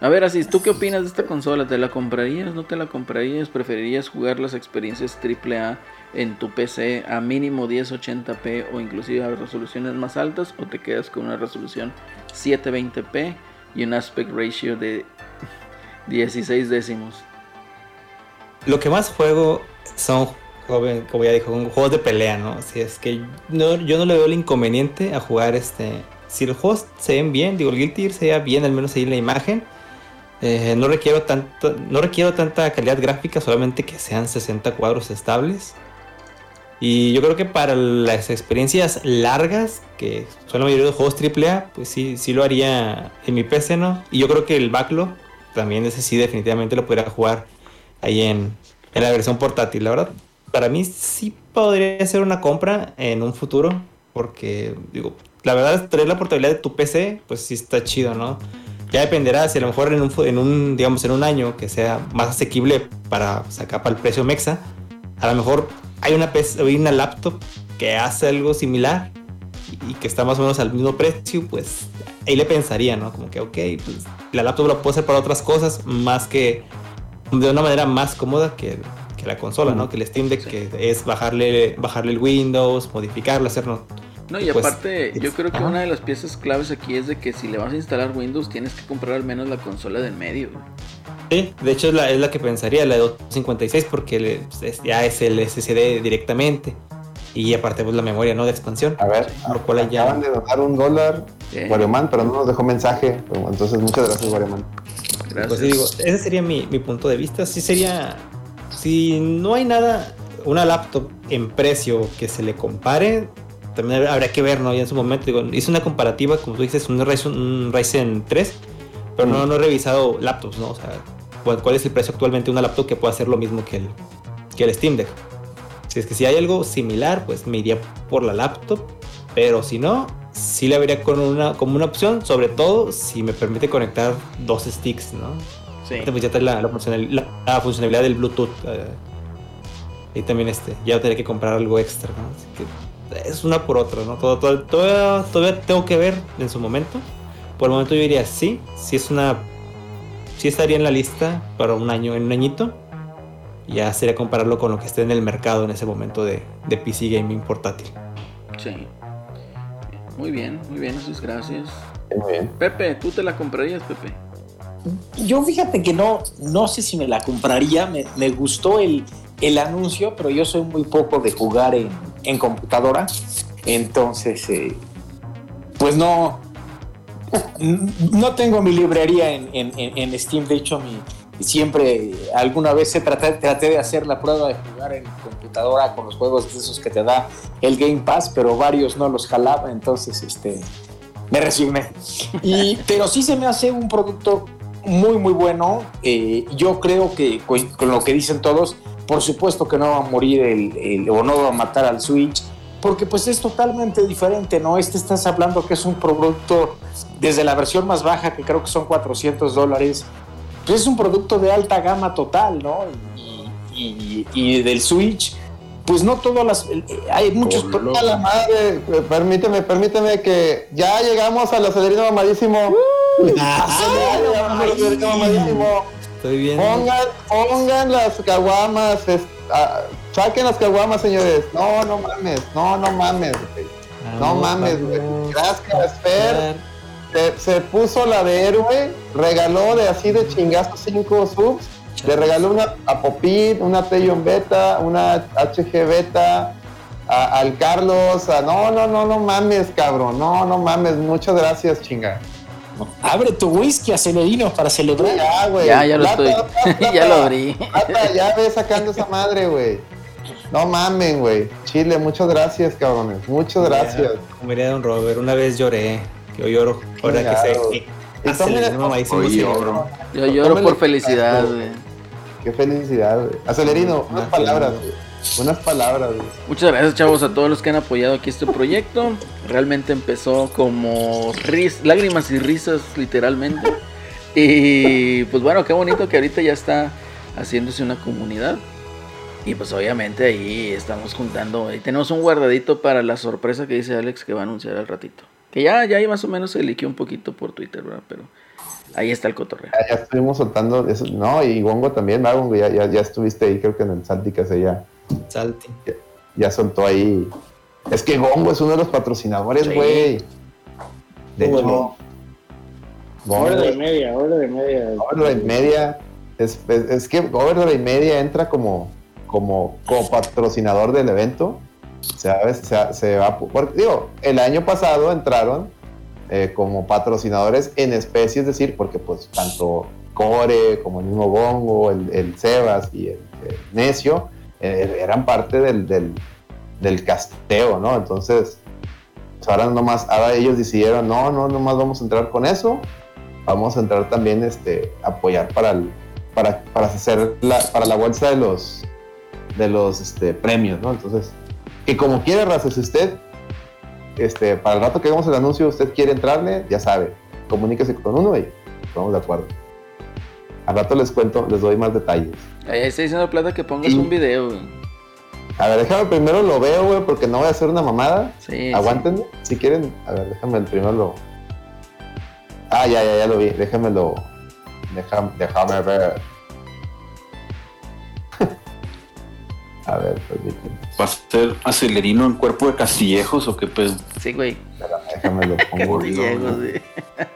A ver, así, ¿tú qué opinas de esta consola? ¿Te la comprarías? ¿No te la comprarías? ¿Preferirías jugar las experiencias AAA en tu PC a mínimo 1080p o inclusive a resoluciones más altas? ¿O te quedas con una resolución 720p y un aspect ratio de 16 décimos? Lo que más juego son, como ya dijo, juegos de pelea, ¿no? Si es que no, yo no le veo el inconveniente a jugar este. Si los juegos se ven bien, digo, el Guilty Gear se vea bien, al menos ahí la imagen. eh, no requiero tanto, no requiero tanta calidad gráfica, solamente que sean 60 cuadros estables. Y yo creo que para las experiencias largas, que son la mayoría de los juegos AAA, pues sí, sí lo haría en mi PC, ¿no? Y yo creo que el backlog también ese sí definitivamente lo podría jugar ahí en, en la versión portátil. La verdad, para mí sí podría ser una compra en un futuro, porque digo, la verdad, tener la portabilidad de tu PC, pues sí está chido, ¿no? Ya dependerá si a lo mejor en un, en un digamos, en un año que sea más asequible para sacar para el precio mexa, a lo mejor hay una, PC hay una laptop que hace algo similar y que está más o menos al mismo precio, pues ahí le pensaría, ¿no? Como que, ok, pues la laptop lo puedo hacer para otras cosas más que de una manera más cómoda que, que la consola, ¿no? Que el Steam Deck, que es bajarle, bajarle el Windows, modificarlo, hacerlo. No, y Pues, aparte, yo creo que una de las piezas claves aquí es de que si le vas a instalar Windows, tienes que comprar al menos la consola del medio. güey. Sí, de hecho es la, es la que pensaría, la de 256, porque le- pues, es- ya es el SSD directamente. Y aparte, pues la memoria, ¿no? De expansión. A ver, Lo cual ya- acaban de donar un dólar. Guarioman, pero no nos dejó mensaje. Entonces, muchas gracias, Guarioman. Gracias. Pues sí, digo, ese sería mi, mi punto de vista. Sí sería, si no hay nada, una laptop en precio que se le compare, también habría que ver, ¿no? Ya en su momento, digo, hice una comparativa, como tú dices, un Ryzen, un Ryzen 3, pero no, no he revisado laptops, ¿no? O sea, cuál, es el precio actualmente de una laptop que pueda hacer lo mismo que el, que el Steam Deck. Si es que si hay algo similar, pues me iría por la laptop, pero si no, sí la vería con una, como una opción, sobre todo si me permite conectar dos sticks, ¿no? Sí. Aparte, pues ya está la, la funcional- la- la funcionalidad del Bluetooth. eh, y también este, ya tendría que comprar algo extra, ¿no? Así que es una por otra, ¿no? Todo, todo- todavía, todavía tengo que ver en su momento. Por el momento yo diría sí, sí es una. Sí estaría en la lista para un año, en un añito. Ya sería compararlo con lo que esté en el mercado en ese momento de, de PC gaming portátil. Sí. Muy bien, muy bien, Jesús, gracias. Muy bien. Pepe, ¿tú te la comprarías, Pepe? Yo fíjate que no, no sé si me la compraría, me, me gustó el, el anuncio, pero yo soy muy poco de jugar en, en computadora, entonces, eh, pues no, no tengo mi librería en, en- en- en Steam, de hecho, mi, siempre, alguna vez se traté, traté de hacer la prueba de jugar en computadora con los juegos de esos que te da el Game Pass, pero varios no los jalaba, entonces, este, me resigné. Y, pero sí se me hace un producto muy, muy bueno. Eh, yo creo que con, con lo que dicen todos, por supuesto que no va a morir el, el- o no va a matar al Switch, porque pues es totalmente diferente, ¿no? Este estás hablando que es un producto desde la versión más baja, que creo que son 400 dólares, pues es un producto de alta gama total, ¿no? Y, y- y del Switch, pues no todas las... eh, Hay muchos... A la madre, eh, permíteme, permíteme que ya llegamos al acelerino. Estoy viendo. Pongan, pongan las caguamas, es- ah, saquen las caguamas, señores. No, no mames, no, no mames, güey. No mames, güey. Gracias, Fer. Se, se puso la de héroe, regaló de así de chingazo cinco subs. Le regaló una a Popín, una Teyon Beta, una HG Beta, a- al Carlos. a- no, no, no, no mames, cabrón. No, no mames. Muchas gracias, chinga. Abre tu whisky, acelerino, para celebrar. Ya, güey. Ya, ya lo Plata, estoy. plata, ya lo abrí. plata, ya ve sacando esa madre, güey. No mamen, güey. Chile, muchas gracias, cabrones. Muchas gracias. Como diría Don Robert, una vez lloré. Yo lloro. Ahora Claro. que sé. que Y hace tomen el esto- mamadísimo Oye, cerebro. oro. Yo lloro por felicidad, güey. Qué felicidad, güey. Acelerino, unas palabras, güey. Unas palabras, güey. Muchas gracias, chavos, a todos los que han apoyado aquí este proyecto. Realmente empezó como ris- lágrimas y risas, literalmente. Y pues bueno, qué bonito que ahorita ya está haciéndose una comunidad. Y pues obviamente ahí estamos juntando. Ahí tenemos un guardadito para la sorpresa que dice Alex que va a anunciar al ratito. Que ya, ya ahí más o menos se liqueó un poquito por Twitter, ¿verdad? Pero ahí está el cotorreo. Ya, ya estuvimos soltando eso. No, y Gongo también, ¿verdad, Gongo? Ya, ya, ya estuviste ahí, creo que en el Salty que ya, Salty. ya soltó ahí. Es que Gongo es uno de los patrocinadores, Sí. güey. De hecho, Bueno. Gongo, Hora y media, hora y media. Overdrive Media, es, es, es que Overdrive Media entra como, como, como patrocinador del evento. Sea, se, va, digo, el año pasado entraron eh, como patrocinadores en especie, es decir, porque pues tanto Core como el mismo Bongo, el, el Sebas y el, el Necio eh, eran parte del, del, casteo, ¿no? Entonces, pues, ahora nomás, ahora ellos decidieron, no, no, nomás vamos a entrar con eso, vamos a entrar también este, apoyar para, el, para, para hacer la, para la bolsa de los, de los este, premios, ¿no? Entonces, que como quiera, Raza, si usted, este, para el rato que hagamos el anuncio, usted quiere entrarle, ya sabe, comuníquese con uno y estamos de acuerdo. Al rato les cuento, les doy más detalles. Ahí está diciendo Plata que pongas Sí. un video, güey. A ver, déjame primero lo veo, güey, porque no voy a hacer una mamada. Sí, Aguántenme, si quieren. A ver, déjame el primero lo. Ah, ya, ya, ya lo vi. Déjamelo. Déjame, déjame ver. A ver, permíteme. ¿Va a ser acelerino en cuerpo de castillejos o qué pedo? Sí, güey. Déjame lo pongo. Sí.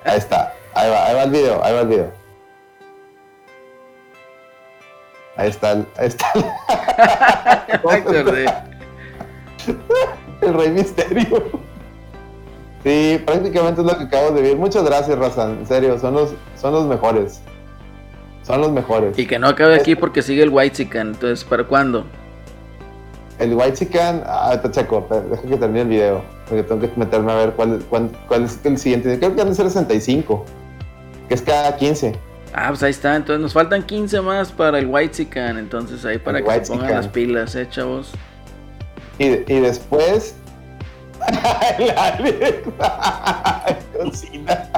Ahí está. Ahí va, ahí va el video, ahí va el video. Ahí está el, ahí está el, el Rey Misterio. Sí, prácticamente es lo que acabo de ver. Muchas gracias, Razan. En serio, son los, son los mejores. Son los mejores. Y que no acabe aquí porque sigue el White Chicken. Entonces, ¿para cuándo? El White Chicken, ah, checo, deja que termine el video. Porque tengo que meterme a ver cuál, cuál, cuál es el siguiente. Creo que han de ser 65. Que es cada 15. Ah, pues ahí está. Entonces nos faltan 15 más para el White Chicken. Entonces ahí para El que se White pongan las pilas, eh, chavos. Y, y después. el Alex. Cocina.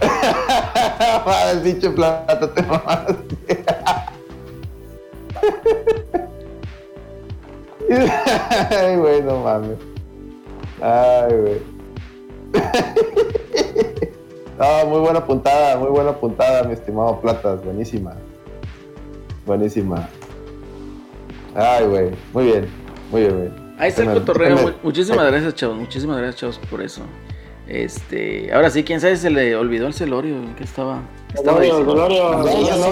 Madre, pinche plato, te mamaste. Ay, güey, no mames. Ay, güey. No, muy buena puntada, muy buena puntada, mi estimado Platas. Buenísima. Buenísima. Ay, güey. Muy bien. Muy bien, güey. Ahí está el cotorreo. Muchísimas gracias, chavos. Muchísimas gracias, chavos, por eso. Este, ahora sí, quién sabe se le olvidó el celorio que estaba. Ya, Glorio,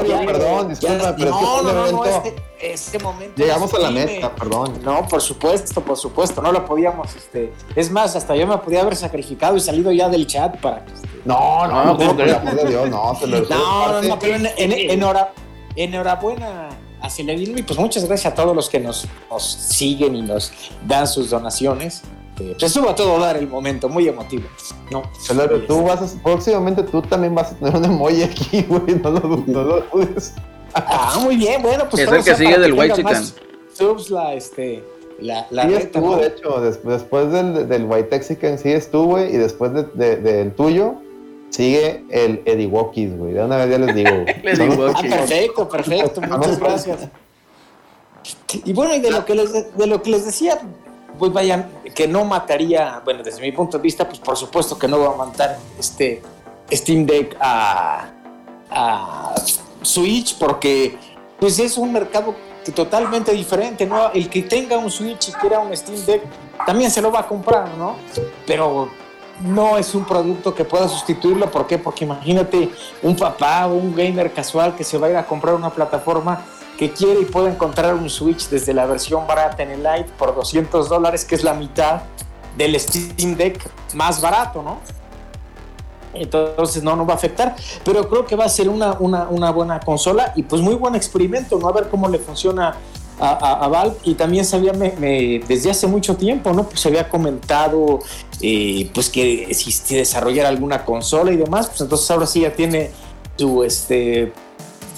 ya, perdón, ya, disculpa, pero no, no, no, este, este momento. Llegamos a la meta, perdón. No, por supuesto, por supuesto, no lo podíamos, este, es más, hasta yo me podía haber sacrificado y salido ya del chat para que, este, No, no, No, no, ¿cómo por el amor de Dios, no, se lo No, no, no, pero enhorabuena a Celerino y pues muchas gracias a todos los que nos, nos siguen y nos dan sus donaciones. Pues estuvo a todo dar el momento, muy emotivo. No, Celorio, tú vas a, próximamente tú también vas a tener un emoji aquí, güey, no lo, no lo dudes. Ah, muy bien, bueno, pues Es el que sigue del White más Subs la, este, la, la Sí reta, estuvo, ¿no? de hecho, des- después del, del White Texican sí estuvo, güey, y después de- de- del tuyo sigue el Eddie Walkies, güey. De una vez ya les digo. El Eddie Ah, perfecto, perfecto, muchas gracias. Y bueno, y de lo que les, de lo que les decía, pues vayan, que no mataría, bueno, desde mi punto de vista, pues por supuesto que no va a matar este Steam Deck a, a Switch, porque pues es un mercado totalmente diferente, ¿no? El que tenga un Switch y quiera un Steam Deck, también se lo va a comprar, ¿no? Pero no es un producto que pueda sustituirlo. ¿Por qué? Porque imagínate un papá o un gamer casual que se va a ir a comprar una plataforma que quiere y puede encontrar un Switch desde la versión barata en el Lite por 200 dólares, que es la mitad del Steam Deck más barato, ¿no? Entonces no, no va a afectar, pero creo que va a ser una, una, buena consola y pues muy buen experimento, ¿no? A ver cómo le funciona a, a- Valve y también sabía me, me- desde hace mucho tiempo, ¿no? Pues se había comentado eh, pues que si se desarrollara alguna consola y demás, pues entonces ahora sí ya tiene su este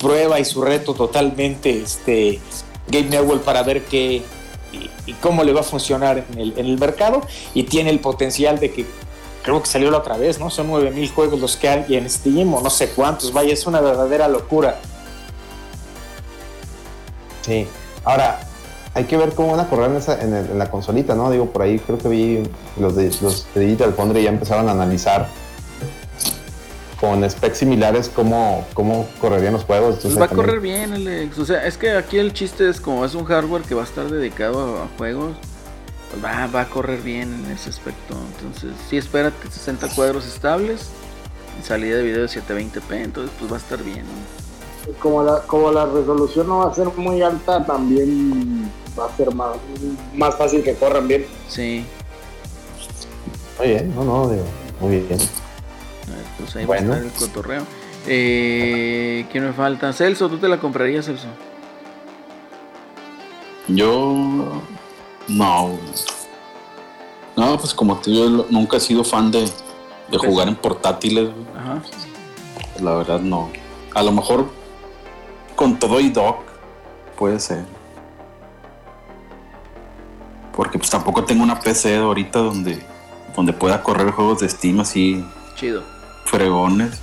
prueba y su reto totalmente este Game Newell para ver qué y, cómo le va a funcionar en el, en el mercado y tiene el potencial de que creo que salió la otra vez, ¿no? Son 9000 juegos los que hay en Steam o no sé cuántos, vaya, es una verdadera locura. Sí. Ahora, hay que ver cómo van a correr en, esa- en la consolita, ¿no? Digo, por ahí creo que vi los de, los de Digital Foundry ya empezaron a analizar con specs similares cómo, cómo correrían los juegos. Pues va a también- correr bien, Alex. O sea, es que aquí el chiste es como es un hardware que va a estar dedicado a, a juegos, pues va, va a correr bien en ese aspecto. Entonces, sí, espérate 60 cuadros estables y salida de video de 720p, entonces pues va a estar bien. ¿no? Como la, como la resolución no va a ser muy alta, también va a ser más, más fácil que corran bien. Sí, Muy bien, no, no, digo, muy bien. Ver, pues ahí Bueno. va a estar el cotorreo. Eh, ¿Quién me falta? Celso, ¿tú te la comprarías, Celso? Yo. No. No, pues como te digo, yo nunca he sido fan de, de Pues- jugar en portátiles. Ajá. La verdad, no. A lo mejor con todo y dock puede ser. Porque pues tampoco tengo una PC ahorita donde, donde pueda correr juegos de Steam así Chido. Fregones.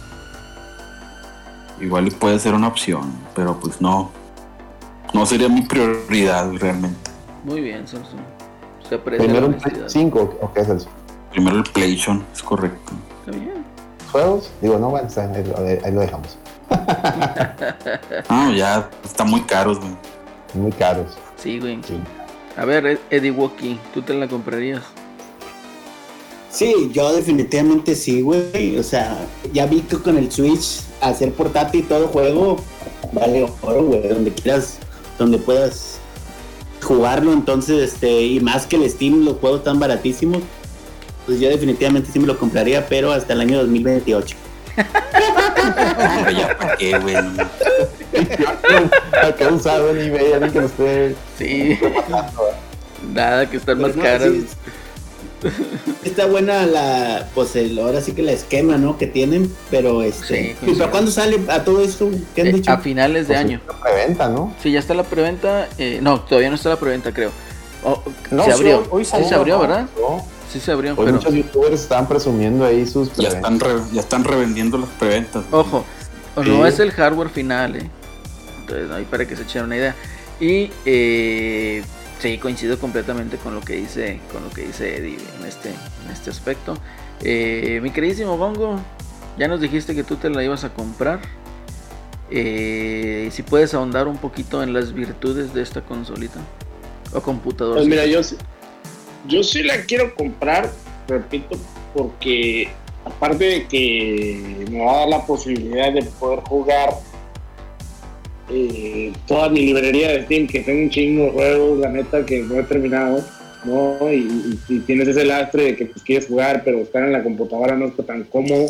Igual puede ser una opción, pero pues no. no sería mi prioridad realmente. Muy bien, Samsung. Se aprecia Primero la un Play honestidad. 5, ¿o qué es eso? Primero el PlayStation, es correcto. Está bien. ¿Juegos? Digo, no, bueno, ahí, lo- ahí lo dejamos. Ah, ya están muy caros, güey. Muy caros. Sí, güey. Sí. A ver, Ed- Eddie Woki, ¿tú te la comprarías? Sí, yo definitivamente sí, güey. O sea, ya vi que con el Switch, hacer portátil todo juego, vale oro, güey. Donde quieras, donde puedas jugarlo. Entonces, este, y más que el Steam, los juegos tan baratísimos, pues yo definitivamente sí me lo compraría, pero hasta el año 2028. Hombre, ya para qué, güey. Acá usado en eBay, alguien que lo esté Sí. Nada, que están más Pero no, caras. sí, Está buena la, pues el, ahora sí que la esquema, ¿no? Que tienen, pero Sí, este. ¿Y coincido. para cuándo sale a todo esto? ¿Qué han Eh, dicho? a finales de Pues, año. una Preventa, ¿no? Sí, ya está la preventa. eh, no, todavía no está la preventa, creo. Oh, No, se sí, abrió. hoy- hoy sí salió, se abrió, ¿no? ¿verdad? No. Sí se abrió, Hoy pero... muchos youtubers están presumiendo ahí sus Ya están, re- ya están revendiendo las preventas. Ojo, no Sí. es el hardware final, ¿eh? Entonces, ahí para que se echen una idea. Y eh, sí, coincido completamente con lo que dice, con lo que dice Eddie en este, en este aspecto. Eh, mi queridísimo Bongo, ya nos dijiste que tú te la ibas a comprar. Eh, si puedes ahondar un poquito en las virtudes de esta consolita o computador. Pues mira, yo, yo sí la quiero comprar, repito, porque aparte de que me va a dar la posibilidad de poder jugar eh, toda mi librería de Steam, que tengo un chingo de juegos, la neta, que no he terminado, ¿no? Y, y- y tienes ese lastre de que pues, quieres jugar, pero estar en la computadora no está tan cómodo.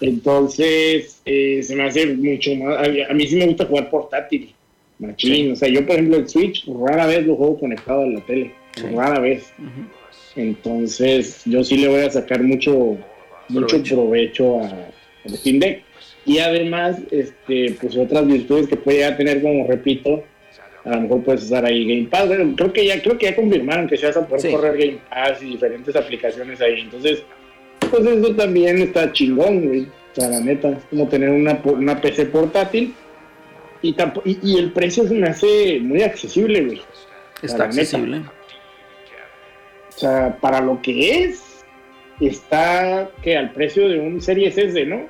Entonces, eh, se me hace mucho más. A, a mí sí me gusta jugar portátil, machín. O sea, yo, por ejemplo, el Switch rara vez lo juego conectado a la tele. Sí. Rara vez. Entonces, yo sí le voy a sacar mucho, mucho Provecho. provecho a, Steam Deck. Y además, este, pues otras virtudes que puede tener, como repito, a lo mejor puedes usar ahí Game Pass. Bueno, creo que ya, creo que ya confirmaron que se vas a poder Sí. correr Game Pass y diferentes aplicaciones ahí. Entonces, pues eso también está chingón, güey. O sea, la neta, es como tener una, una PC portátil. Y, y, y el precio se me hace muy accesible, güey. Está neta. accesible. O sea, para lo que es, está que al precio de un Series S, ¿no?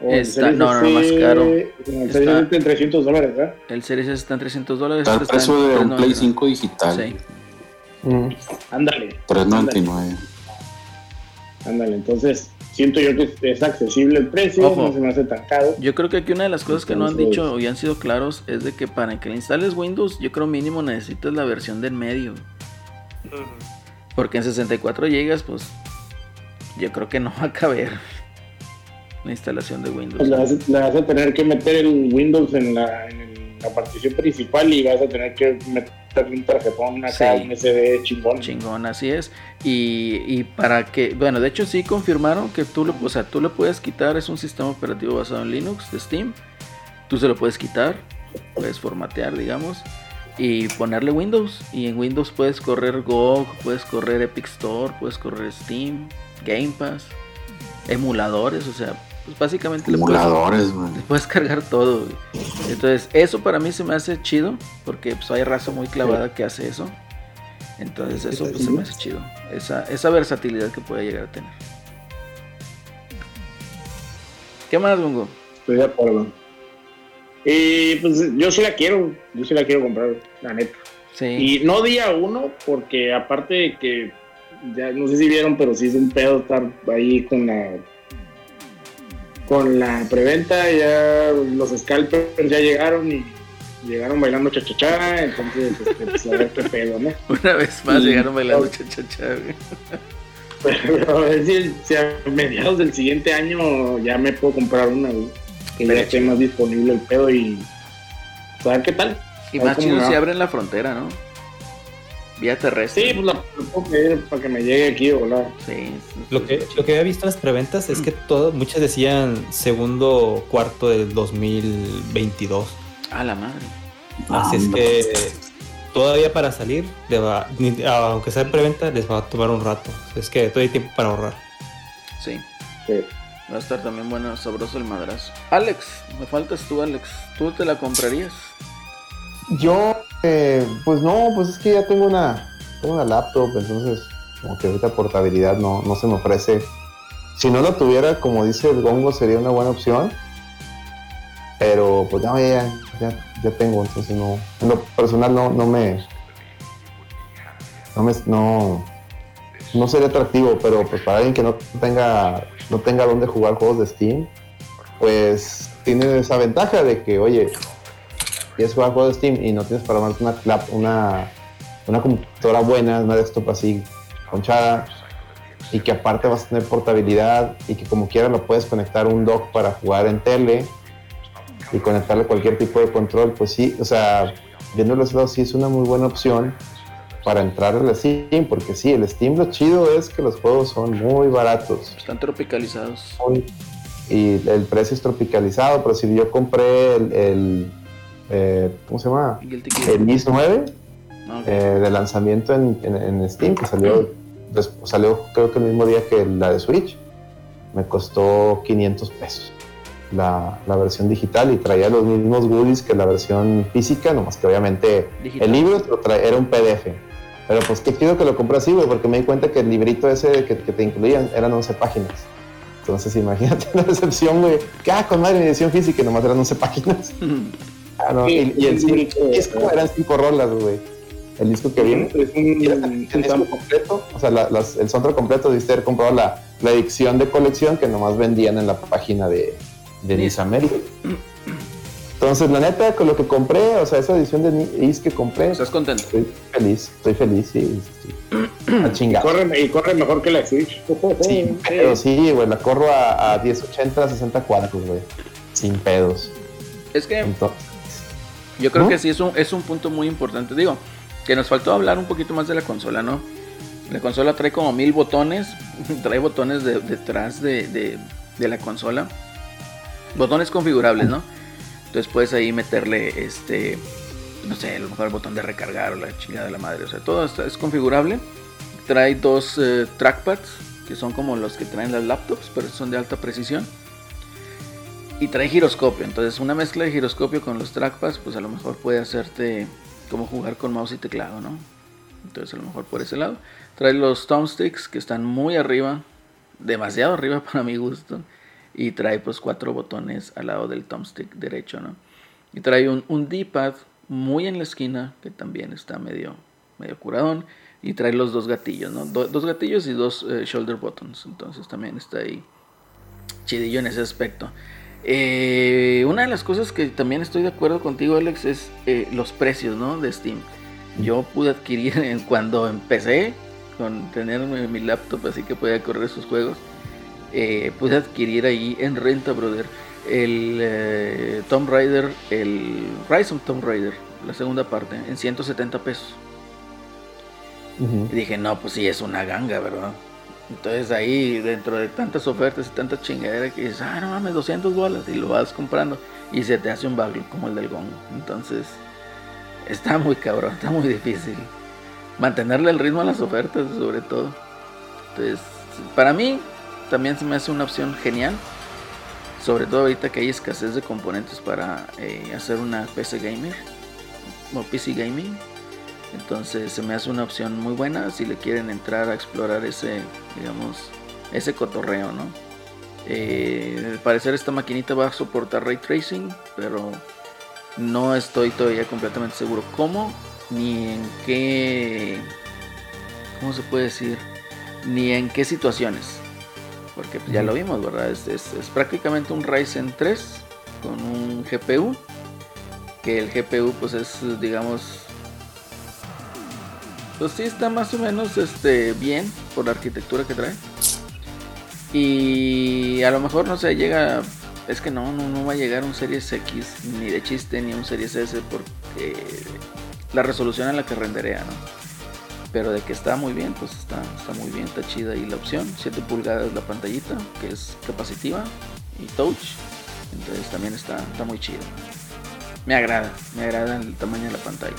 O el Está- no, no, no, más caro. El Está- Series S en 300 dólares, ¿verdad? El Series S está en 300 dólares. Está el está precio en de un Play 399. 5 digital. Sí. Mm. Ándale. 399. Ándale, entonces siento yo que es accesible el precio, Ojo. no se me hace tan caro. Yo creo que aquí una de las cosas que no han dicho y han sido claros es de que para que le instales Windows, yo creo mínimo necesitas la versión del medio. Porque en 64 GB, pues yo creo que no va a caber la instalación de Windows. Pues le, vas, a tener que meter el Windows en la, en el- la partición principal y vas a tener que meterle un tarjetón acá, Sí. un SD chingón. Chingón, así es. Y, y para que, bueno, de hecho sí confirmaron que tú lo, o sea, tú lo puedes quitar, es un sistema operativo basado en Linux de Steam. Tú se lo puedes quitar, puedes formatear, digamos, y ponerle Windows. Y en Windows puedes correr GOG, puedes correr Epic Store, puedes correr Steam, Game Pass, emuladores, o sea, pues básicamente le puedes, le puedes cargar todo. güey. Entonces, eso para mí se me hace chido, porque pues, hay raza muy clavada que hace eso. Entonces, eso pues, se me hace chido. Esa, esa versatilidad que puede llegar a tener. ¿Qué más, Bungo? Estoy de acuerdo. Y pues yo sí la quiero, yo sí la quiero comprar, la neta. Sí. Y no día uno, porque aparte de que, ya no sé si vieron, pero sí es un pedo estar ahí con la con la preventa, ya los scalpers ya llegaron y llegaron bailando chachachá, entonces este, pues, a ver qué pedo, ¿no? Una vez más Y- llegaron bailando cha-cha-cha, güey. Pero a ver si, si a mediados del siguiente año ya me puedo comprar una, güey, que ya esté más disponible el pedo y a ver qué tal. Y más chido si abren la frontera, ¿no? Vía terrestre. Sí, pues la, puedo pedir para que me llegue aquí, volar. Sí, Lo que, lo que había visto en las preventas es que todo, muchas decían segundo cuarto del 2022. A la madre. Así es que todavía para salir, le va- ni- aunque sea en preventa, les va a tomar un rato. Es que todavía hay tiempo para ahorrar. Sí. Sí. Va a estar también bueno, sabroso el madrazo. Alex, me faltas tú, Alex. ¿Tú te la comprarías? Yo, eh, pues no, pues es que ya tengo una, tengo una laptop, entonces como que ahorita portabilidad no, no se me ofrece. Si no lo tuviera, como dice el gongo, sería una buena opción. Pero pues ya, ya, ya tengo, entonces no, en lo personal no, no me, no me, no, no sería atractivo, pero pues para alguien que no tenga, no tenga dónde jugar juegos de Steam, pues tiene esa ventaja de que, oye, quieres jugar juegos de Steam y no tienes para armarte una, una, una computadora buena, una desktop así conchada, y que aparte vas a tener portabilidad y que como quieras lo puedes conectar a un dock para jugar en tele y conectarle cualquier tipo de control, pues sí, o sea, viéndolo ese lado sí es una muy buena opción para entrar al Steam, porque sí, el Steam lo chido es que los juegos son muy baratos Están tropicalizados. y el precio es tropicalizado, pero si yo compré el, el, eh, ¿cómo se llama? El IS 9 Ah, eh, de lanzamiento en, en- en Steam, que salió, des- salió creo que el mismo día que la de Switch, me costó 500 pesos la, la versión digital y traía los mismos goodies que la versión física, nomás que obviamente Digital. el libro te lo trae- era un PDF. Pero pues qué chido que lo compré así, güey, porque me di cuenta que el librito ese que, que te incluían eran 11 páginas. Entonces imagínate la decepción, güey. Que ah, con madre mi edición física nomás eran 11 páginas. Ah, no, y, y el Sí, el disco eran 5 rolas, güey. El disco que viene. Es un- Y el disco completo, o sea, la- las- el soundtrack completo debiste haber comprado la, la edición de colección que nomás vendían en la página de, de Nice America. Entonces, la neta, con lo que compré, o sea, esa edición de Nice que compré, ¿Estás contento? estoy feliz, estoy feliz, sí. sí. A chingar. corre, y corre mejor que la Switch. Sin pedos, sí, güey, la corro a, a 1080, 60 cuadros, güey. Sin pedos. Es que Entonces, yo creo ¿No? que sí es un, es un punto muy importante. Digo, que nos faltó hablar un poquito más de la consola, ¿no? La consola trae como mil botones, trae botones de- detrás de, de- de la consola, botones configurables, ¿no? Entonces puedes ahí meterle, este, no sé, a lo mejor el botón de recargar o la chingada de la madre, o sea, todo esto es configurable. Trae dos eh, trackpads, que son como los que traen las laptops, pero son de alta precisión. Y trae giroscopio, entonces una mezcla de giroscopio con los trackpads, pues a lo mejor puede hacerte como jugar con mouse y teclado, ¿no? Entonces a lo mejor por ese lado. Trae los thumbsticks que están muy arriba, demasiado arriba para mi gusto. Y trae pues cuatro botones al lado del thumbstick derecho, ¿no? Y trae un, un D-pad muy en la esquina, que también está medio, medio curadón. Y trae los dos gatillos, ¿no? Do- dos gatillos y dos eh, shoulder buttons. Entonces también está ahí chidillo en ese aspecto. Eh, una de las cosas que también estoy de acuerdo contigo, Alex, es eh, los precios, ¿no? De Steam. Yo pude adquirir en- cuando empecé con tener mi, laptop, así que podía correr esos juegos. eh, pude adquirir ahí en renta, brother, el eh, Tomb Raider, el Rise of Tomb Raider, la segunda parte, en 170 pesos. Y dije, no, pues sí, es una ganga, ¿verdad? Entonces ahí, dentro de tantas ofertas y tanta chingadera que dices, ah, no mames, 200 bolas, y lo vas comprando, y se te hace un backlog como el del gongo. Entonces, está muy cabrón, está muy difícil. Mantenerle el ritmo a las ofertas, sobre todo. Entonces, para mí, también se me hace una opción genial. Sobre todo ahorita que hay escasez de componentes para eh, hacer una PC gamer o PC gaming. Entonces se me hace una opción muy buena si le quieren entrar a explorar ese, digamos, ese cotorreo, ¿no? Eh, al parecer esta maquinita va a soportar ray tracing, pero no estoy todavía completamente seguro cómo, ni en qué, ¿cómo se puede decir? Ni en qué situaciones. Porque pues, ya lo vimos, ¿verdad? Es, es- es prácticamente un Ryzen 3 con un GPU. Que el GPU pues es, digamos, pues sí está más o menos este bien por la arquitectura que trae. Y a lo mejor no sé, llega. Es que no, no, va a llegar un Series X ni de chiste ni un Series S porque la resolución en la que renderea, ¿no? Pero de que está muy bien, pues está, está muy bien, está chida y la opción, 7 pulgadas la pantallita, que es capacitiva y touch. Entonces también está, está muy chido. Me agrada, me agrada el tamaño de la pantalla.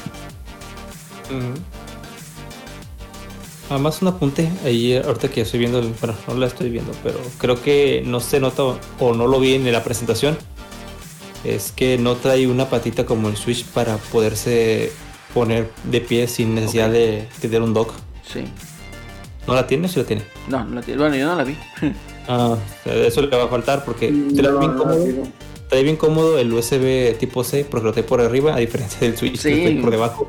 Además un apunte ahí ahorita que estoy viendo, el- bueno, no la estoy viendo, pero creo que no se nota o no lo vi en la presentación. es que no trae una patita como el Switch para poderse poner de pie sin necesidad de tener un dock. Sí. ¿No la tiene o sí la tiene? No, no la tiene. Bueno, yo no la vi. Ah, eso le va a faltar porque trae, No, trae bien cómodo el USB tipo C porque lo trae por arriba, a diferencia del Switch Sí. que lo trae por debajo.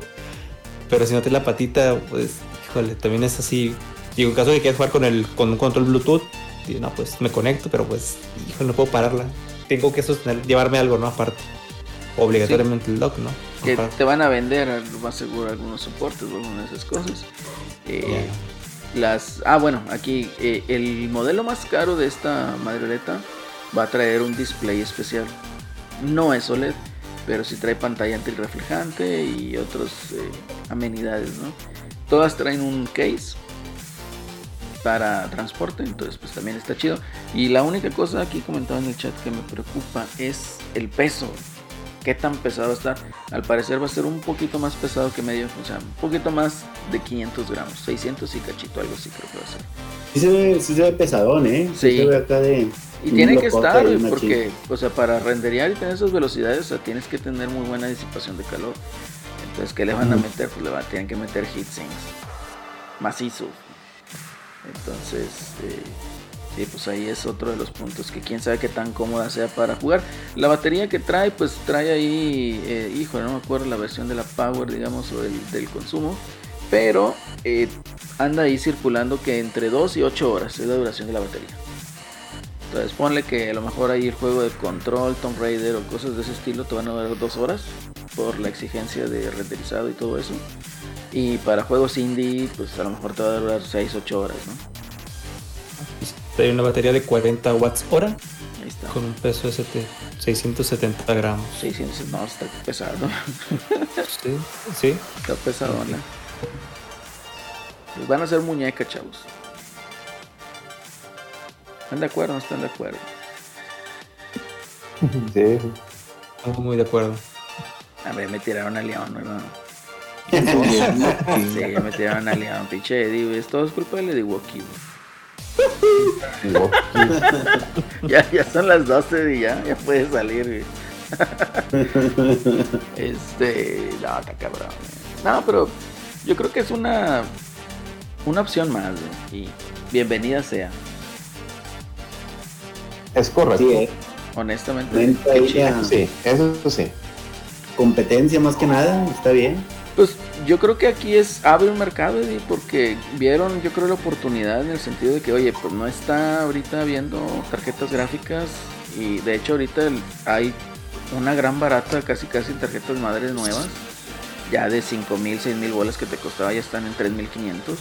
Pero si no tiene la patita, pues, híjole, también es así. Digo, en caso de que quieras jugar con el con un control Bluetooth, digo, no, pues me conecto, pero pues, híjole, no puedo pararla. Tengo que sostener, llevarme algo, ¿no? Aparte. Obligatoriamente el dock, ¿no? Que Aparte. te van a vender, más seguro, algunos soportes o algunas de esas cosas. Eh, Las, ah, bueno, aquí eh, el modelo más caro de esta madreleta va a traer un display especial. No es OLED, pero sí trae pantalla antirreflejante y otras amenidades, ¿no? Todas traen un case para transporte, entonces pues también está chido. Y la única cosa aquí comentaba en el chat que me preocupa es el peso. ¿Qué tan pesado va a estar? Al parecer va a ser un poquito más pesado que medio, o sea, un poquito más de 500 gramos, 600 y cachito, algo así creo que va a ser. Sí se ve, sí se ve pesadón, ¿eh? Sí. se ve acá de. Y tiene que estar, porque, o sea, para renderear y tener esas velocidades, o sea, tienes que tener muy buena disipación de calor. Entonces, ¿qué le van a meter? Pues le van, tienen que meter heatsinks macizos. Entonces, eh, sí, pues ahí es otro de los puntos que quién sabe qué tan cómoda sea para jugar. La batería que trae, pues trae ahí, eh, híjole, no me acuerdo la versión de la Power, digamos, o el, del consumo. Pero eh, anda ahí circulando que entre 2 y 8 horas es la duración de la batería. Entonces ponle que a lo mejor ahí el juego de control, Tomb Raider o cosas de ese estilo te van a durar 2 horas por la exigencia de renderizado y todo eso. Y para juegos indie, pues a lo mejor te va a durar 6, 8 horas, ¿no? Trae una batería de 40 watts hora Ahí está. con un peso de sete- 670 gramos. 600, no, está pesado. Sí, sí. Está pesadona. Pues van a ser muñecas, chavos. ¿Están de acuerdo o no están de acuerdo? Sí, Estamos muy de acuerdo. A ver, me tiraron a León, ¿verdad? Sí. Me tiraron a León, pinche Eddie. Es todo es culpa de Eddie Woki, Ya, ya son las 12 y ya, ya puede salir, güey. Este, no, está cabrón. güey. No, pero yo creo que es una una opción más, güey. Y bienvenida sea. Es correcto. Sí, eh. Honestamente, Sí, eso sí. Competencia más que nada, está bien. Pues yo creo que aquí es abre un mercado, Eddie, porque vieron, yo creo, la oportunidad en el sentido de que, oye, pues no está ahorita viendo tarjetas gráficas y de hecho ahorita el- hay una gran barata, casi casi tarjetas madres nuevas, ya de 5 mil, 6 mil bolas que te costaba, ya están en 3.500.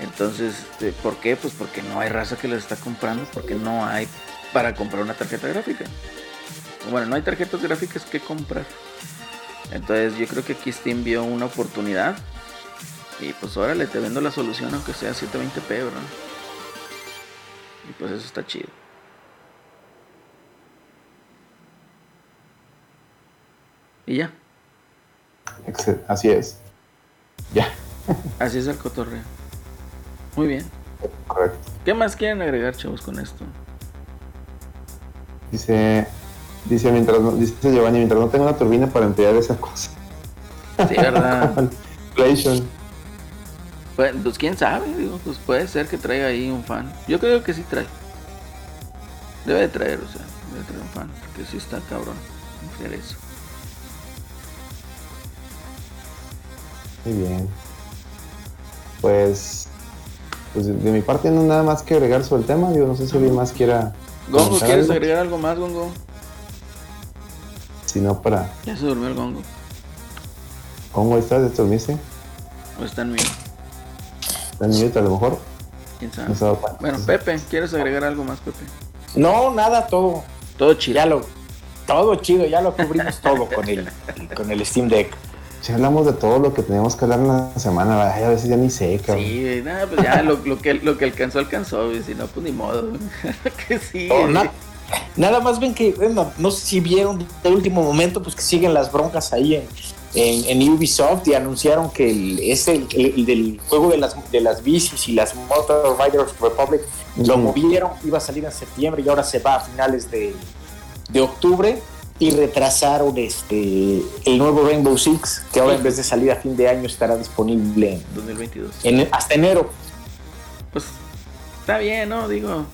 Entonces, este, ¿por qué? Pues porque no hay raza que las está comprando, porque no hay para comprar una tarjeta gráfica. Bueno, no hay tarjetas gráficas que comprar. Entonces yo creo que aquí Steam vio una oportunidad. Y pues órale, te vendo la solución aunque sea 720p, ¿verdad? Y pues eso está chido. Y ya, Así es. Ya, así es el cotorreo. Muy bien. correcto. ¿Qué más quieren agregar, chavos, con esto? Dice, dice, mientras no- dice Giovanni, mientras no tenga una turbina para enfriar esa cosa. Sí, ¿verdad? Inflation. pues, pues quién sabe, digo, pues puede ser que traiga ahí un fan. Yo creo que sí trae. Debe de traer, o sea, debe traer un fan, porque sí está cabrón enfriar eso. Muy bien. Pues, pues de, de mi parte no nada más que agregar sobre el tema. Digo, no sé si alguien más quiera. Gongo, ¿quieres algo. agregar algo más, Gongo? Si no, para. Ya se durmió el Gongo. ¿Cómo estás? ¿Te dormiste? O está en mí, ¿Estás en mute a lo mejor? quién sabe. No. Bueno, Pepe, ¿quieres agregar algo más, Pepe? No, nada, todo. Todo chido. Ya lo. Todo chido, ya lo cubrimos todo con el, con el Steam Deck. Si hablamos de todo lo que teníamos que hablar en la semana, ay, a veces ya ni sé, cabrón. Sí, nada, pues ya lo, lo que, lo que alcanzó, alcanzó, güey. Si no, pues ni modo. que sí. Na- nada más ven que, bueno, no sé si vieron de último momento, pues que siguen las broncas ahí en, en, en Ubisoft y anunciaron que el, ese, el, el del juego de las, de las bicis y las Motor Riders Republic lo movieron, iba a salir en septiembre y ahora se va a finales de, de octubre. Y retrasaron este el nuevo Rainbow Six, que ahora en vez de salir a fin de año estará disponible en- 2022. en- hasta enero. Pues está bien, ¿no? Digo,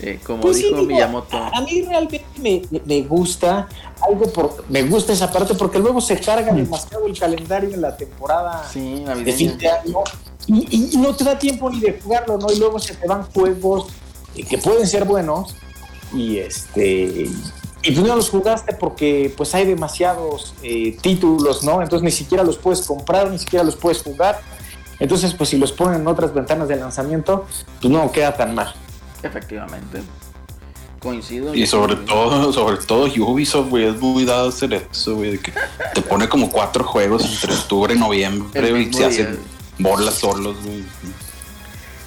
eh, como Pues sí, dijo digo, Miyamoto. A mí realmente me, me- gusta algo por, me gusta esa parte porque luego se carga demasiado el calendario en la temporada Sí, de fin de año y, y no te da tiempo ni de jugarlo, ¿no? Y luego se te van juegos eh, que pueden ser buenos y este y tú no los jugaste porque pues hay demasiados eh, títulos, ¿no? Entonces ni siquiera los puedes comprar, ni siquiera los puedes jugar. Entonces, pues si los ponen en otras ventanas de lanzamiento, pues no queda tan mal. Efectivamente. Coincido. Y sobre todo, sobre todo Ubisoft, güey, es muy dado a hacer eso, güey, de que te pone como cuatro juegos entre octubre y noviembre, mismo se hacen bolas solos, güey.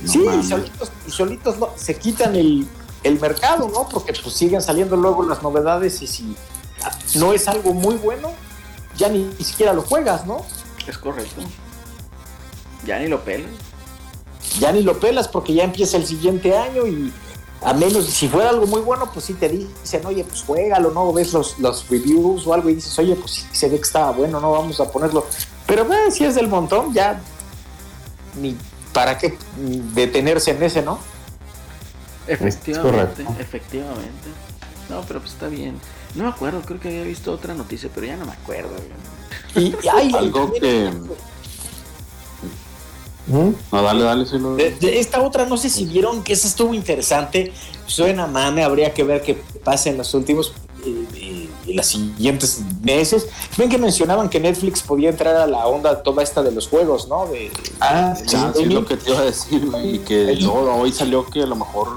No sí, y solitos, y solitos no- se quitan el, el mercado, ¿no? Porque pues siguen saliendo luego las novedades y si no es algo muy bueno, ya ni, siquiera lo juegas, ¿no? Es correcto. Ya ni lo pelas. Ya ni lo pelas porque ya empieza el siguiente año y a menos si fuera algo muy bueno, pues sí te dicen, oye, pues juégalo, ¿no? Ves los, los reviews o algo y dices, oye, pues sí se ve que estaba bueno, no vamos a ponerlo. Pero eh, si es del montón, ya ni para qué detenerse en ese, ¿no? Efectivamente, efectivamente. No, pero pues está bien. No me acuerdo, creo que había visto otra noticia, pero ya no me acuerdo. Y, y ay, Algo que... ¿Mm? No, dale, dale, sí lo... De, de esta otra, no sé si vieron que esa estuvo interesante. Suena mame, habría que ver qué pasa en los últimos, eh, eh, en los siguientes meses. Ven que mencionaban que Netflix podía entrar a la onda toda esta de los juegos, ¿no? De, Ah, de sí, sí, lo que te iba a decir, güey, y que luego hoy salió que a lo mejor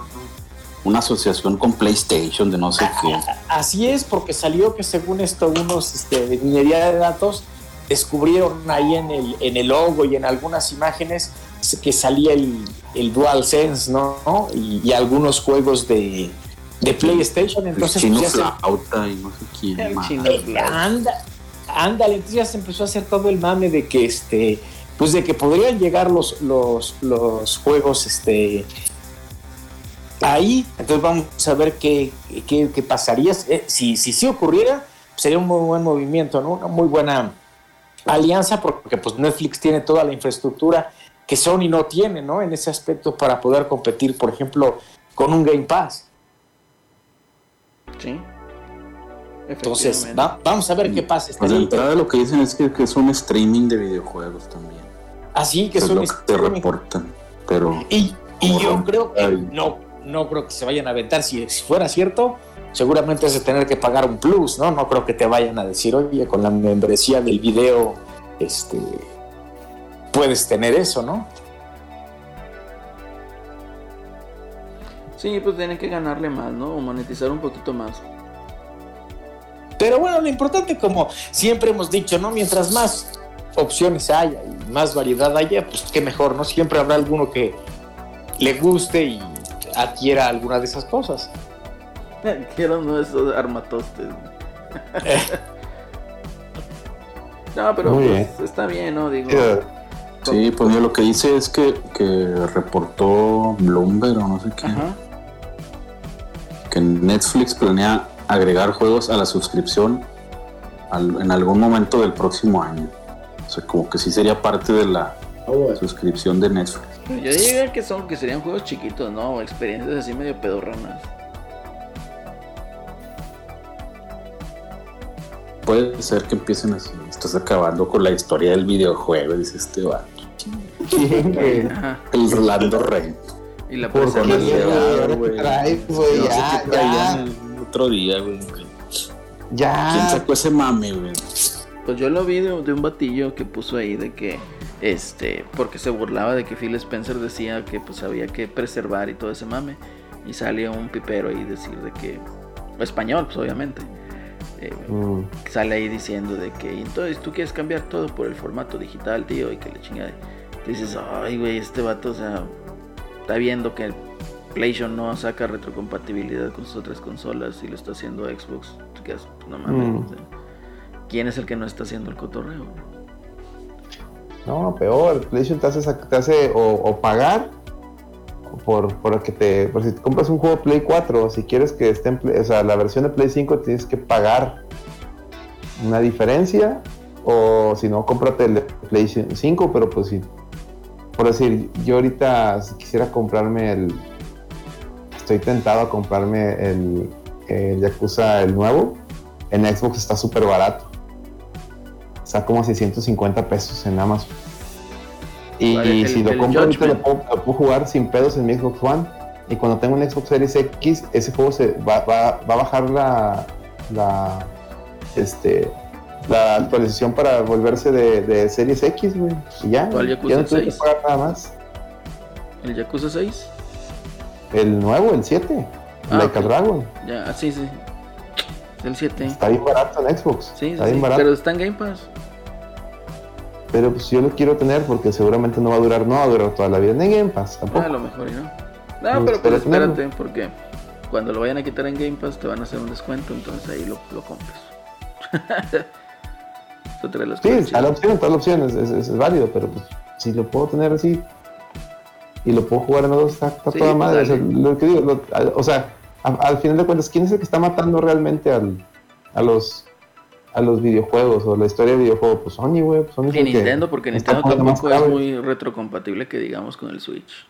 una asociación con PlayStation de no sé qué. Así es, porque salió que según esto, unos este, de minería de datos descubrieron ahí en el, en el logo y en algunas imágenes que salía el, el DualSense, ¿no? ¿no? Y, y algunos juegos de, de PlayStation. El Entonces, chino pues, flauta y no sé quién El más. chino. Eh, anda, ándale, entonces ya se empezó a hacer todo el mame de que este, pues de que podrían llegar los, los, los juegos este ahí. Entonces vamos a ver qué, qué, qué pasaría. Eh, si, si sí ocurriera, sería un muy buen movimiento, ¿no? Una muy buena alianza, porque pues Netflix tiene toda la infraestructura que Sony no tiene, ¿no? En ese aspecto para poder competir, por ejemplo, con un Game Pass. Sí. Entonces, va- vamos a ver qué pasa. Pues de Estaría entrada lo que dicen es que, que es un streaming de videojuegos también. Así que es son lo que te streaming. reportan. Pero Y, y yo creo que no, no creo que se vayan a aventar. Si, si fuera cierto, seguramente es de tener que pagar un plus, ¿no? No creo que te vayan a decir, oye, con la membresía del video, este puedes tener eso, ¿no? Sí, pues tienen que ganarle más, ¿no? O monetizar un poquito más. Pero bueno, lo importante, como siempre hemos dicho, ¿no? Mientras más opciones haya y más variedad haya, pues qué mejor, ¿no? Siempre habrá alguno que le guste y adquiera alguna de esas cosas. Quiero uno de esos armatostes. no, pero Muy pues, está bien, ¿no? Digo, Eh, sí, pues mira, lo que dice es que, que reportó Bloomberg o no sé qué. ajá. que Netflix planea agregar juegos a la suscripción al- en algún momento del próximo año. O sea, como que sí sería parte de la suscripción de Netflix. Pero Yo diría que son, que serían juegos chiquitos, ¿no? Experiencias así medio pedorranas. Puede ser que empiecen así. Estás acabando con la historia del videojuego, dice este vato. Ajá. El Rolando Rey. Y la Por güey, No ya, ya, el otro día, güey. ¿Quién ya. sacó ese mame, güey? Pues yo lo vi de, de un batillo que puso ahí de que, este, porque se burlaba de que Phil Spencer decía que pues había que preservar y todo ese mame. Y salió un pipero ahí decir de que, español, pues obviamente. eh, Mm, sale ahí diciendo de que entonces tú quieres cambiar todo por el formato digital, tío, y que le chingada. Dices, ay, güey, este vato, o sea, está viendo que PlayStation no saca retrocompatibilidad con sus otras consolas y lo está haciendo Xbox. Tú quedas, no mames. Mm. o sea, ¿Quién es el que no está haciendo el cotorreo? No, peor, PlayStation te hace, o, pagar por, por que te, por si compras un juego Play 4, si quieres que esté en Play- o sea, la versión de Play 5 tienes que pagar una diferencia. O si no, cómprate el de PlayStation 5, pero pues sí. Por decir, yo ahorita si quisiera comprarme el. Estoy tentado a comprarme el, el Yakuza, el nuevo. En Xbox está súper barato. Está como a 650 pesos en Amazon. Y, ¿Cuál es el- si lo compro ahorita, lo puedo, lo puedo jugar sin pedos en mi Xbox One. Y cuando tengo un Xbox Series X, ese juego se va, va- va a bajar la, la, este, la actualización para volverse de, de Series X, güey. Y ya, ¿Cuál ya no tuve que 6? pagar nada más. ¿El Yakuza 6? El nuevo, el 7, Ah, Like a ok. Dragon. Ya, sí, sí. Es el 7. Está bien barato en Xbox. Sí, sí, está bien sí, barato. pero está en Game Pass. Pero pues yo lo quiero tener porque seguramente no va a durar, no va a durar toda la vida en Game Pass Ah, a lo mejor no. No, Me pero tenerlo. espérate, porque cuando lo vayan a quitar en Game Pass te van a hacer un descuento, entonces ahí lo, lo compras. Sí, está la opción, está la opción, es, es- es válido, pero pues si lo puedo tener así y lo puedo jugar en dos, está, está Sí, toda madre. O sea, lo que digo, lo- al- o sea, a- al final de cuentas, ¿quién es el que está matando realmente al, a los a los videojuegos o la historia de videojuegos? Pues Sony, güey. pues Sony que Nintendo, porque Nintendo tampoco es muy retrocompatible que digamos con el Switch.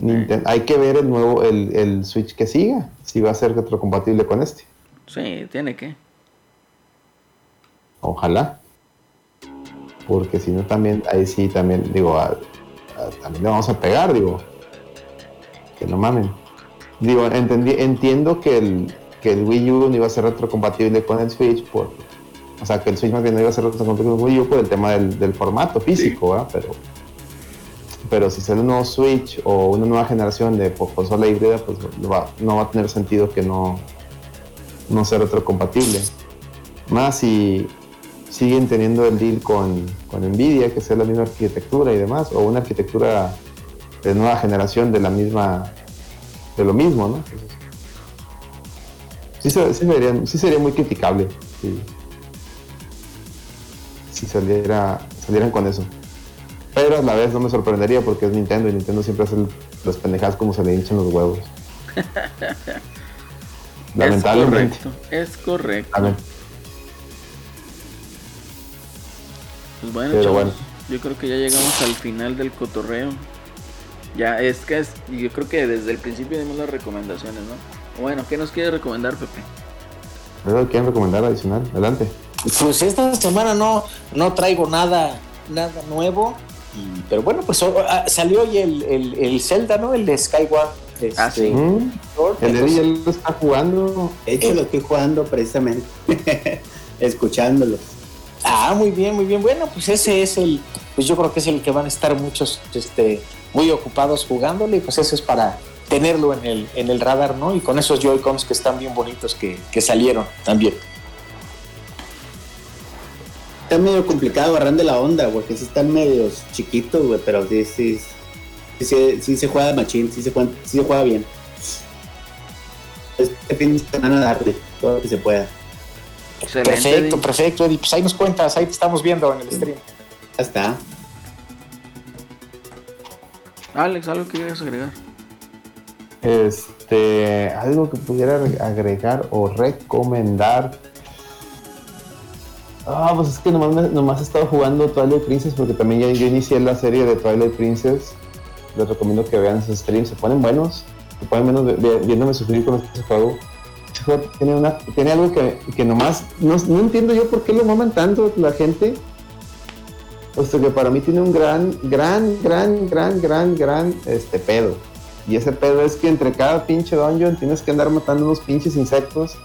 Ninten- Hay que ver el nuevo, el, el Switch que siga, si va a ser retrocompatible con este. Sí, tiene que. Ojalá. Porque si no también, ahí sí también, digo, a- a- también le vamos a pegar, digo. Que no mamen. Digo, entendí, entiendo que el, que el Wii U no iba a ser retrocompatible con el Switch por. O sea, que el Switch más bien no iba a ser retrocompatible con el Wii U por el tema del, del formato físico. Pero, pero si sale un nuevo Switch o una nueva generación de po- consola híbrida, pues no va, no va a tener sentido que no, no sea retrocompatible. Más si siguen teniendo el deal con, con Nvidia, que sea la misma arquitectura y demás, o una arquitectura de nueva generación de la misma, de lo mismo, ¿no? Entonces, sí, se- sí sería, sí sería muy criticable si, si saliera, salieran con eso. Pero a la vez no me sorprendería porque es Nintendo y Nintendo siempre hace las pendejadas como se le hinchan los huevos. Lamentablemente. Es correcto. Es correcto. Lamen- Pues bueno, Pero chavos, bueno. yo creo que ya llegamos al final del cotorreo. Ya es que es, yo creo que desde el principio dimos las recomendaciones, ¿no? Bueno, ¿qué nos quiere recomendar, Pepe? ¿Algo quieren recomendar adicional? Adelante. Pues esta semana no, no traigo nada, nada nuevo. y- pero bueno, pues ah, salió hoy el, el, el Zelda, ¿no? El de Skyward. Ah, este, sí. Mm, Sword, El Eddie entonces- ya lo está jugando. De hecho, lo estoy jugando precisamente. Escuchándolo. Ah, muy bien, muy bien. Bueno, pues ese es el, pues yo creo que es el que van a estar muchos, este, muy ocupados jugándole, y pues eso es para tenerlo en el, en el radar, ¿no? Y con esos Joy-Cons que están bien bonitos que, que salieron también. Está medio complicado agarrando la onda, güey, que sí están medios chiquitos, güey, pero sí, sí, sí, sí, sí se juega machín, sí se juega, sí se juega bien. Este fin de semana darle todo lo que se pueda. Excelente. Perfecto, Eddie. perfecto, Eddie. Pues ahí nos cuentas, ahí te estamos viendo en el stream. Ya está. Alex, ¿algo que quieras agregar? Este, algo que pudiera agregar o recomendar. Ah, pues es que nomás, nomás he estado jugando Twilight Princess porque también ya yo inicié la serie de Twilight Princess. Les recomiendo que vean esos streams, se ponen buenos. Se ponen vi- viéndome sufrir con este juego. Este juego tiene, una, tiene algo que, que nomás, no, no entiendo yo por qué lo maman tanto la gente. O sea que para mí tiene un gran, gran, gran, gran, gran, gran este pedo. Y ese pedo es que entre cada pinche dungeon tienes que andar matando unos pinches insectos.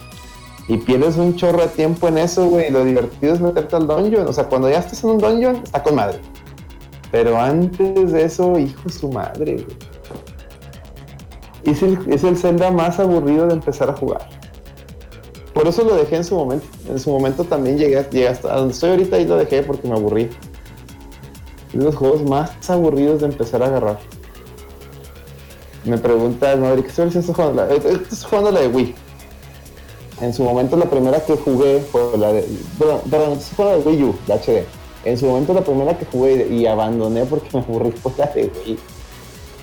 Y pierdes un chorro de tiempo en eso, güey. Lo divertido es meterte al dungeon. O sea, cuando ya estás en un dungeon, está con madre. Pero antes de eso, hijo de su madre, güey. Es el, es el Zelda más aburrido de empezar a jugar. Por eso lo dejé en su momento. En su momento también llegué, llegué hasta donde estoy ahorita y lo dejé porque me aburrí. Es de los juegos más aburridos de empezar a agarrar. Me pregunta Madrid, ¿qué estás jugando? La- eh, eh, Estás jugando la de Wii. En su momento la primera que jugué fue la de... Perdón, perdón, estoy jugando la de Wii U, la HD. En su momento la primera que jugué y abandoné porque me aburrí fue la de Wii.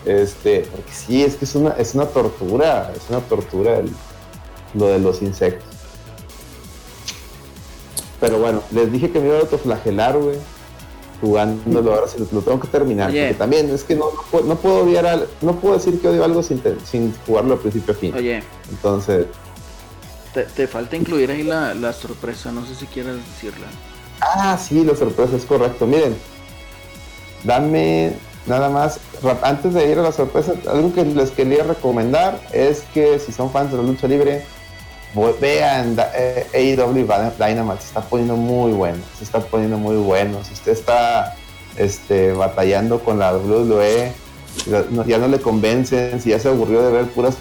Este, porque sí, es que es una, es una tortura, es una tortura el- lo de los insectos. Pero bueno, les dije que me iba a autoflagelar, güey. Jugándolo, ahora sí lo, lo tengo que terminar. Oye. Porque también es que no, no, puedo, no puedo odiar al- no puedo decir que odio algo sin, te- sin jugarlo al principio a fin. Oye, Entonces, te, te falta incluir ahí la, la sorpresa, no sé si quieras decirla. ah, sí, la sorpresa es correcto. Miren, dame nada más, antes de ir a la sorpresa, algo que les quería recomendar es que si son fans de la lucha libre, vean da- eh, AEW Dy- Dynamite, se está poniendo muy bueno, se está poniendo muy bueno. Si usted está este, batallando con la WWE, ya no, le convencen, si ya se aburrió de ver puras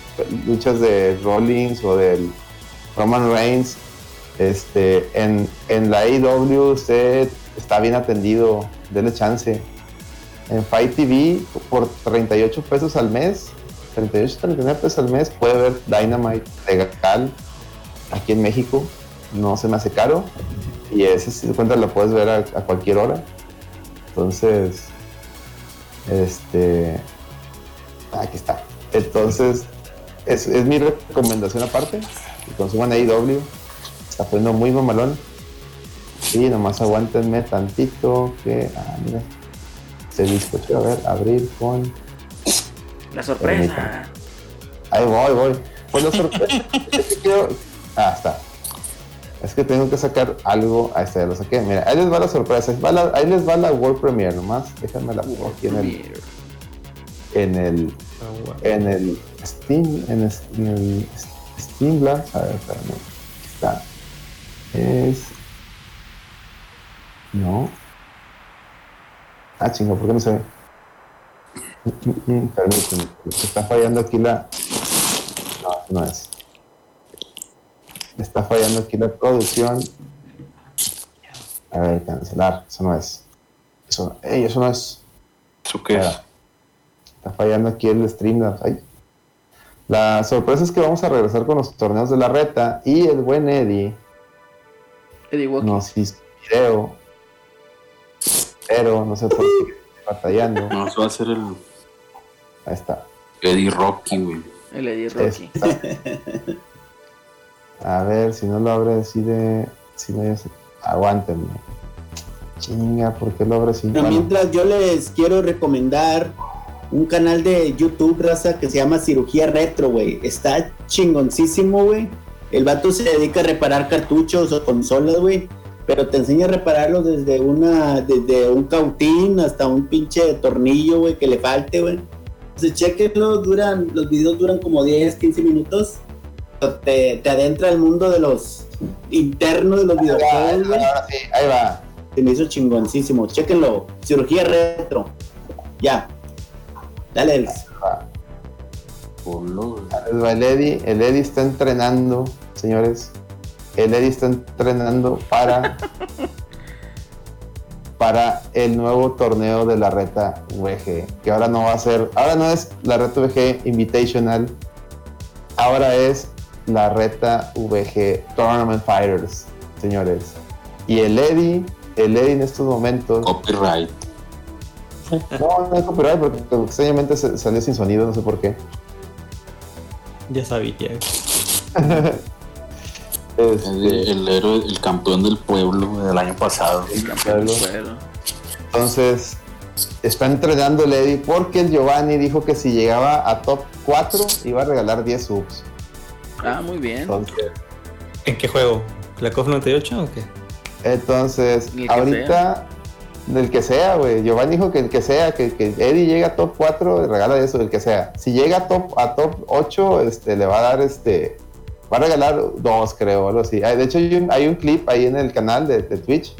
luchas de Rollins o del Roman Reigns, este, en, en la AEW usted está bien atendido, dele chance. En Fight TV, por 38 pesos al mes, 38, 39 pesos al mes, puede ver Dynamite legal aquí en México. No se me hace caro. Y ese, si te cuenta, lo puedes ver a, a cualquier hora. Entonces, este. Aquí está. Entonces, es, es mi recomendación aparte. Que consuman AEW. Está poniendo muy mamalón. Y nomás aguántenme tantito que. Ah, mira. Este disco, quiero ver, abrir con. La sorpresa. Ahí voy, voy. Pues la sorpresa. quiero- Ah, está. Es que tengo que sacar algo. Ahí está, ya lo saqué. Mira, ahí les va la sorpresa. Ahí, va la- ahí les va la World Premiere nomás. Déjenme la pongo aquí en el, en el, en el Steam, en el, en el Steam Blast. A ver, espérame. Está. Es. No. Ah, chingo, ¿por qué no se ve? Mm, mm, mm, Permíteme, está fallando aquí la. No, no es. Está fallando aquí la producción. A ver, cancelar. Eso no es. Eso, ey, eso no es. ¿Eso qué es? Está fallando aquí el Streamlabs. Ay. La sorpresa es que vamos a regresar con los torneos de la reta y el buen Eddie Eddie Walker. nos hizo un video. Pero no sé por qué estoy batallando. No, eso va a ser el Ahí está. Eddie Rocky, güey. El Eddie Rocky. A ver, si no lo abre así de. Si se- Aguántenme. Chinga, ¿por qué lo abre así? Pero Bueno, mientras yo les quiero recomendar un canal de YouTube, raza, que se llama Cirugía Retro, güey. Está chingoncísimo, güey. El vato se dedica a reparar cartuchos o consolas, güey. Pero te enseña a repararlos desde una, desde un cautín hasta un pinche tornillo, güey, que le falte, güey. Entonces, chequenlo, duran, los videos duran como 10, 15 minutos. Te, te adentra al mundo de los internos de los videojuegos, güey. ahora sí, ahí va. Se me hizo chingoncísimo. Chéquenlo. Cirugía retro. Ya. Dale, va El Eddie, el Eddie está entrenando, señores. El Eddie está entrenando para para el nuevo torneo de la reta VG, que ahora no va a ser, ahora no es la reta VG Invitational, ahora es la reta VG Tournament Fighters, señores. Y el Eddie, el Eddie en estos momentos, Copyright. no, no es copyright porque extrañamente se- salió sin sonido, no sé por qué. Ya sabía. Este, El, el héroe, el campeón del pueblo del año pasado. El campeón del pueblo. Entonces, está entrenando el Eddie porque el Giovanni dijo que si llegaba a top 4 iba a regalar 10 subs. Ah, muy bien. Entonces, ¿En qué juego? ¿La COF 98 o qué? entonces ahorita, del que sea, güey. Giovanni dijo que el que sea, que, que Eddie llega a top 4, regala eso, el que sea. Si llega a top, a top 8, este, le va a dar este. Va a regalar dos, creo, algo así. De hecho, hay un, hay un clip ahí en el canal de, de Twitch.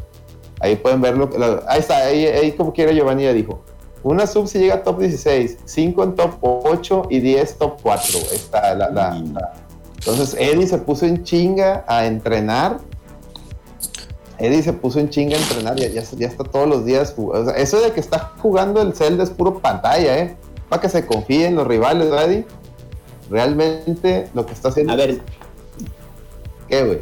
Ahí pueden verlo. lo- Ahí está, ahí, ahí como quiera Giovanni ya dijo. Una sub si llega a top 16, 5 en top 8 y 10 top 4. Ahí está la, la- la- Entonces Eddie se puso en chinga a entrenar. Eddie se puso en chinga a entrenar, ya, ya, ya está todos los días. jug- o sea, eso de que está jugando el Zelda es puro pantalla, ¿eh? Para que se confíen los rivales, ¿verdad, Eddie? Realmente lo que está haciendo. A ver. ¿Qué, güey?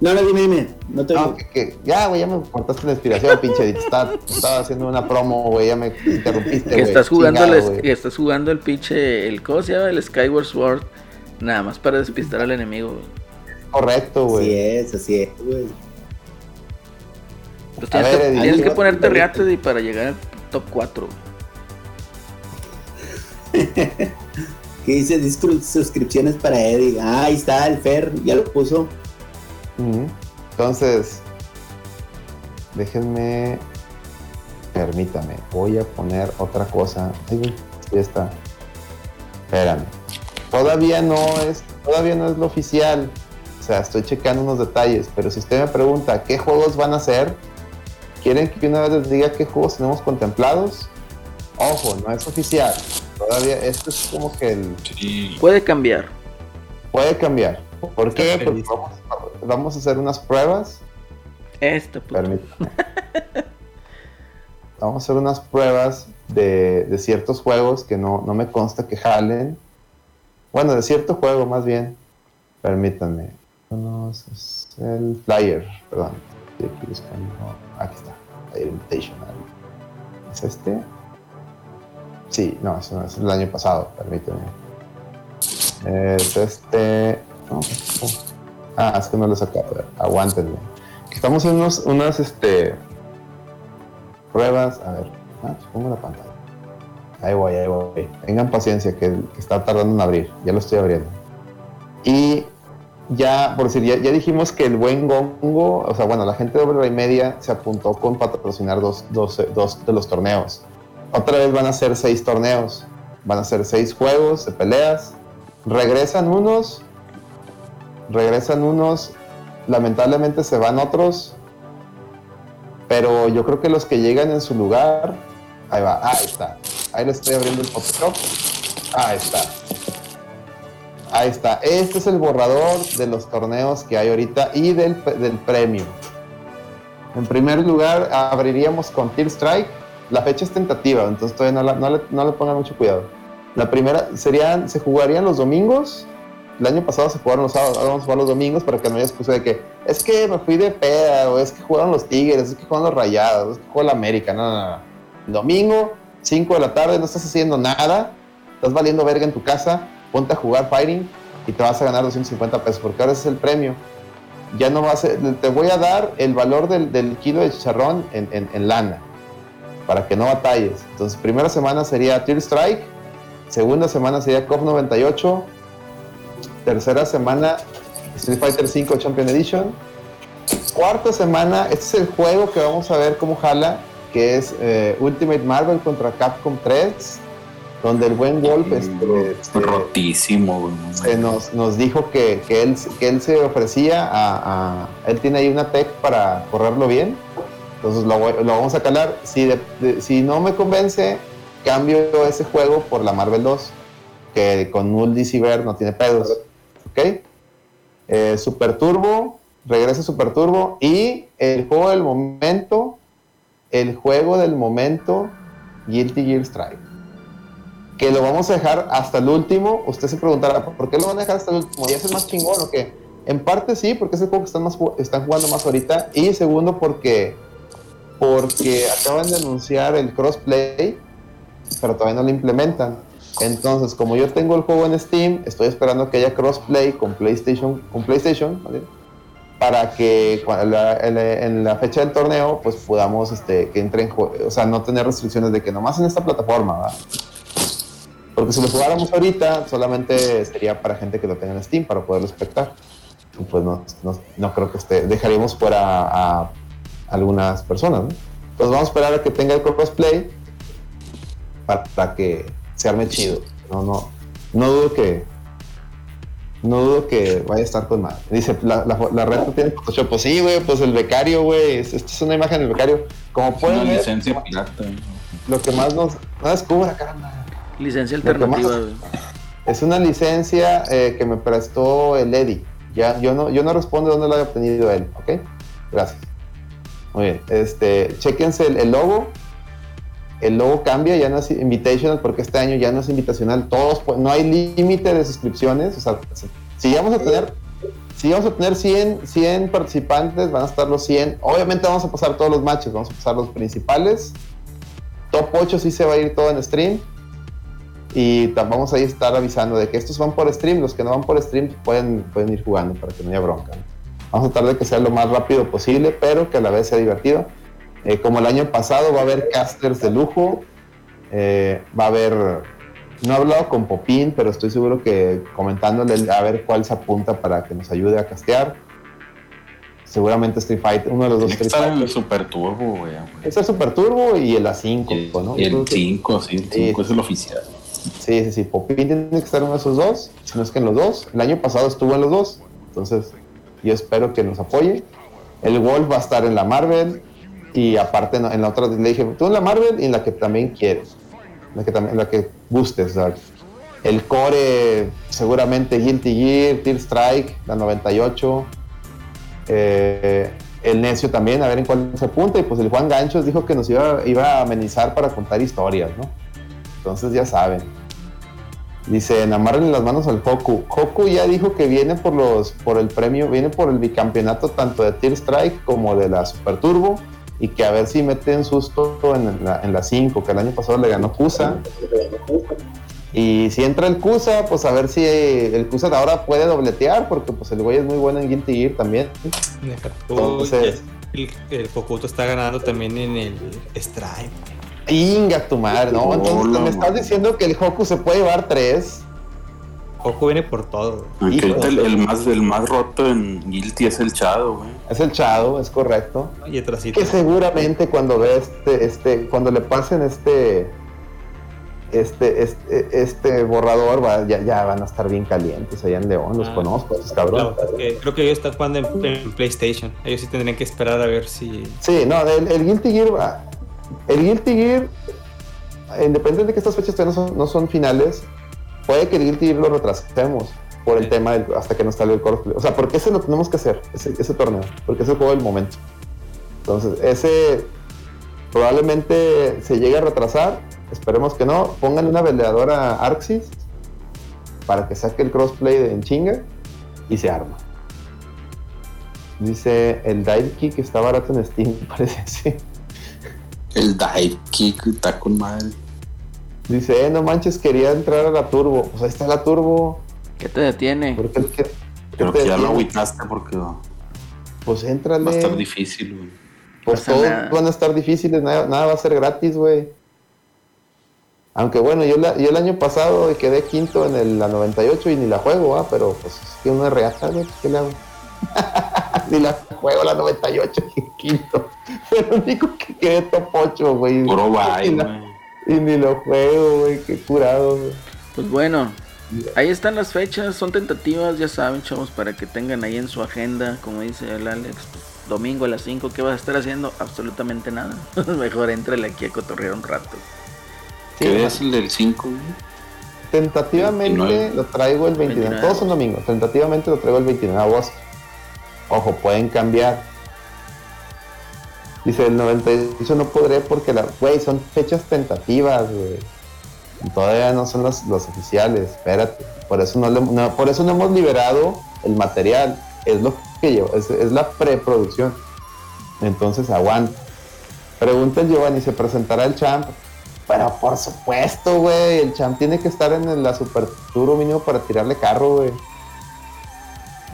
No, no, dime, dime. No te No, que, que- ya, güey, ya me cortaste la inspiración, pinche. Estaba, estaba haciendo una promo, güey, ya me interrumpiste, Que estás jugando Chingado, el, que estás jugando el pinche, el ¿cómo se llama? El Skyward Sword. Nada más para despistar al enemigo, güey. Correcto, Así güey. es, así es, güey. Pues tienes, ver, que, Eddie, tienes que ¿qué ponerte a Reacted para llegar al top 4. ¿Qué dice? Suscripciones para Eddie. Ah, ahí está, el Fer, ya lo puso. Entonces, déjenme, permítame, voy a poner otra cosa. Ya está. Espérame. Todavía no es, todavía no es lo oficial. O sea, estoy checando unos detalles, pero si usted me pregunta qué juegos van a ser, ¿quieren que una vez les diga qué juegos tenemos contemplados? Ojo, no es oficial. Todavía, esto es como que el, Sí. Puede cambiar. puede cambiar. ¿Por qué? Porque vamos, vamos a hacer unas pruebas. Permítame. Vamos a hacer unas pruebas de, de ciertos juegos que no, no me consta que jalen. Bueno, de cierto juego más bien. Permítanme. Unos- es el flyer, perdón. Aquí está. Flyer Invitational. ¿Es este? Sí, no, eso no es el año pasado, permítanme. Es este. no. Ah, es que no lo he sacado. a ver, Aguántenme. Estamos en unos, unas este, pruebas. A ver, ah, pongo la pantalla. Ahí voy, ahí voy. Tengan paciencia, que, está tardando en abrir. Ya lo estoy abriendo. Y ya, por decir, ya, dijimos que el buen Gongo, o sea, bueno, la gente de Overlay Media se apuntó con patrocinar dos, dos, dos de los torneos. Otra vez van a ser seis torneos. Van a ser seis juegos de peleas. Regresan unos. Regresan unos lamentablemente se van otros, pero yo creo que los que llegan en su lugar, ahí va, ahí está, ahí le estoy abriendo el Photoshop, ahí está, ahí está, este es el borrador de los torneos que hay ahorita y del, del premio. En primer lugar, abriríamos con Tear Strike, la fecha es tentativa, entonces todavía no, no le, no le pongan mucho cuidado. La primera serían, se jugarían los domingos, el año pasado se jugaron los sábados, ahora vamos a jugar los domingos para que no haya excusa de que es que me fui de peda, o es que jugaron los Tigres, es que jugaron los Rayados, es que jugó la América, no, no, no. Domingo, 5 de la tarde, no estás haciendo nada, estás valiendo verga en tu casa, ponte a jugar Fighting y te vas a ganar 250 pesos, porque ahora ese es el premio. Ya no vas a, te voy a dar el valor del, kilo de chicharrón en, lana, para que no batalles. Entonces, primera semana sería Tear Strike, segunda semana sería COP 98, tercera semana Street Fighter V Champion Edition. Cuarta semana, este es el juego que vamos a ver cómo jala, que es eh, Ultimate Marvel contra Capcom 3, donde el buen Wolf este, este, Rotísimo, se nos, nos dijo que, que él, que él se ofrecía a, a- Él tiene ahí una tech para correrlo bien. Entonces lo, voy- lo vamos a calar. Si, de- de- si no me convence, cambio ese juego por la Marvel 2, que con Null DC Ver no tiene pedos. ¿Ok? Eh, Super Turbo, regresa Super Turbo. Y el juego del momento, el juego del momento, Guilty Gear Strike que lo vamos a dejar hasta el último. Usted se preguntará, ¿por qué lo van a dejar hasta el último? ¿Ya es el más chingón o qué? En parte sí, porque es el juego que están, más, están jugando más ahorita. Y segundo, porque, porque acaban de anunciar el crossplay, pero todavía no lo implementan. Entonces, como yo tengo el juego en Steam, estoy esperando que haya crossplay con PlayStation, con PlayStation ¿vale? Para que la- en la- fecha del torneo, pues podamos este, que entre en o sea, no tener restricciones de que nomás en esta plataforma, ¿va? Porque si lo jugáramos ahorita, solamente sería para gente que lo tenga en Steam para poderlo espectar. Y pues no, no, no creo que esté. Dejaríamos fuera a, algunas personas, ¿no? Entonces vamos a esperar a que tenga el crossplay para, para que se arme chido. No, no, no dudo que. No dudo que vaya a estar con madre. Dice, la, la, la renta tiene Photoshop. Pues sí, güey, pues el becario, güey. es- Esta es una imagen del becario. Como Una pueden ver, licencia pirata. güey. lo que más nos. No descubra, caramba. Licencia alternativa, más- güey. Es una licencia eh, que me prestó el Eddie. Ya, yo no, yo no respondo dónde lo haya obtenido él, ¿ok? Gracias. Muy bien. Este, chéquense el, el logo. El logo cambia, ya no es invitational porque este año ya no es invitacional. Todos, no hay límite de suscripciones. O sea, si- vamos a tener, si vamos a tener 100, 100 participantes, van a estar los 100. Obviamente vamos a pasar todos los matches, vamos a pasar los principales. Top 8 sí se va a ir todo en stream. Y vamos a estar avisando de que estos van por stream, los que no van por stream pueden, pueden ir jugando para que no haya bronca. Vamos a tratar de que sea lo más rápido posible, pero que a la vez sea divertido. Eh, como el año pasado va a haber casters de lujo, eh, va a haber, no he hablado con Popín, pero estoy seguro que comentándole a ver cuál se apunta para que nos ayude a castear. Seguramente Street Fighter, uno de los dos Tiene que estar en el. Super Turbo, güey. güey. Es el Super Turbo y el A5, ¿no? Y el 5, sí, el 5 es el oficial. Sí, sí, sí. Popín tiene que estar en uno de esos dos, si no es que en los dos. El año pasado estuvo en los dos, entonces yo espero que nos apoye. El Wolf va a estar en la Marvel y aparte en en la otra le dije, tú en la Marvel y en la que también quieres, la que también, la que gustes. El Core, seguramente Guilty Gear, Tear Strike, la 98. Eh, el Necio también, a ver en cuál se apunta. Y pues el Juan Ganchos dijo que nos iba, iba a amenizar para contar historias, ¿no? Entonces ya saben. Dice, amarren las manos al Hoku. Hoku ya dijo que viene por los, por el premio, viene por el bicampeonato tanto de Tear Strike como de la Super Turbo. Y que a ver si meten susto en la, en la 5, que el año pasado le ganó Kusa. Y si entra el Kusa, pues a ver si el Kusa de ahora puede dobletear, porque pues el güey es muy bueno en Guilty Gear también. Entonces- el, el está ganando también en el Stripe. Inga tu madre, ¿no? Entonces Hola, me estás diciendo que el Hoku se puede llevar tres. Hoku viene por todo. güey. Aunque Hijo. ahorita el, el más, el más roto en Guilty es el Chado, güey. Es el Chado, es correcto. Y. Que seguramente cuando ve este, este, cuando le pasen este, este, este, este borrador, va- ya, ya van a estar bien calientes allá en León, los Ah, conozco, esos cabrones. Claro, creo que ellos están jugando en, en PlayStation. Ellos sí tendrían que esperar a ver si. Sí, no, el, el Guilty Gear, va- el Guilty Gear, independientemente de que estas fechas no son, no son finales, puede que Guilty Gear lo retrasemos por el tema del, hasta que nos salga el crossplay. O sea, porque ese lo tenemos que hacer, ese, ese torneo, porque es el juego del momento. Entonces, ese probablemente se llegue a retrasar, esperemos que no. Pónganle una veladora a Arxis para que saque el crossplay de- en chinga y se arma. Dice el dive kick está barato en Steam, parece así. El dive kick está con madre. Dice, eh, no manches, quería entrar a la turbo. Pues ahí está la turbo. ¿Qué te detiene? ¿Por qué, qué- qué Creo te que ya lo agüitaste porque va Pues éntrale. a estar difícil, güey. Pues pasa todos nada. van a estar difíciles, nada, nada va a ser gratis, güey. Aunque bueno, yo, la- yo el año pasado quedé quinto en el, la 98 y ni la juego, ¿ah? pero pues es que uno es reata, güey, ¿qué le hago? ni la juego la 98 y quinto. Fue el único que quedé top 8, güey. Puro bye, güey. y ni lo juego, güey, qué curado, güey. Pues bueno, ahí están las fechas, son tentativas, ya saben, chavos, para que tengan ahí en su agenda, como dice el Alex, domingo a las 5, ¿qué vas a estar haciendo? Absolutamente nada. Mejor éntrale aquí a cotorrear un rato. ¿Qué día es el del 5, güey? Tentativamente 29. lo traigo el 29. 29. Todos son domingos. Tentativamente lo traigo el 29 de agosto. Ojo, pueden cambiar. Dice el 98 no podré porque la. Güey, son fechas tentativas, güey. Todavía no son los, los oficiales. Espérate. Por eso no, le- por eso no hemos liberado el material. Es lo que llevo. Es, es la preproducción. Entonces aguanta. Pregunta el Giovanni, ¿se presentará el champ? Pero por supuesto, güey. El champ tiene que estar en la Super Turbo mínimo para tirarle carro, güey.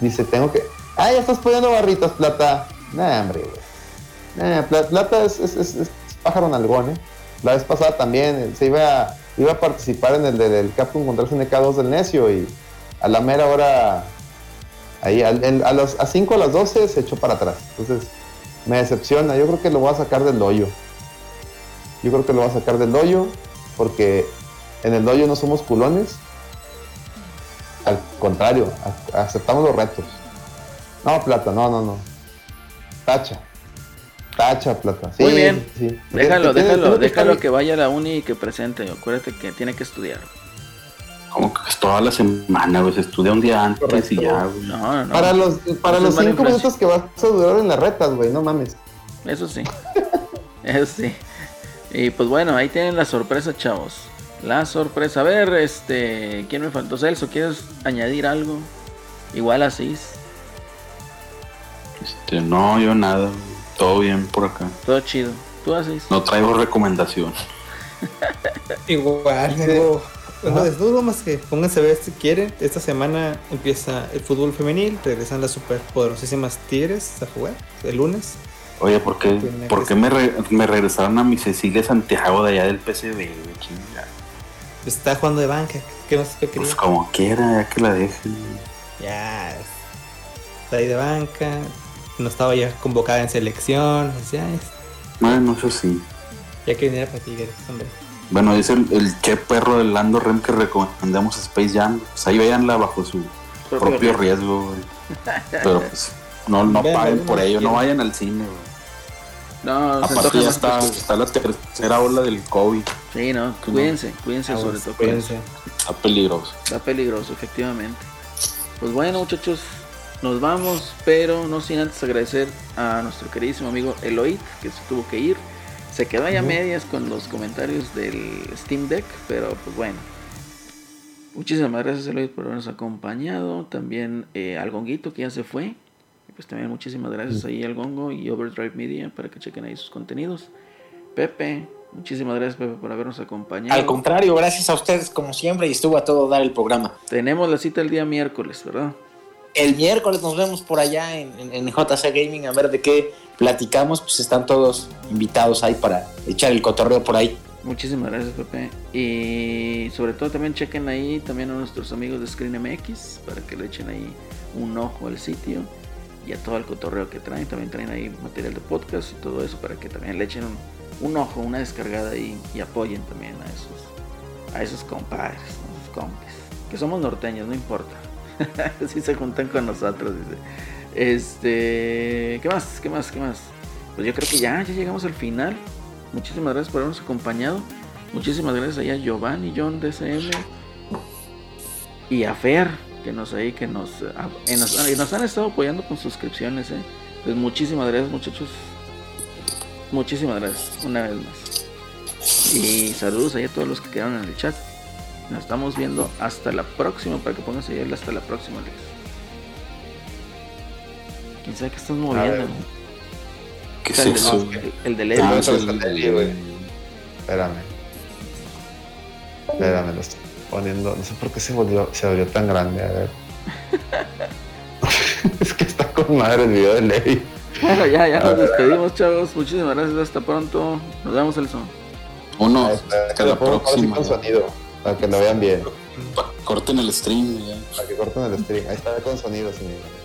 Dice, tengo que. Ah, ya estás poniendo barritas, plata. Nah, hombre, güey. Pla- plata es, es, es- pájaro nalgón, ¿eh? La vez pasada también eh, se iba a, iba a participar en el de- del Capcom contra el SNK2 del necio y a la mera hora. Ahí, en- a, las, a 5 a las 12 se echó para atrás. Entonces, me decepciona. Yo creo que lo voy a sacar del doyo. Yo creo que lo voy a sacar del doyo porque en el doyo no somos culones. Al contrario, a- aceptamos los retos. No, plata, no, no, no. Tacha. Tacha, plata. Sí, Muy bien. sí. Déjalo, déjalo, déjalo que vaya a la uni y que presente. Acuérdate que tiene que estudiar. Como que es toda la semana, güey. Se estudia un día antes Correcto. y ya, güey. No, no, no. Para los, para Eso los cinco minutos que vas a durar en las retas, güey, no mames. Eso sí. Eso sí. Y pues bueno, ahí tienen la sorpresa, chavos. La sorpresa. A ver, este. ¿Quién me faltó? Celso, ¿quieres añadir algo? Igual así. Este, no, yo nada, güey. Todo bien por acá. Todo chido. Tú haces. No traigo recomendación. Igual, tengo. No les dudo más que pónganse a ver si quieren. Esta semana empieza el fútbol femenil. Regresan las super poderosísimas Tigres a jugar el lunes. Oye, ¿por qué, ¿por qué me, re- me regresaron a mi Cecilia Santiago de allá del PCB? Está jugando de banca. ¿Qué más que? Pues como quiera, ya que la dejen. Ya. Está ahí de banca. No estaba ya convocada en selección. o sea, es- Bueno, eso sí. ya que viniera para Tigres, hombre. Bueno, dice el, el che perro del Lando Rem que recomendamos Space Jam. Pues ahí véanla bajo su Propio propio riesgo, güey. Pero pues, no, no Vean, paguen por ello, no vayan al cine, güey. No, Aparte ya está, que- está la tercera ola del COVID. Sí, no, cuídense, cuídense sobre Aguas, todo. cuídense. Está peligroso. Está peligroso, efectivamente. Pues bueno, muchachos, nos vamos, pero no sin antes agradecer a nuestro queridísimo amigo Eloy, que se tuvo que ir. Se quedó ahí a medias con los comentarios del Steam Deck, pero pues bueno. Muchísimas gracias, Eloy, por habernos acompañado. También eh, al Gonguito, que ya se fue. Pues también muchísimas gracias ahí al Gongo y Overdrive Media para que chequen ahí sus contenidos. Pepe, muchísimas gracias, Pepe, por habernos acompañado. Al contrario, gracias a ustedes como siempre y estuvo a todo dar el programa. Tenemos la cita el día miércoles, ¿verdad? El miércoles nos vemos por allá en, en- JC Gaming a ver de qué platicamos. Pues están todos invitados ahí para echar el cotorreo por ahí. Muchísimas gracias, Pepe. Y sobre todo también chequen ahí también a nuestros amigos de Screen MX para que le echen ahí un ojo al sitio y a todo el cotorreo que traen. También traen ahí material de podcast y todo eso para que también le echen un, un ojo, una descargada ahí y apoyen también a esos, a esos compadres, a esos compis. Que somos norteños, no importa. si se juntan con nosotros. Este, ¿qué más? ¿Qué más? ¿Qué más? Pues yo creo que ya, ya llegamos al final. Muchísimas gracias por habernos acompañado. Muchísimas gracias ahí a Giovanni, John DSM y a Fer, que nos ahí, que nos, a- nos han estado apoyando con suscripciones. Eh. Pues muchísimas gracias, muchachos. Muchísimas gracias, una vez más. Y saludos ahí a todos los que quedaron en el chat. Nos estamos viendo hasta la próxima, para que pongas ahí hasta la próxima, Alex. ¿Quién sabe qué estás moviendo? ¿Qué es eso? el- de Leo. Ah. Espérame. Espérame, lo estoy poniendo. No sé por qué se volvió, se volvió tan grande. A ver. es que está con madre el video de ley. Bueno, ya, ya nos despedimos, chavos. Muchísimas gracias. Hasta pronto. Nos vemos el son. Uno, hasta la próxima. Para que lo vean bien. Corten el stream ya. Para que corten el stream. Ahí está con sonido, señor.